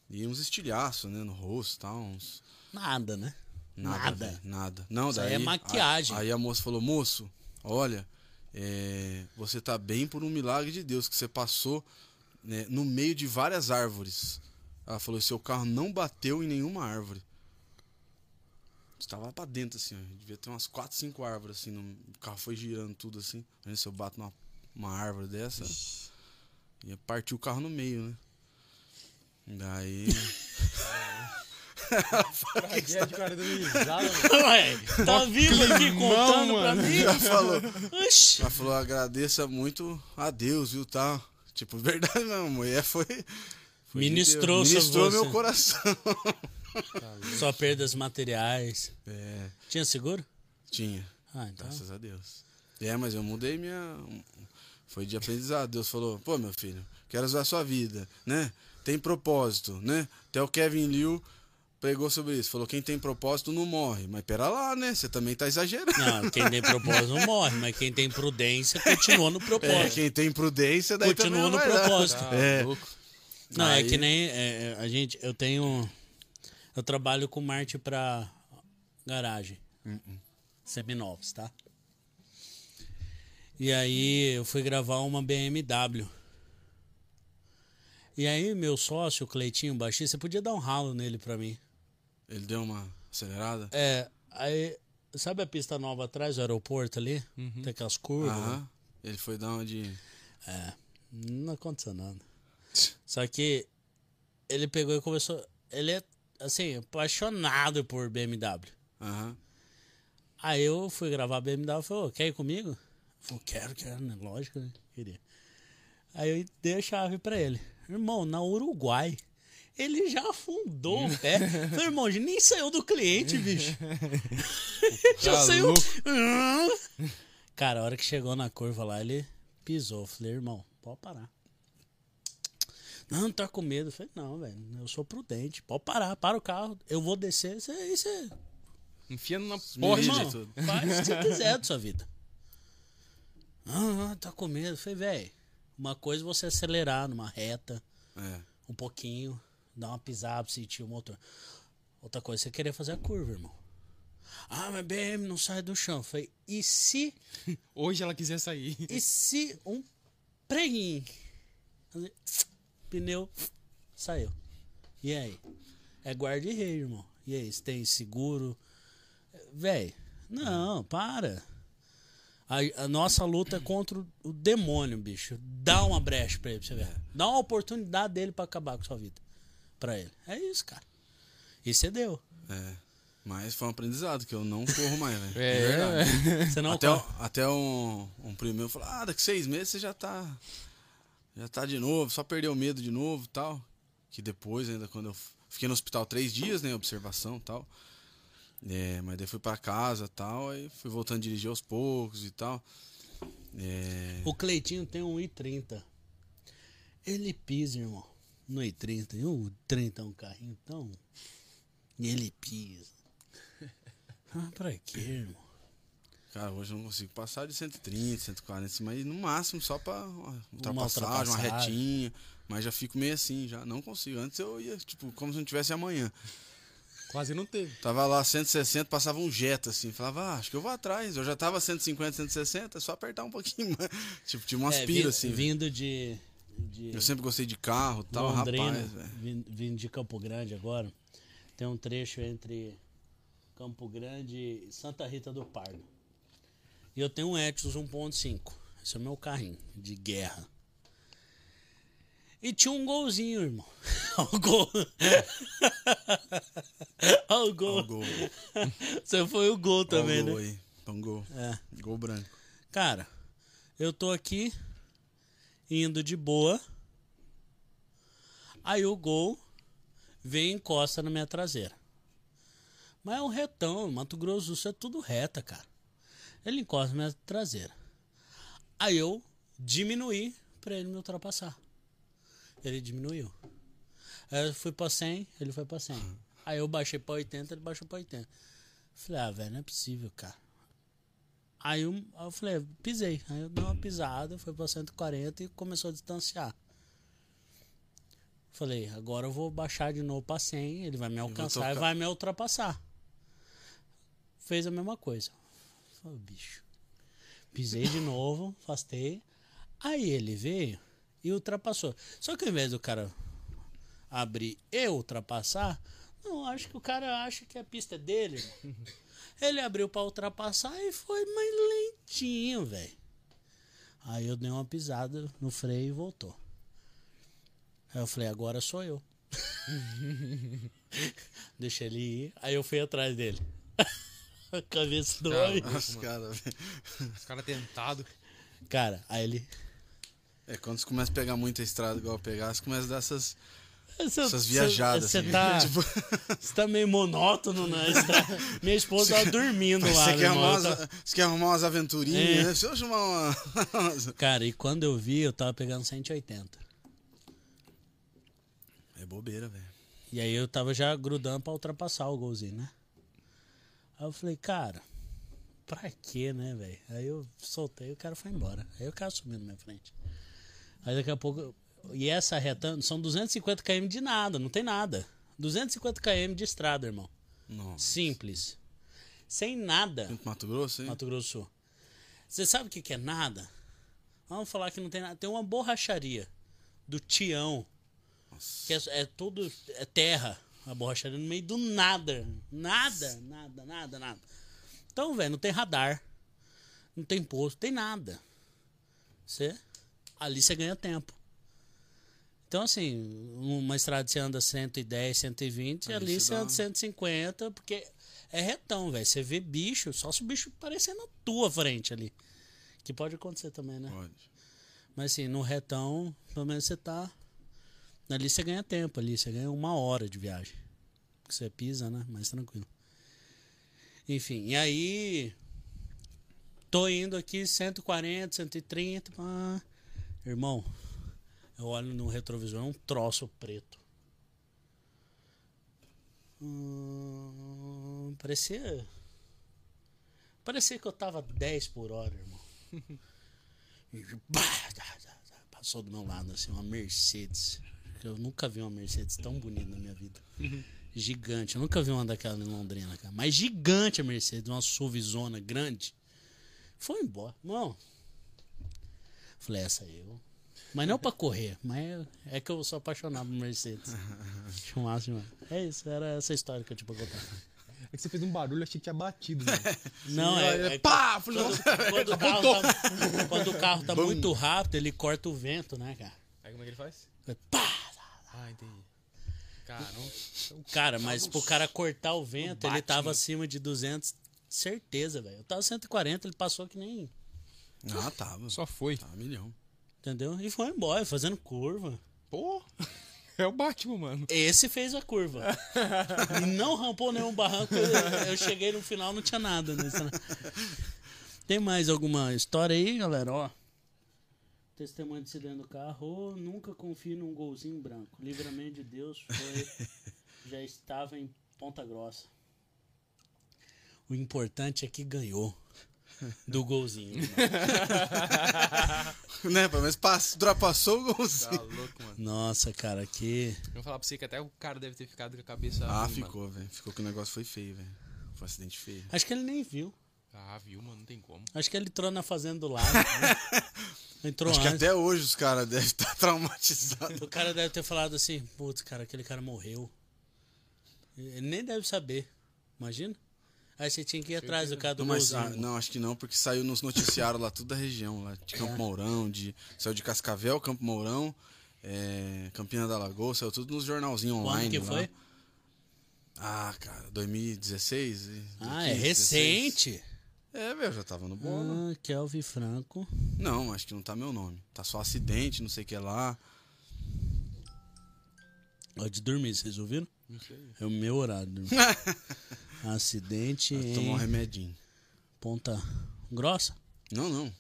E uns estilhaços, né? No rosto e tal. Uns...
Nada, né?
Nada.
Nada.
velho, nada. Não,
Isso
daí.
aí é maquiagem.
Aí, a moça falou: moço, olha, é, você tá bem por um milagre de Deus, que você passou né, no meio de várias árvores. Ela falou: seu carro não bateu em nenhuma árvore. Estava lá pra dentro, assim, ó. Devia ter umas 4, 5 árvores, assim. no- O carro foi girando tudo assim. Aí se eu bato numa uma árvore dessa, ia partir o carro no meio, né? Daí. [LAUGHS]
Tragédia, risada, mano. [LAUGHS]
Ué, tá vivo aqui contando pra
mano.
mim?
Ela falou.
Oxi.
Ela falou, agradeça muito a Deus, viu, tal. Tipo, [LAUGHS] verdade mesmo, a mulher foi... foi de
Ministrou
Deus. Ministrou meu coração. [LAUGHS]
Só perdas materiais.
É,
Tinha seguro?
tinha,
Ah, então.
graças a Deus. É, mas eu mudei minha... Foi de aprendizado. Deus falou, pô, meu filho, quero usar a sua vida, né? Tem propósito, né? Até o Kevin Liu pregou sobre isso. Falou, quem tem propósito não morre. Mas pera lá, né? Você também tá exagerando.
Não, quem tem propósito não morre, mas quem tem prudência continua no
É,
propósito.
quem tem prudência, daí
Continua no propósito.
Tá
É.
louco.
Não, é
Aí-
que nem é, é, a gente. Eu tenho. Eu trabalho com Marte pra garagem. seminovos, tá? E aí eu fui gravar uma BMW. E aí meu sócio, o Cleitinho Baixista, você podia dar um ralo nele pra mim.
Ele deu uma acelerada?
É, aí, sabe a pista nova atrás do aeroporto ali? Tem aquelas curvas.
Aham. Ele foi dar uma de.
É, não aconteceu nada. Só que ele pegou e começou. Ele é, assim, apaixonado por BMW.
Aham.
Aí eu fui gravar a BMW e falei, quer ir comigo? Falou, quero, quero, né? Lógico, né? Queria. Aí eu dei a chave pra ele. Irmão, na Uruguai. Ele já afundou o pé. Falei, irmão, a gente nem saiu do cliente, bicho. [LAUGHS] já
Tá
saiu. Cara, a hora que chegou na curva lá, ele pisou. Falei, irmão, pode parar. Não, tá com medo. Falei, não, velho, eu sou prudente. Pode parar, para o carro. Eu vou descer, você, aí você
Enfia na
Me
porta.
livre.
Irmão,
tudo.
faz o que você [LAUGHS] quiser da sua vida. Ah, tá com medo. Falei, velho, uma coisa é você acelerar numa reta,
É.
um pouquinho, dar uma pisada pra sentir o motor. Outra coisa é você querer fazer a curva, irmão. Ah, mas BM não sai do chão. Falei, e se, [LAUGHS]
Hoje ela quiser sair.
e se um preguinho, pneu, saiu. E aí? É guarda e rei, irmão. E aí, você tem seguro? Véi, não, para. A, a nossa luta é contra o, demônio, bicho. Dá uma brecha pra ele, pra você ver. Dá uma oportunidade dele pra acabar com sua vida. Pra ele. É isso, cara. E você deu.
É. Mas foi um aprendizado que eu não corro mais, velho. [LAUGHS]
É,
De verdade.
Você não
até,
corre.
até um, um primo meu falou: Ah, daqui seis meses você já tá. Já tá de novo, só perdeu o medo de novo e tal. Que depois, ainda quando eu fiquei no hospital três dias, né? Observação e tal. É, mas daí fui pra casa e tal, aí fui voltando a dirigir aos poucos e tal. É,
O Cleitinho tem um i30. Ele pisa, irmão. No i30. E o 30 é um carrinho tão. E ele pisa. [LAUGHS] Ah, pra quê, irmão?
Cara, hoje eu não consigo passar de 130, 140, assim, mas no máximo só pra uma ultrapassagem, uma retinha. Mas já fico meio assim, já não consigo. Antes eu ia, tipo, como se não tivesse amanhã.
Quase não teve.
Tava lá 160, passava um Jetta assim, falava, ah, acho que eu vou atrás. Eu já tava 150, 160, é só apertar um pouquinho [LAUGHS] mais. tipo, tinha umas
É,
piras
vi-
assim.
Vindo de. de
Eu sempre gostei de carro tal,
Londrina,
rapaz, velho.
vin- vindo de Campo Grande agora. Tem um trecho entre Campo Grande e Santa Rita do Pardo. E eu tenho um Etios 1.5. Esse é o meu carrinho de guerra. E tinha um golzinho, irmão. [LAUGHS] [LAUGHS] Olha o gol. Olha o gol.
Ó o gol.
Você foi o gol
Ó o
também,
gol
né?
aí. Um gol.
É.
Gol branco.
Cara, eu tô aqui indo de boa. Aí o gol vem e encosta na minha traseira. Mas é um retão, Mato Grosso do Sul é tudo reta, cara. Ele encosta minha traseira. Aí eu diminuí pra ele me ultrapassar. Ele diminuiu. Aí eu fui pra 100, ele foi pra 100. Aí eu baixei pra 80, ele baixou pra 80. Falei, ah, velho, não é possível, cara. Aí eu, aí eu falei, pisei. Aí eu dei uma pisada, foi pra 140 e começou a distanciar. Falei, agora eu vou baixar de novo pra 100, ele vai me alcançar e vai me ultrapassar. Fez a mesma coisa. Falei, bicho. Pisei de novo, afastei. Aí ele veio e ultrapassou. Só que ao invés do cara abrir e ultrapassar, não, acho que o cara acha que a pista é dele. irmão. [LAUGHS] Ele abriu pra ultrapassar e foi mais lentinho, velho. Aí eu dei uma pisada no freio e voltou. Aí eu falei, agora sou eu. [LAUGHS] [LAUGHS] Deixa ele ir. Aí eu fui atrás dele. [LAUGHS] A cabeça do
Cara,
homem.
Os caras.
Os caras tentados.
Cara, aí ele.
É, quando você começa a pegar muita estrada igual eu pegar, você começa a dar essas,
Você-
essas viajadas.
Você
assim.
tá, [LAUGHS]
Tipo,
você tá meio monótono, né? Tá- Minha esposa tava dormindo lá.
você, quer arrumar
Eu
umas,
tava-
você quer arrumar umas aventurinhas,
É.
né? Deixa eu chamar uma. [LAUGHS]
Cara, e quando eu vi, eu tava pegando 180.
É bobeira, velho.
E aí eu tava já grudando pra ultrapassar o golzinho, né? Aí eu falei, cara, pra quê, né, velho? Aí eu soltei e o cara foi embora. Aí o cara sumiu na minha frente. Aí daqui a pouco. E essa reta são 250 km de nada, não tem nada. 250 km de estrada, irmão.
Nossa.
Simples. sem nada.
Mato Grosso, hein?
Mato Grosso. Você sabe o que, que é nada? Vamos falar que não tem nada. Tem uma borracharia do Tião. Que é, é tudo. É terra. A borracharia no meio do nada. Nada, nada, nada, nada. Então, velho, não tem radar. Não tem posto, tem nada. Você, ali você ganha tempo. Então, assim, uma estrada você anda 110, 120, ali,
Ali você dá
anda 150, porque é retão, velho. Você vê bicho, só se o bicho aparecer na tua frente ali. Que pode acontecer também, né?
Pode.
Mas assim, no retão, pelo menos você tá. Ali você ganha tempo ali, você ganha uma hora de viagem. Você pisa, né? Mais tranquilo. Enfim, e aí. Tô indo aqui 140, 130. pá. Irmão, eu olho no retrovisor, é um troço preto. Hum, parecia. Parecia que eu tava 10 por hora, irmão. [LAUGHS] Tá, tá, tá, Passou do meu lado, assim, uma Mercedes. Eu nunca vi uma Mercedes tão bonita na minha vida. Gigante. Eu nunca vi uma daquela em Londrina, cara. Mas gigante a Mercedes, uma SUVzona grande. Foi embora. Não. Falei, essa aí eu. Mas não pra correr, mas é que eu sou apaixonado por Mercedes. [LAUGHS] Acho massa demais. É isso, era essa história que eu tinha pra contar.
É que você fez um barulho, achei que tinha batido, mano. [LAUGHS]
Não, é, é
Pá! Falei,
quando,
nossa.
quando o carro tá, quando o carro tá muito rápido, ele corta o vento, né, cara?
Aí como é que ele faz?
É Pá!
Ah, entendi. Caramba.
Cara, mas pro cara cortar o vento, ele tava acima de 200, certeza, velho. Eu tava 140, ele passou que nem,
Ah, tava.
Só foi.
Tá, milhão.
entendeu? E foi embora, fazendo curva.
Pô! [LAUGHS] É o Batman, mano.
Esse fez a curva. e não rampou nenhum barranco. Eu, eu cheguei no final, não tinha nada. Nesse... Tem mais alguma história aí, galera? Ó. Testemunho de acidente do carro. Nunca confie num golzinho branco. Livramento de Deus foi. [LAUGHS] já estava em Ponta Grossa. O importante é que ganhou. Do golzinho. [LAUGHS]
né, pelo menos pass- ultrapassou o golzinho.
Tá louco, mano.
Nossa, cara, que.
Eu vou falar pra você que até o cara deve ter ficado com a cabeça.
Ah,
ruim,
ficou, velho. Ficou que o negócio foi feio, velho. Foi um acidente feio.
Acho que ele nem viu.
Ah, viu, mano? Não tem como.
Acho que ele entrou na fazenda do lado. né? [LAUGHS] Entrou
Acho que
antes.
até hoje os caras devem [LAUGHS] estar traumatizados.
O cara deve ter falado assim, putz, cara, aquele cara morreu. Ele nem deve saber. Imagina? Aí você tinha que ir atrás do cara do
Não, mas, ah, não, acho que não, porque saiu nos noticiários lá, tudo da região, lá de Campo Mourão, de, saiu de Cascavel, Campo Mourão, é, Campina da Lagoa, saiu tudo nos jornalzinhos
Quando
online.
que
lá.
foi?
Ah, cara, 2016? e-
Ah, é
15, 16. É, velho, já tava no bolo.
Ah, Kelvin Franco.
Não, acho que não tá meu nome. Tá só acidente, não sei o que lá.
Ó, de dormir, vocês ouviram?
Não sei.
É o meu horário. [LAUGHS] Acidente
Vai tomar um
em
remedinho.
Ponta Grossa?
Não, não.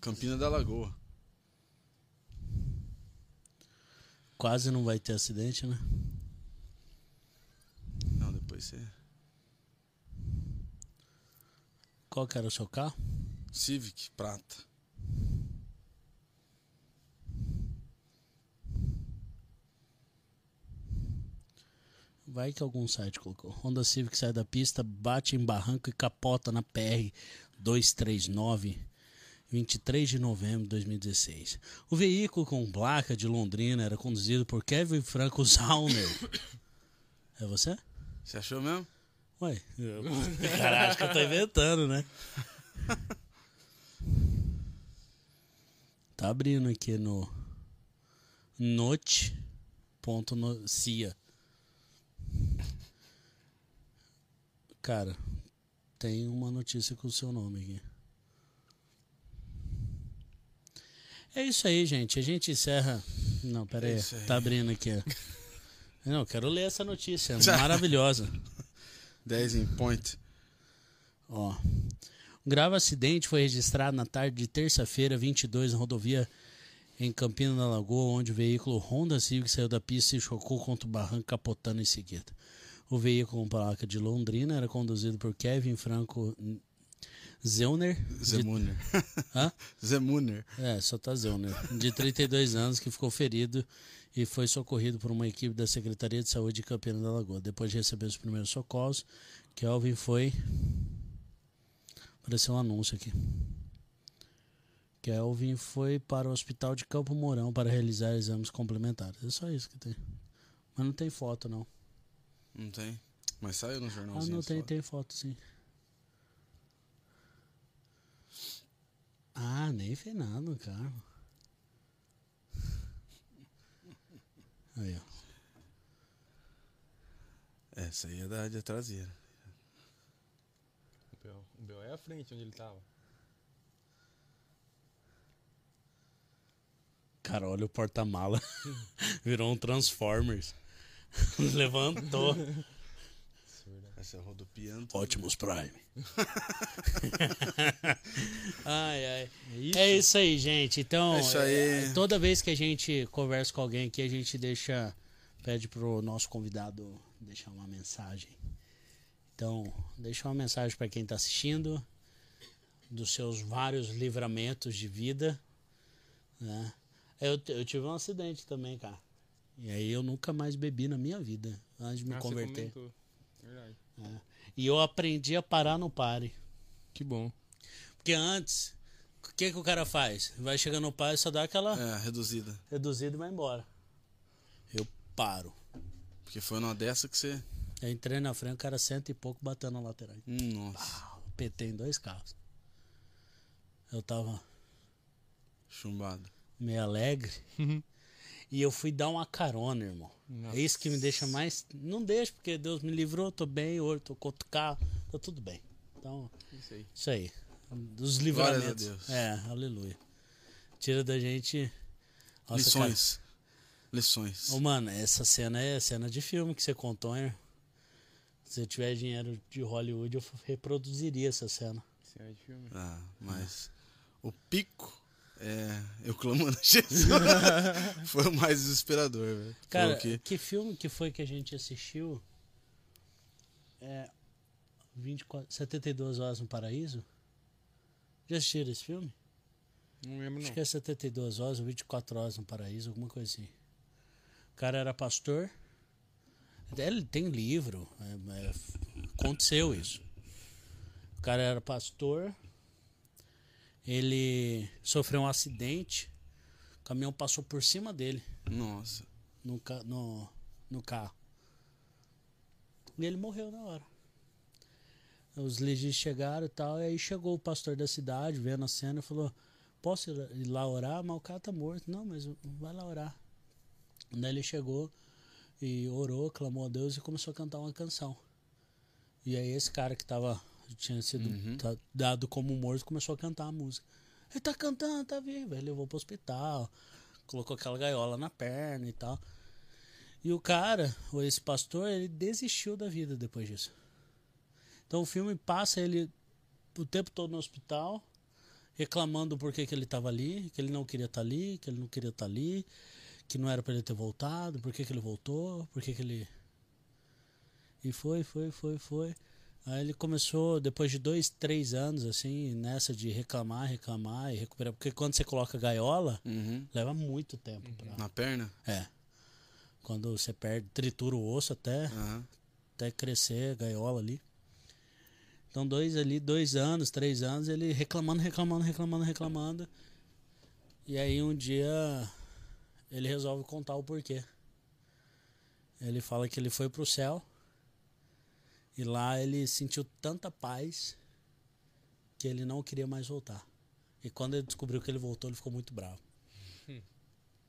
Campina da Lagoa.
Quase não vai ter acidente, né?
Não, depois você.
Qual que era o seu carro?
Civic, prata.
Vai que algum site colocou. Honda Civic sai da pista, bate em barranco e capota na PR 239, 23 de novembro de 2016. O veículo com placa de Londrina era conduzido por Kevin Franco Zauner. [COUGHS] É você?
Você achou mesmo?
Ué, eu... [LAUGHS] cara, acho que eu tô inventando, né? Tá abrindo aqui no note.cia. Cara, tem uma notícia com o seu nome aqui. É isso aí, gente. A gente encerra. Não, pera
É
aí. Tá abrindo aqui. [LAUGHS] Não, eu quero ler essa notícia. Maravilhosa.
10 em point.
Ó. Um grave acidente foi registrado na tarde de terça-feira, 22, na rodovia em Campina da Lagoa, onde o veículo Honda Civic saiu da pista e chocou contra o barranco, capotando em seguida. O veículo com placa de Londrina era conduzido por Kevin Franco Zeuner. de-
Zemuner.
Hã? [LAUGHS]
Zemuner.
É, só tá Zeuner. De 32 anos, que ficou ferido e foi socorrido por uma equipe da Secretaria de Saúde de Campina da Lagoa. Depois de receber os primeiros socorros, Kelvin foi Apareceu um anúncio aqui. Kelvin foi para o hospital de Campo Mourão para realizar exames complementares. É só isso que tem. Mas não tem foto, não.
Não tem? Mas saiu no
Ah,
jornalzinho.
não tem,
só.
tem foto sim. Ah, nem fez nada no carro. Aí, ó.
Essa aí é da, da traseira.
O Bel, o Bel é a frente onde ele tava.
Cara, olha o porta-mala. [LAUGHS] Virou um Transformers. [LAUGHS] Levantou.
Essa é rodopiando. tudo.
Optimus Prime. [LAUGHS] ai, ai.
É isso?
É isso aí, gente. Então,
É isso aí.
é, toda vez que a gente conversa com alguém aqui, a gente deixa. Pede pro nosso convidado deixar uma mensagem. Então, deixa uma mensagem para quem está assistindo dos seus vários livramentos de vida. Né? Eu, eu tive um acidente também, cara. E aí eu nunca mais bebi na minha vida antes de me
Ah, você
converter.
comentou. Verdade.
É. E eu aprendi a parar no pare.
Que bom.
Porque antes, o que, que o cara faz? Vai chegando no pare, só dá aquela
É, reduzida.
reduzida e vai embora. Eu paro.
Porque foi numa dessa que você.
Eu entrei na frente, o cara cento e pouco batendo na lateral.
Nossa.
Ah, PT em dois carros. Eu tava
Chumbado.
meio alegre. e eu fui dar uma carona, irmão. É isso que me deixa mais. Não deixa, porque Deus me livrou, tô bem, hoje tô com outro carro, tá tudo bem. Então,
Isso aí.
isso aí. Dos
Glórias a
livramentos.
Deus.
É, aleluia. Tira da gente. Nossa,
Lições. Lições.
Ô, mano, essa cena é cena de filme que você contou, hein? Se eu tiver dinheiro de Hollywood, eu reproduziria essa cena.
É de filme.
Ah, mas o pico é eu clamando a Jesus. [LAUGHS] foi o mais desesperador, velho.
Cara,
que-
que filme que foi que a gente assistiu? É. 24, 72 Horas no Paraíso? Já assistiram esse filme?
Não lembro,
Acho
não.
que é 72 Horas ou 24 Horas no Paraíso, alguma coisa assim. O cara era pastor. Ele tem livro. é- é- aconteceu isso. O cara era pastor. Ele sofreu um acidente. O caminhão passou por cima dele
Nossa.
no, no, no carro. E ele morreu na hora. Os legistas chegaram e tal, e aí chegou o pastor da cidade, vendo a cena, e falou: Posso ir ir lá orar? Mas o cara tá morto. Não, mas vai lá orar. Daí ele chegou e orou, clamou a Deus e começou a cantar uma canção. E aí esse cara que tava, tinha sido tá- dado como morto começou a cantar a música. Ele tá cantando, tá vivo. Ele levou pro hospital, colocou aquela gaiola na perna e tal. E o cara, ou esse pastor, ele desistiu da vida depois disso. Então o filme passa ele o tempo todo no hospital, reclamando por que, que ele estava ali, que ele não queria estar ali, que ele não queria estar ali, que não era para ele ter voltado, por que, que ele voltou, por que, que ele. E foi, foi, foi, foi. Aí ele começou, depois de dois, três anos, assim, nessa de reclamar, reclamar e recuperar. Porque quando você coloca gaiola,
Uhum.
leva muito tempo pra.
Na perna?
É. Quando você perde, tritura o osso até,
Aham.
até crescer a gaiola ali. Então, dois ali, dois anos, três anos, ele reclamando, reclamando, reclamando, reclamando. E aí um dia ele resolve contar o porquê. Ele fala que ele foi pro céu e lá ele sentiu tanta paz que ele não queria mais voltar. E quando ele descobriu que ele voltou, ele ficou muito bravo.
Hum.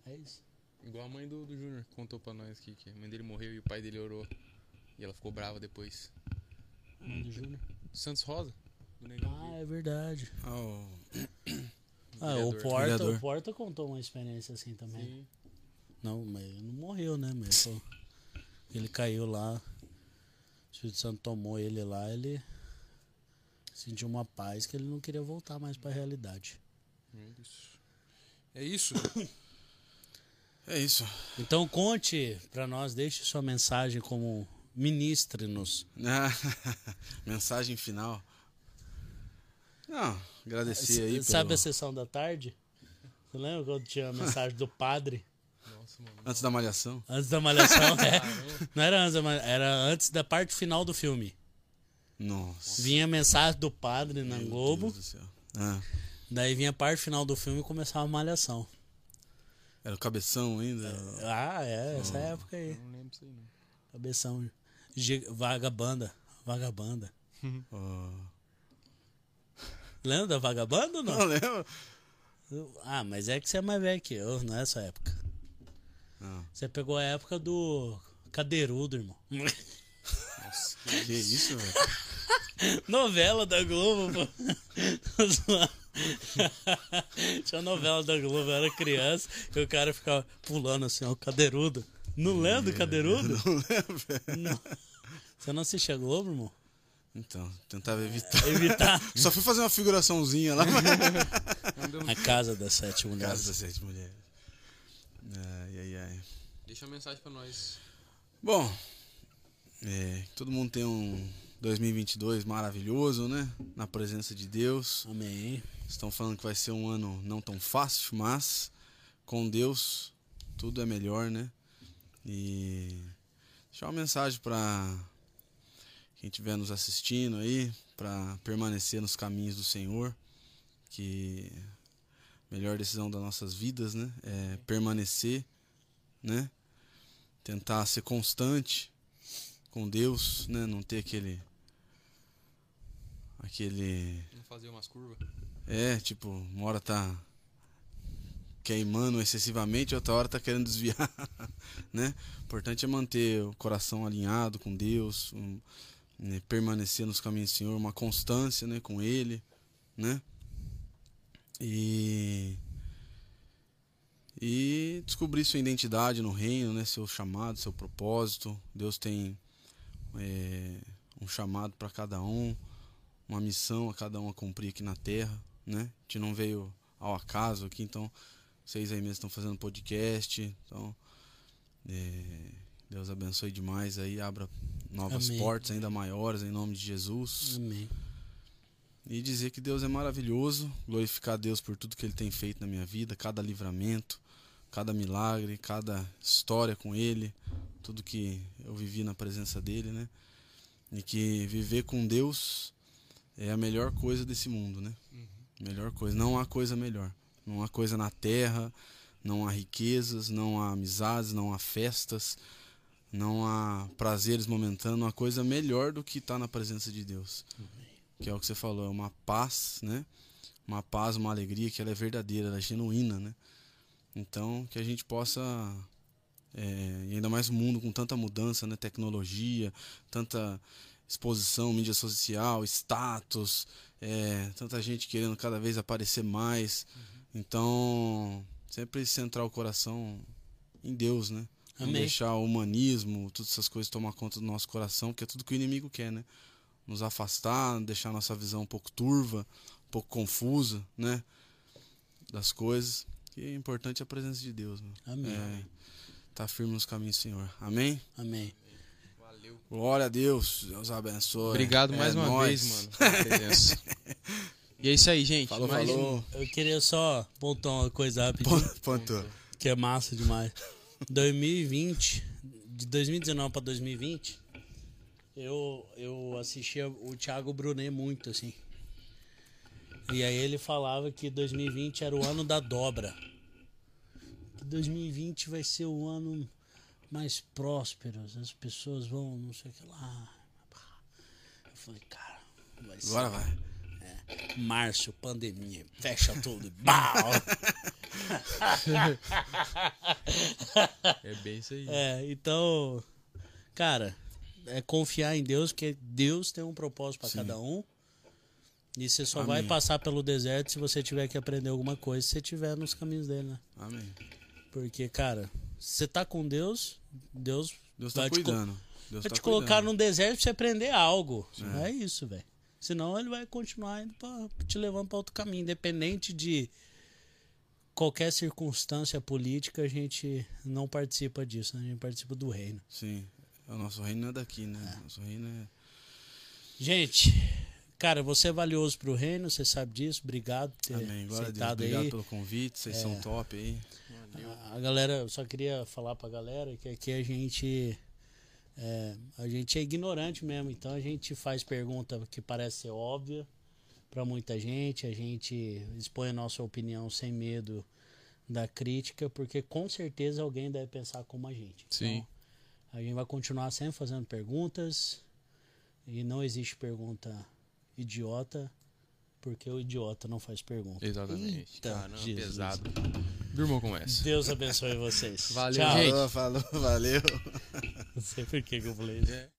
É isso.
Igual a mãe do, do Júnior contou pra nós aqui que a mãe dele morreu e o pai dele orou. E ela ficou brava depois.
Mãe do Júnior.
Santos Rosa?
Ah, é verdade.
Ah, o- [COUGHS]
Ah, o. Porta,
Vereador.
o Porta contou uma experiência assim também.
Sim.
Não, mas ele não morreu, né? Mas ele [LAUGHS] caiu lá. O Espírito Santo tomou ele lá, ele sentiu uma paz que ele não queria voltar mais pra realidade.
É isso. É isso. [COUGHS]
É isso.
Então conte pra nós, deixe sua mensagem como ministre-nos. [LAUGHS]
Mensagem final. Não, agradecer aí.
Sabe
pelo-
a sessão da tarde? Você lembra quando tinha a mensagem do padre?
Nossa, mano.
Antes da malhação.
Antes da malhação, [LAUGHS] é. Não era antes da malhação, era antes da parte final do filme.
Nossa.
Vinha a mensagem do padre na
Meu
Globo.
Deus do céu. Ah,
Daí vinha a parte final do filme e começava a malhação.
era o cabeção ainda?
Ah, é, essa época aí.
Não lembro disso aí, não.
Cabeção. Vagabanda. Vagabanda. [LAUGHS]
Ó.
Lembra da vagabanda ou
Não
não?
lembro.
Ah, mas é que você é mais velho que eu, não é essa época. Você pegou a época do cadeirudo, irmão.
Que isso, velho? [LAUGHS]
novela da Globo, pô. Tinha novela da Globo, eu era criança, e o cara ficava pulando assim, ó, o cadeirudo. Não lembra do cadeirudo?
Não lembro, velho.
Não. Você não assistia a Globo, irmão?
Então, tentava evitar.
Evitar
Só fui fazer uma figuraçãozinha lá. [LAUGHS]
a casa das sete mulheres.
Casa das sete mulheres. Ai, ai, ai.
Deixa uma mensagem pra nós.
Bom, é, todo mundo tem um 2022 maravilhoso, né? Na presença de Deus.
Amém.
Estão falando que vai ser um ano não tão fácil, mas com Deus tudo é melhor, né? E deixar uma mensagem para quem estiver nos assistindo aí, para permanecer nos caminhos do Senhor, que melhor decisão das nossas vidas, né? É permanecer, né? Tentar ser constante com Deus, né? Não ter aquele aquele
Vamos fazer umas curvas.
é, tipo, uma hora tá queimando excessivamente, outra hora tá querendo desviar, [LAUGHS] né? O importante é manter o coração alinhado com Deus, um, né, permanecer nos caminhos do Senhor, uma constância, né, com Ele, né? E e descobrir sua identidade no reino, né? Seu chamado, seu propósito. Deus tem é, um chamado para cada um, uma missão a cada um a cumprir aqui na Terra, né? A gente não veio ao acaso aqui, então vocês aí mesmo estão fazendo podcast, então é, Deus abençoe demais aí, abra novas
Amém.
portas ainda maiores em nome de Jesus.
Amém.
E dizer que Deus é maravilhoso, glorificar a Deus por tudo que Ele tem feito na minha vida, cada livramento, cada milagre, cada história com Ele, tudo que eu vivi na presença dEle, né? E que viver com Deus é a melhor coisa desse mundo, né? Melhor coisa. Não há coisa melhor. Não há coisa na terra, não há riquezas, não há amizades, não há festas, não há prazeres momentâneos, não há coisa melhor do que estar na presença de Deus que é o que você falou, é uma paz, né? Uma paz, uma alegria que ela é verdadeira, ela é genuína, né? Então, que a gente possa, é, e ainda mais um mundo com tanta mudança, né? Tecnologia, tanta exposição, mídia social, status, é, tanta gente querendo cada vez aparecer mais. Então, sempre centrar o coração em Deus, né? Não
Amém.
deixar o humanismo, todas essas coisas tomar conta do nosso coração, que é tudo que o inimigo quer, né? Nos afastar, deixar nossa visão um pouco turva, um pouco confusa, né? Das coisas. Que é importante a presença de Deus, né?
Amém.
É, tá firme nos caminhos Senhor. Amém?
Amém.
Valeu.
Glória a Deus. Deus abençoe.
Obrigado
É
mais uma
nóis.
vez, mano, pela presença. [LAUGHS] e é isso aí, gente.
Falou,
Mais
falou.
Eu queria só pontuar uma coisa rapidinho.
Ponto. Ponto.
que é massa demais. 2020, de 2019 para 2020, eu, eu assistia o Thiago Brunet muito, assim. E aí ele falava que 2020 era o ano da dobra. Que 2020 vai ser o ano mais próspero, as pessoas vão, não sei o que lá. Eu falei, cara, vai ser
Agora vai.
março, pandemia, fecha tudo, [LAUGHS] bau!
É bem isso aí.
É, então, cara, é confiar em Deus, que Deus tem um propósito para cada um. E você só
Amém.
vai passar pelo deserto se você tiver que aprender alguma coisa, se você estiver nos caminhos dele, né?
Amém.
Porque, cara, se você tá com Deus, Deus,
Deus tá
vai te,
cuidando. Deus
vai
tá
te colocar
cuidando.
num deserto pra você aprender algo. É, isso, velho. Senão ele vai continuar indo pra, te levando pra outro caminho. Independente de qualquer circunstância política, a gente não participa disso, né? A gente participa do reino.
Sim. O nosso reino não é daqui, né? Nosso reino é.
Gente, cara, você é valioso pro reino, você sabe disso. Obrigado por ter
Amém. Glória a Deus.
aceitado
Obrigado
aí. É.
pelo convite. Vocês são top aí.
A galera, eu só queria falar pra galera que aqui a gente É, a gente é ignorante mesmo, então a gente faz pergunta que parece ser óbvia para muita gente, a gente expõe a nossa opinião sem medo da crítica, porque com certeza alguém deve pensar como a gente.
Sim.
Então, a gente vai continuar sempre fazendo perguntas e não existe pergunta idiota, porque o idiota não faz pergunta.
Exatamente.
Eita,
Caramba,
Jesus.
pesado. Durmam com essa.
Deus abençoe vocês.
Valeu,
Tchau.
gente.
Falou, falou, valeu.
Não sei por que que eu falei isso.
É.